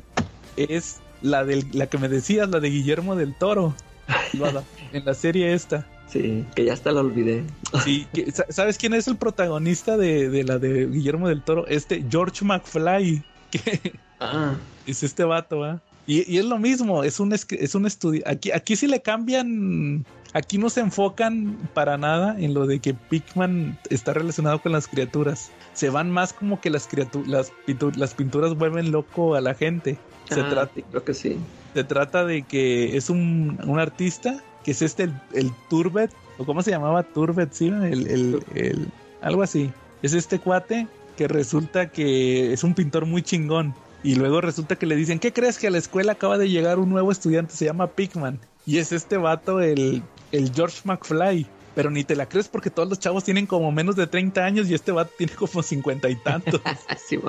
es la del, la que me decías, la de Guillermo del Toro. en la serie esta. Sí, que ya hasta la olvidé. Sí, ¿sabes quién es el protagonista de, la de Guillermo del Toro? Este George McFly. Que ah. es este vato, ¿ah? Y, es lo mismo, es un, es un estudio. Aquí, aquí sí le cambian. Aquí no se enfocan para nada en lo de que Pikman está relacionado con las criaturas. Se van más como que las, las, las pinturas vuelven loco a la gente. Se ah, trata, creo que sí. Se trata de que es un, artista que es este, el, Turbet, o cómo se llamaba Turbet, sí, el, el, algo así. Es este cuate que resulta que es un pintor muy chingón. Y luego resulta que le dicen, ¿qué crees que a la escuela acaba de llegar un nuevo estudiante? Se llama Pigman. Y es este vato, el, el George McFly. Pero ni te la crees porque todos los chavos tienen como menos de 30 años y este vato tiene como 50 y tantos. Sí,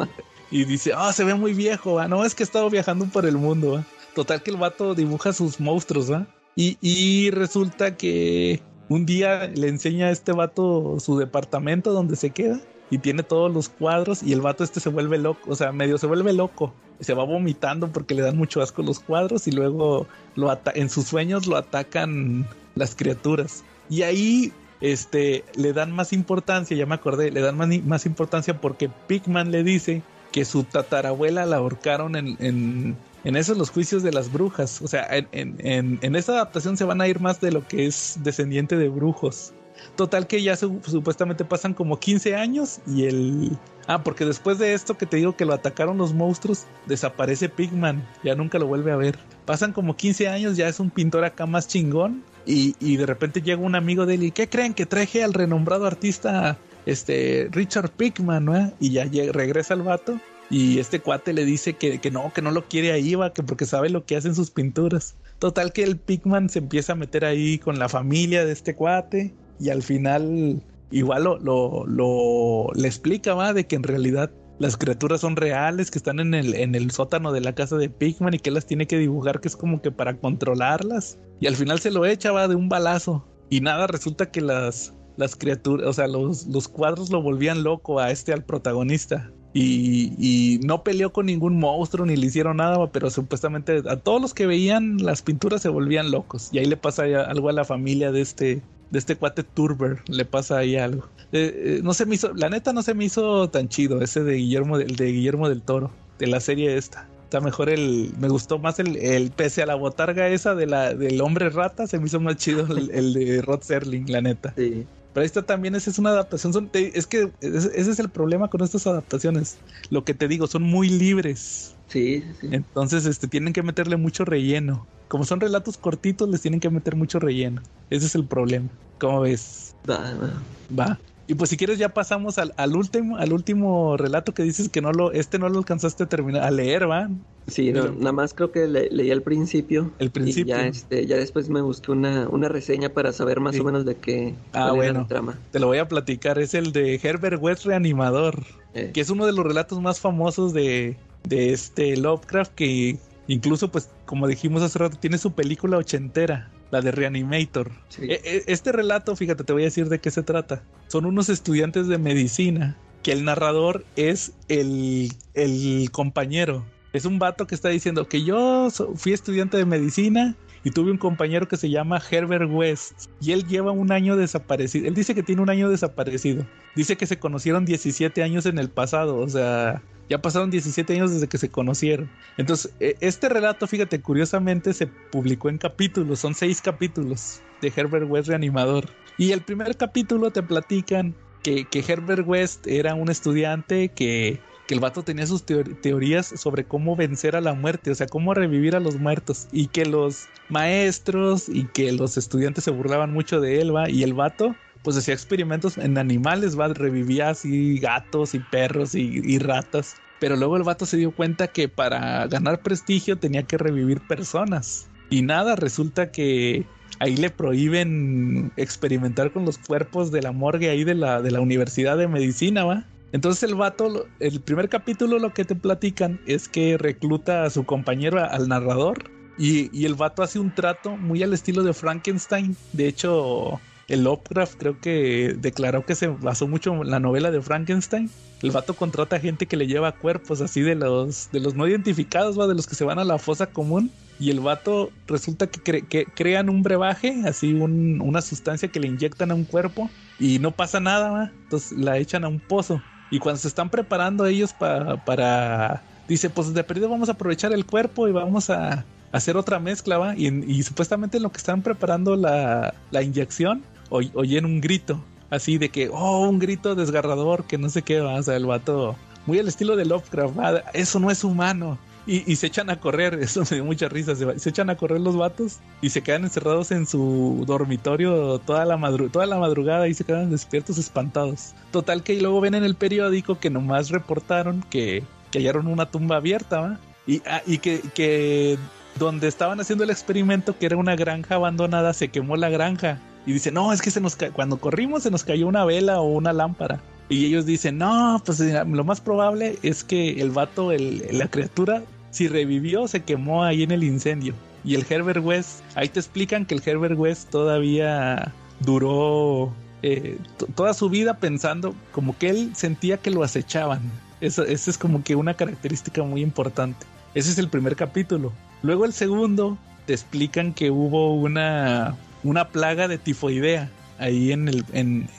y dice, ah, se ve muy viejo, ¿va? no, es que he estado viajando por el mundo. ¿va? Total que el vato dibuja sus monstruos, ¿va? Y, resulta que un día le enseña a este vato su departamento donde se queda y tiene todos los cuadros y el vato este se vuelve loco, o sea, medio se vuelve loco. Se va vomitando porque le dan mucho asco los cuadros y luego lo ata- en sus sueños lo atacan las criaturas. Y ahí este, le dan más importancia, ya me acordé, le dan más, más importancia porque Pigman le dice que su tatarabuela la ahorcaron en, en esos los juicios de las brujas. O sea, en, en, en, esta adaptación se van a ir más de lo que es descendiente de brujos. Total que ya su- supuestamente pasan como 15 años y el... Ah, porque después de esto que te digo que lo atacaron los monstruos, desaparece Pigman, ya nunca lo vuelve a ver. Pasan como 15 años, ya es un pintor acá más chingón y, y de repente llega un amigo de él y ¿qué creen? Que traje al renombrado artista este Richard Pigman, ¿no? Y ya llega- regresa el vato y este cuate le dice que, que no, que no lo quiere ahí, va, que porque sabe lo que hacen sus pinturas. Total que el Pigman se empieza a meter ahí con la familia de este cuate y al final igual lo, lo, lo- le explica, va, de que en realidad las criaturas son reales, que están en el, en el sótano de la casa de Pigman y que las tiene que dibujar, que es como que para controlarlas. Y al final se lo echa, va, de un balazo. Y nada, resulta que las, las criaturas, o sea, los, los cuadros lo volvían loco a este, al protagonista. Y, no peleó con ningún monstruo ni le hicieron nada, pero supuestamente a todos los que veían las pinturas se volvían locos. Y ahí le pasa algo a la familia de este, de este cuate Turber, le pasa ahí algo. Eh, eh, no se me hizo, la neta no se me hizo tan chido ese de Guillermo, el de Guillermo del Toro, de la serie esta. Está mejor el, me gustó más el, el pese a la botarga esa de la, del hombre rata, se me hizo más chido el, el de Rod Serling, la neta. Sí. Pero está también, esa es una adaptación. son- te- es que ese es el problema con estas adaptaciones. Lo que te digo, son muy libres. Sí, sí, sí. Entonces, este, tienen que meterle mucho relleno. Como son relatos cortitos, les tienen que meter mucho relleno. Ese es el problema. ¿Cómo ves? Va, va. Va. Y pues si quieres ya pasamos al, al último, al último relato que dices que no lo, este no lo alcanzaste a terminar, a leer, va. Sí, no, nada más creo que le- leí al principio. El principio. Y ya, este, ya después me busqué una, una reseña para saber más Sí. o menos de qué Ah, bueno. la trama. Te lo voy a platicar. Es el de Herbert West Reanimador. Eh, que es uno de los relatos más famosos de, de este Lovecraft que incluso pues como dijimos hace rato tiene su película ochentera la de Reanimator sí. E- e- este relato fíjate te voy a decir de qué se trata son unos estudiantes de medicina que el narrador es el, el compañero es un vato que está diciendo que yo fui estudiante de medicina y tuve un compañero que se llama Herbert West y él lleva un año desaparecido. Él dice que tiene un año desaparecido. Dice que se conocieron 17 años en el pasado, o sea, ya pasaron 17 años desde que se conocieron. Entonces, e- este relato, fíjate, curiosamente se publicó en capítulos, son seis capítulos de Herbert West Reanimador. Y el primer capítulo te platican que, que Herbert West era un estudiante que que el vato tenía sus teor- teorías sobre cómo vencer a la muerte, o sea, cómo revivir a los muertos, y que los maestros y que los estudiantes se burlaban mucho de él, y el vato pues hacía experimentos en animales, va, revivía así gatos y perros y, ratas, pero luego el vato se dio cuenta que para ganar prestigio tenía que revivir personas, y nada, resulta que ahí le prohíben experimentar con los cuerpos de la morgue ahí de la, de la Universidad de Medicina, va. Entonces el vato, el primer capítulo lo que te platican es que recluta a su compañero, al narrador, y, y el vato hace un trato muy al estilo de Frankenstein. De hecho, el Lovecraft creo que declaró que se basó mucho en la novela de Frankenstein. El vato contrata gente que le lleva cuerpos así de los, de los no identificados, ¿va? de los que se van a la fosa común. Y el vato resulta que, que crean un brebaje, así un- una sustancia que le inyectan a un cuerpo y no pasa nada, ¿va? entonces la echan a un pozo. Y cuando se están preparando ellos pa- para... Dice, pues de perdido vamos a aprovechar el cuerpo y vamos a hacer otra mezcla, ¿va? Y, supuestamente en lo que están preparando la inyección, oy- oyen un grito, así de que, oh, un grito desgarrador, que no sé qué. O sea, el vato, muy al estilo de Lovecraft. Eso no es humano. Y, se echan a correr, eso me dio mucha risa, se, echan a correr los vatos y se quedan encerrados en su dormitorio toda la, toda la madrugada y se quedan despiertos espantados. Total que luego ven en el periódico que nomás reportaron que, hallaron una tumba abierta. Y, ah, y que, que donde estaban haciendo el experimento, que era una granja abandonada, se quemó la granja. Y dice, no, es que se nos cuando corrimos se nos cayó una vela o una lámpara. Y ellos dicen, no, pues lo más probable es que el vato, el, la criatura, si revivió, se quemó ahí en el incendio. Y el Herbert West, ahí te explican que el Herbert West todavía duró eh, toda su vida pensando como que él sentía que lo acechaban. Eso, esa es como que una característica muy importante. Ese es el primer capítulo. Luego el segundo te explican que hubo una, una plaga de tifoidea ahí en el, en,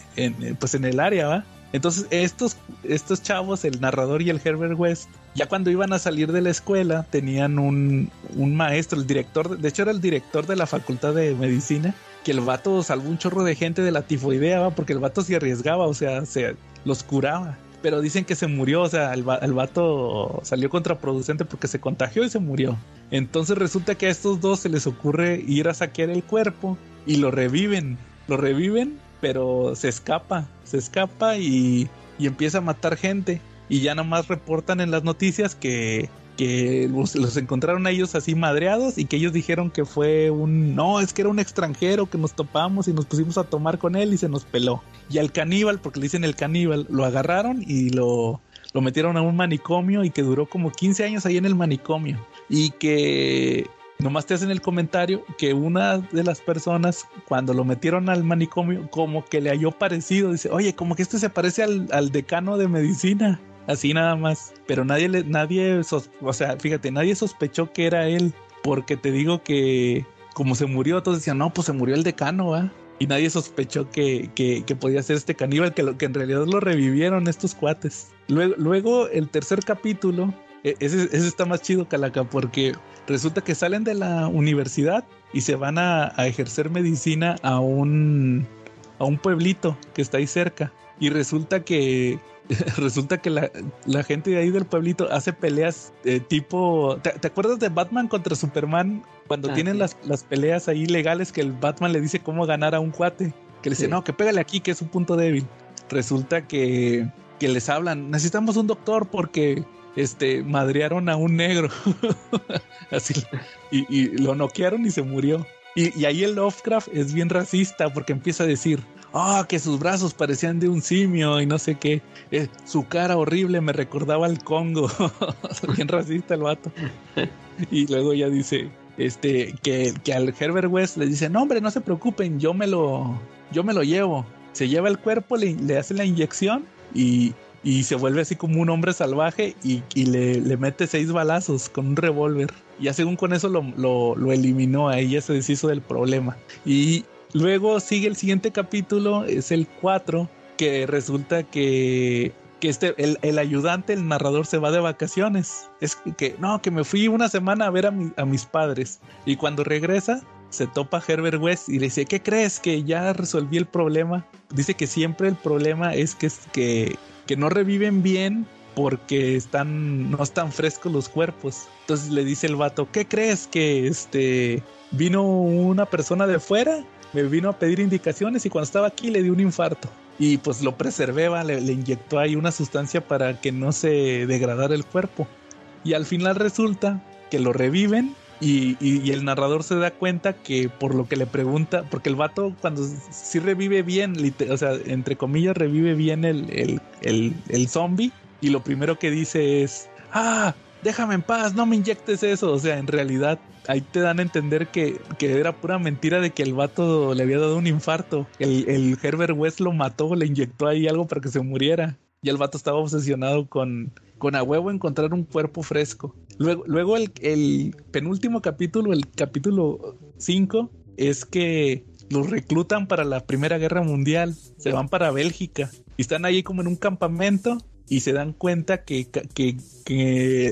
pues en el área, ¿va? Entonces estos, estos chavos, el narrador y el Herbert West, ya cuando iban a salir de la escuela tenían un, un maestro, el director, de hecho era el director de la facultad de medicina, que el vato salvó un chorro de gente de la tifoidea, ¿va? porque el vato se arriesgaba, o sea, se los curaba pero dicen que se murió, o sea, el, el, vato salió contraproducente porque se contagió y se murió. Entonces resulta que a estos dos se les ocurre ir a saquear el cuerpo y lo reviven, lo reviven, pero se escapa, se escapa y, y empieza a matar gente. Y ya nomás reportan en las noticias que que los, encontraron a ellos así madreados y que ellos dijeron que fue un no, es que era un extranjero que nos topamos y nos pusimos a tomar con él y se nos peló. Y al caníbal, porque le dicen el caníbal, lo agarraron y lo, lo metieron a un manicomio y que duró como 15 años ahí en el manicomio. Y que nomás te hacen el comentario que una de las personas cuando lo metieron al manicomio como que le halló parecido, dice, oye, como que este se parece al, al decano de medicina así nada más. Pero nadie, le, nadie, o sea, fíjate, nadie sospechó que era él, porque te digo que como se murió, todos decían, no, pues se murió el decano, ¿va? Y nadie sospechó que, que, podía ser este caníbal, que, lo, que en realidad lo revivieron estos cuates. Luego, luego el tercer capítulo, ese, ese, está más chido, Calaca, porque resulta que salen de la universidad y se van a, a ejercer medicina a un, a un pueblito que está ahí cerca. Y resulta que resulta que la, gente de ahí del pueblito hace peleas de tipo. ¿Te, acuerdas de Batman contra Superman? Cuando ah, tienen las, peleas ahí legales que el Batman le dice cómo ganar a un cuate. Que le dice, no, que pégale aquí, que es un punto débil. Resulta que, que les hablan, necesitamos un doctor porque este madrearon a un negro. Así y, y, lo noquearon y se murió. Y, ahí el Lovecraft es bien racista porque empieza a decir, ah, que sus brazos parecían de un simio y no sé qué. Eh, su cara horrible me recordaba al Congo. Bien racista el vato. Y luego ya dice, este, que, que al Herbert West le dice, no hombre, no se preocupen, yo me lo, yo me lo llevo. Se lleva el cuerpo, le, le hace la inyección y, y se vuelve así como un hombre salvaje y, y le, le, mete seis balazos con un revólver. Ya según con eso lo, lo, lo eliminó, ahí ya se deshizo del problema. Y Luego sigue el siguiente capítulo, es el 4, que resulta que, que este, el, ayudante, el narrador se va de vacaciones. Es que, no, que me fui una semana a ver a, a mis padres. Y cuando regresa, se topa Herbert West y le dice, ¿qué crees? Que ya resolví el problema. Dice que siempre el problema es que, que no reviven bien porque están, no están frescos los cuerpos. Entonces le dice el vato, ¿qué crees? Que este vino una persona de fuera me vino a pedir indicaciones y cuando estaba aquí le dio un infarto. Y pues lo preservé, le, le inyectó ahí una sustancia para que no se degradara el cuerpo. Y al final resulta que lo reviven y, y, el narrador se da cuenta que por lo que le pregunta, porque el vato cuando sí revive bien, o sea, entre comillas revive bien el, el, el, el zombie y lo primero que dice es, ah, déjame en paz, no me inyectes eso. O sea, en realidad ahí te dan a entender que, era pura mentira de que el vato le había dado un infarto. El, Herbert West lo mató, le inyectó ahí algo para que se muriera. Y el vato estaba obsesionado con, con a huevo encontrar un cuerpo fresco. Luego, luego el, penúltimo capítulo, el capítulo 5, es que los reclutan para la Primera Guerra Mundial. Se van para Bélgica. Y están ahí como en un campamento y se dan cuenta que,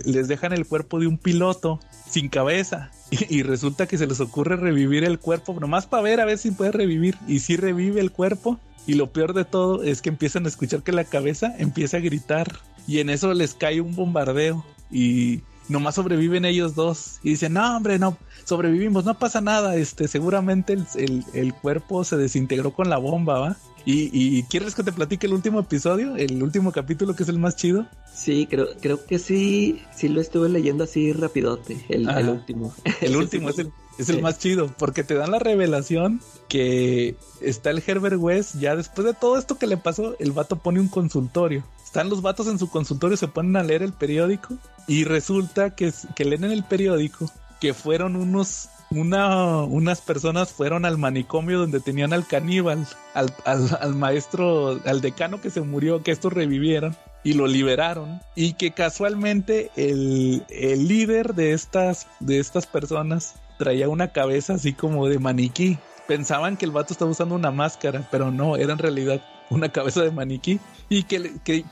les dejan el cuerpo de un piloto sin cabeza. Y, resulta que se les ocurre revivir el cuerpo, nomás para ver a ver si puede revivir. Y si revive el cuerpo. Y lo peor de todo es que empiezan a escuchar que la cabeza empieza a gritar. Y en eso les cae un bombardeo. Y, nomás sobreviven ellos dos. Y dicen, no, hombre, no, sobrevivimos, no pasa nada. Este, seguramente el, el, cuerpo se desintegró con la bomba, ¿va? Y, y, ¿quieres que te platique el último episodio? El último capítulo que es el más chido. Sí, creo, creo que sí, sí lo estuve leyendo así rapidote, el, el último. El último es el, es el más chido, porque te dan la revelación que está el Herbert West, ya después de todo esto que le pasó, el vato pone un consultorio. Están los vatos en su consultorio, se ponen a leer el periódico y resulta que, que leen en el periódico que fueron unos una, unas personas fueron al manicomio donde tenían al caníbal, al, al, maestro, al decano que se murió, que estos revivieron y lo liberaron y que casualmente el, el líder de estas, de estas personas traía una cabeza así como de maniquí. Pensaban que el vato estaba usando una máscara, pero no, era en realidad una cabeza de maniquí. Y que, que,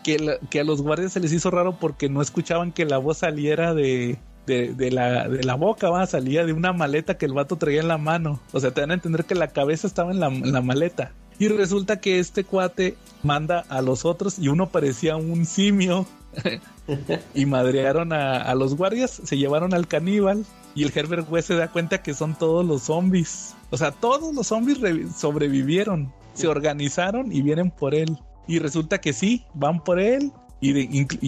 que, a los guardias se les hizo raro porque no escuchaban que la voz saliera de, de, la, de la boca, va, salía de una maleta que el vato traía en la mano. O sea, te van a entender que la cabeza estaba en la, maleta. Y resulta que este cuate manda a los otros y uno parecía un simio. y madrearon a, a, los guardias, se llevaron al caníbal y el Herbert West se da cuenta que son todos los zombies. O sea, todos los zombies sobrevivieron, se organizaron y vienen por él. Y resulta que sí, van por él. Y,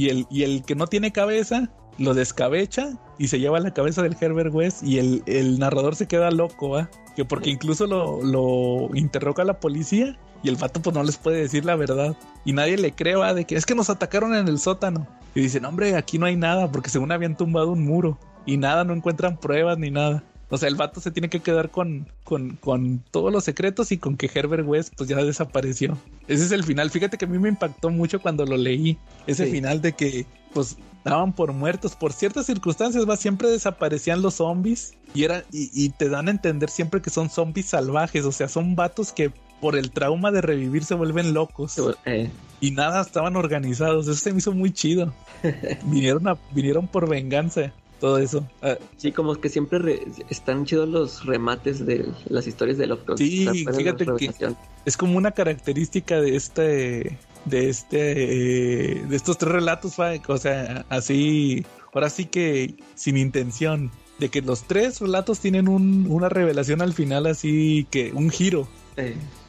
el, y el que no tiene cabeza lo descabecha y se lleva la cabeza del Herbert West. Y el, narrador se queda loco, ¿ah? Que porque incluso lo, lo interroga la policía y el vato pues no les puede decir la verdad. Y nadie le cree, ¿va? De que es que nos atacaron en el sótano. Y dicen, hombre, aquí no hay nada porque según habían tumbado un muro y nada, no encuentran pruebas ni nada. O sea, el vato se tiene que quedar con, con, con, todos los secretos y con que Herbert West pues ya desapareció. Ese es el final. Fíjate que a mí me impactó mucho cuando lo leí. Ese final de que pues daban por muertos. Por ciertas circunstancias, va, siempre desaparecían los zombies. Y, era, y, y, te dan a entender siempre que son zombies salvajes. O sea, son vatos que por el trauma de revivir se vuelven locos. Eh. Y nada, estaban organizados. Eso se me hizo muy chido. vinieron, a, vinieron por venganza todo eso. Ah, sí, como que siempre están chidos los remates de las historias de Lovecraft. Sí, fíjate que es como una característica de este de este de estos tres relatos, o sea, así ahora sí que sin intención de que los tres relatos tienen un, una revelación al final así que un giro.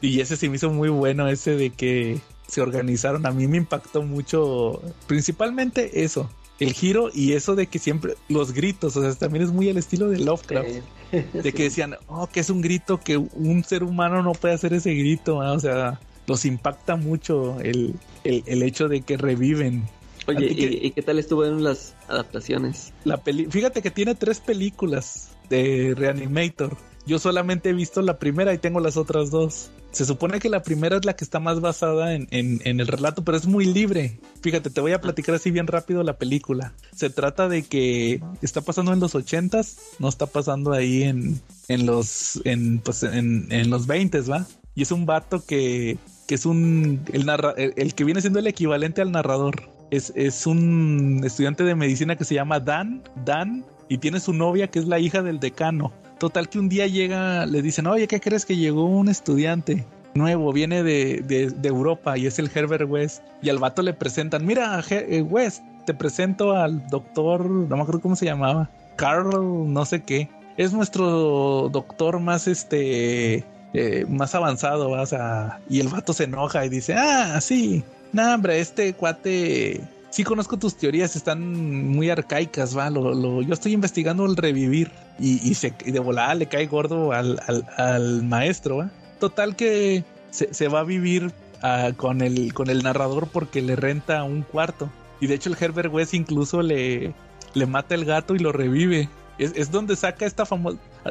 Y ese se me hizo muy bueno ese de que se organizaron. A mí me impactó mucho, principalmente eso, el giro y eso de que siempre los gritos, o sea, también es muy al estilo de Lovecraft. De que decían, oh, que es un grito que un ser humano no puede hacer ese grito, o sea, los impacta mucho el, el, hecho de que reviven. Oye, ¿y, qué tal estuvo en las adaptaciones? La peli Fíjate que tiene tres películas de Reanimator. Yo solamente he visto la primera y tengo las otras dos. Se supone que la primera es la que está más basada en, el relato, pero es muy libre. Fíjate, te voy a platicar así bien rápido la película. Se trata de que está pasando en los ochentas, no está pasando ahí en, en los en, pues, en, los veintes, ¿va? Y es un vato que, que es un el, el, que viene siendo el equivalente al narrador. Es, es un estudiante de medicina que se llama Dan, Dan, y tiene su novia que es la hija del decano. Total que un día llega, le dicen, oye, ¿qué crees que llegó un estudiante? nuevo, viene de, de, Europa y es el Herbert West. Y al vato le presentan, mira, eh, West, te presento al doctor, no me acuerdo cómo se llamaba, Carl, no sé qué. Es nuestro doctor más, este, eh, más avanzado, o sea, y el vato se enoja y dice, ah, sí, no, hombre, este cuate sí conozco tus teorías, están muy arcaicas, va. Lo, yo estoy investigando el revivir y, se, de volada le cae gordo al, al, maestro, va. Total que se, va a vivir ah, con, el, con el narrador porque le renta un cuarto. Y de hecho el Herbert West incluso le, le mata el gato y lo revive. Es, donde saca esta,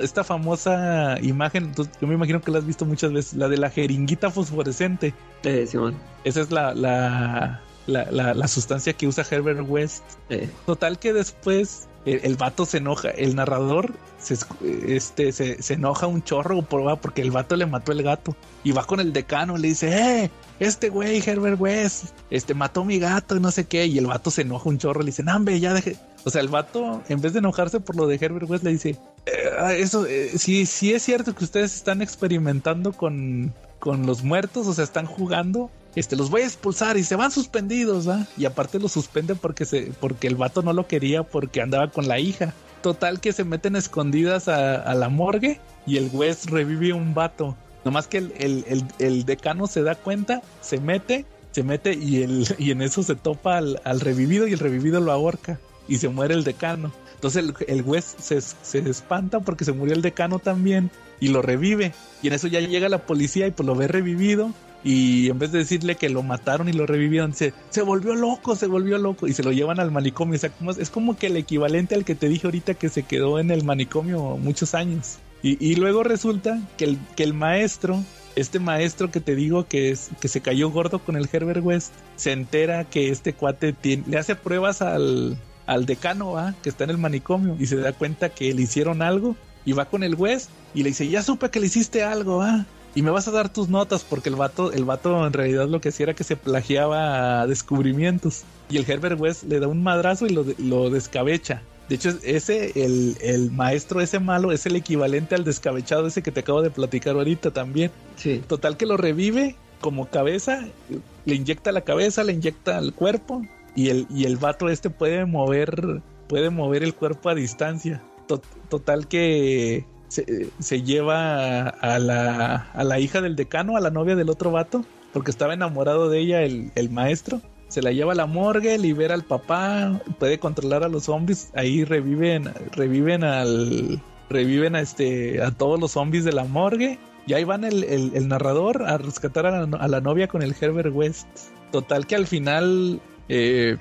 esta famosa imagen, yo me imagino que la has visto muchas veces, la de la jeringuita fosforescente. Eh, Simón. Esa es la, la, la, la, sustancia que usa Herbert West. Total que después el, vato se enoja, el narrador se, este, se, enoja un chorro por, porque el vato le mató el gato. Y va con el decano, le dice, eh, este güey, Herbert West, este mató mi gato y no sé qué. Y el vato se enoja un chorro, le dice, nambe, ya deje. O sea, el vato, en vez de enojarse por lo de Herbert West, le dice, eh, eso, eh, sí, sí es cierto que ustedes están experimentando con, con los muertos, o sea, están jugando este, los voy a expulsar y se van suspendidos, ¿va? Y aparte los suspenden porque, se, porque el vato no lo quería porque andaba con la hija. Total que se meten escondidas a, la morgue y el West revive un vato. Nomás que el, decano se da cuenta, se mete, se mete y, el, y en eso se topa al, revivido y el revivido lo ahorca y se muere el decano. Entonces el, el se, se espanta porque se murió el decano también y lo revive. Y en eso ya llega la policía y pues lo ve revivido y en vez de decirle que lo mataron y lo revivieron, se, se volvió loco, se volvió loco y se lo llevan al manicomio. O sea, es como que el equivalente al que te dije ahorita que se quedó en el manicomio muchos años. Y, luego resulta que el, que el maestro, este maestro que te digo que, es, que se cayó gordo con el Herbert West, se entera que este cuate le hace pruebas al, al decano, que está en el manicomio y se da cuenta que le hicieron algo y va con el West y le dice, ya supe que le hiciste algo, ¿ah? Y me vas a dar tus notas porque el vato, el vato en realidad lo que hacía era que se plagiaba descubrimientos. Y el Herbert West le da un madrazo y lo, descabecha. De hecho, ese, el, maestro ese malo es el equivalente al descabechado ese que te acabo de platicar ahorita también. Sí. Total que lo revive como cabeza, le inyecta la cabeza, le inyecta el cuerpo y el, y el vato este puede mover, puede mover el cuerpo a distancia. Total que se, lleva a la, a la, hija del decano, a la novia del otro vato, porque estaba enamorado de ella el, el, maestro. Se la lleva a la morgue, libera al papá, puede controlar a los zombies, ahí reviven, reviven al, reviven a este, a todos los zombies de la morgue. Y ahí van el, el, narrador a rescatar a la, novia con el Herbert West. Total que al final eh,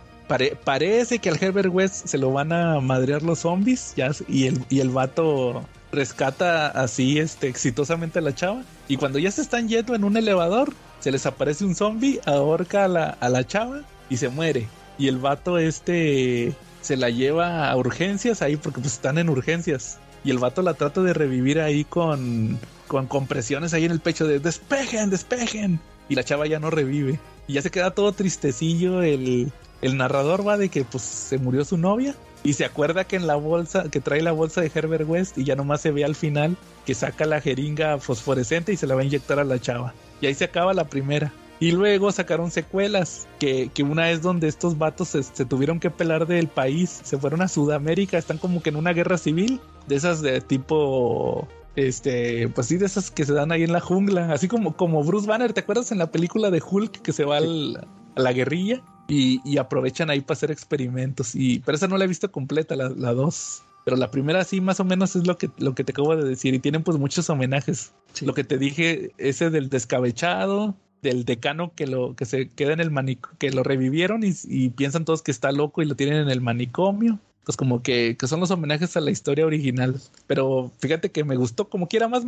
parece que al Herbert West se lo van a madrear los zombies ya, y, el, y el vato rescata así este, exitosamente a la chava. Y cuando ya se están yendo en un elevador, se les aparece un zombie, ahorca a la, a la chava y se muere. Y el vato este se la lleva a urgencias ahí porque pues están en urgencias. Y el vato la trata de revivir ahí con, con compresiones ahí en el pecho de despejen, despejen. Y la chava ya no revive. Y ya se queda todo tristecillo el, el narrador va de que pues se murió su novia y se acuerda que en la bolsa, que trae la bolsa de Herbert West y ya nomás se ve al final que saca la jeringa fosforescente y se la va a inyectar a la chava. Y ahí se acaba la primera. Y luego sacaron secuelas, que, que una es donde estos vatos se, tuvieron que pelar del país, se fueron a Sudamérica, están como que en una guerra civil, de esas de tipo este, pues sí, de esas que se dan ahí en la jungla, así como, como Bruce Banner, ¿te acuerdas en la película de Hulk que se va a la guerrilla? Y, aprovechan ahí para hacer experimentos. Y, pero esa no la he visto completa, la, la dos. Pero la primera sí, más o menos es lo que, lo que te acabo de decir. Y tienen pues muchos homenajes. Lo que te dije, ese del descabechado, del decano que lo que se queda en el manicomio, que lo revivieron y, piensan todos que está loco y lo tienen en el manicomio. Pues como que, que son los homenajes a la historia original. Pero fíjate que me gustó como quiera más,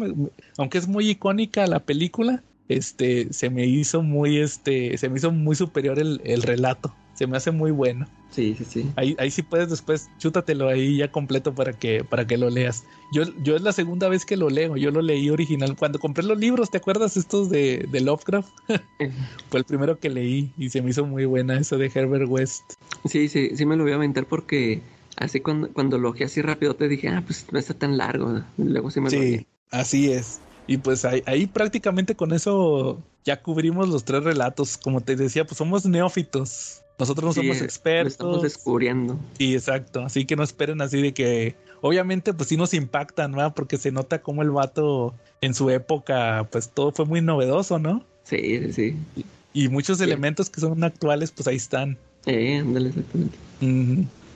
aunque es muy icónica la película, este, se me hizo muy, este, se me hizo muy superior el, relato. Se me hace muy bueno. Sí, sí, sí. Ahí, ahí sí puedes después, chútatelo ahí ya completo para que, para que lo leas. Yo, yo es la segunda vez que lo leo, yo lo leí original. Cuando compré los libros, ¿te acuerdas estos de, de Lovecraft? Fue el primero que leí y se me hizo muy buena eso de Herbert West. Sí, sí, sí me lo voy a aventar porque así cuando, cuando lo así rápido te dije, ah, pues no está tan largo. Luego sí me sí, así es. Y pues ahí, prácticamente con eso ya cubrimos los tres relatos. Como te decía, pues somos neófitos. Nosotros no somos expertos. Estamos descubriendo. Sí, exacto. Así que no esperen así de que. Obviamente, pues sí nos impactan, ¿no? Porque se nota como el vato en su época, pues todo fue muy novedoso, ¿no? Sí, sí. Y, muchos elementos que son actuales, pues ahí están. Sí, ándale, exactamente.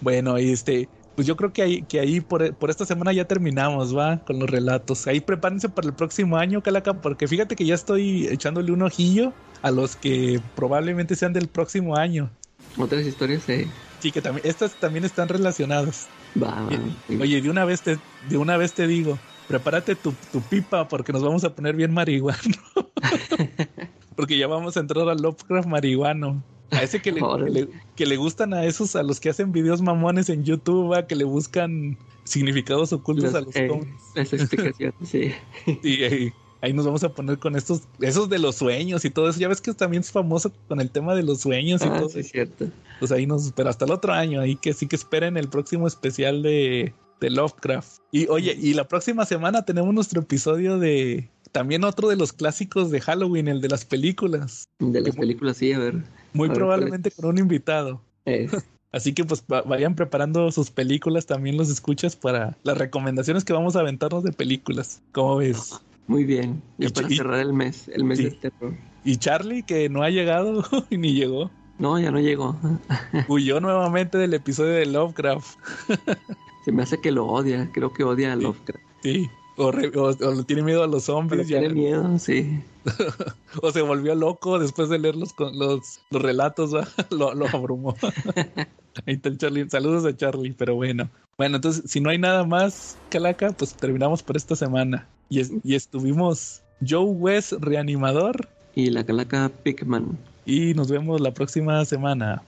Bueno, y este, pues yo creo que ahí, que ahí por, por, esta semana ya terminamos, va, con los relatos. Ahí prepárense para el próximo año, Calaca, porque fíjate que ya estoy echándole un ojillo a los que probablemente sean del próximo año. Otras historias, eh. Sí, que también, estas también están relacionadas. Va, va. Oye, de una vez te, de una vez te digo, prepárate tu, tu pipa porque nos vamos a poner bien marihuano. porque ya vamos a entrar al Lovecraft marihuano. A ese que le, que le, gustan a esos, a los que hacen videos mamones en YouTube, a que le buscan significados ocultos a los eh, Esa explicación, sí. Y ahí, nos vamos a poner con estos, esos de los sueños y todo eso. Ya ves que también es famoso con el tema de los sueños y ah, todo. Sí, cierto. Pues ahí nos, pero hasta el otro año, ahí que sí que esperen el próximo especial de, de Lovecraft. Y oye, y la próxima semana tenemos nuestro episodio de también otro de los clásicos de Halloween, el de las películas. De las películas, sí, a ver. Muy ver, probablemente con un invitado. Eh, Así que pues va- vayan preparando sus películas, también los escuchas para las recomendaciones que vamos a aventarnos de películas. ¿Cómo ves? muy bien. Y- para y- cerrar el mes, el mes Sí. de terror. Y Charlie, que no ha llegado y ni llegó, No, ya no llegó. huyó nuevamente del episodio de Lovecraft. Se me hace que lo odia. Creo que odia a. Lovecraft. Sí. O, re- o- tiene miedo a los Pero ya- tiene miedo, sí. o se volvió loco después de leer los, con- los, los relatos, lo, lo abrumó. Ahí está el Charlie. Saludos a Charlie, pero bueno. Bueno, entonces, si no hay nada más, Calaca, pues terminamos por esta semana. Y, es- y estuvimos Joe West, reanimador, Y la calaca Pigman. y nos vemos la próxima semana.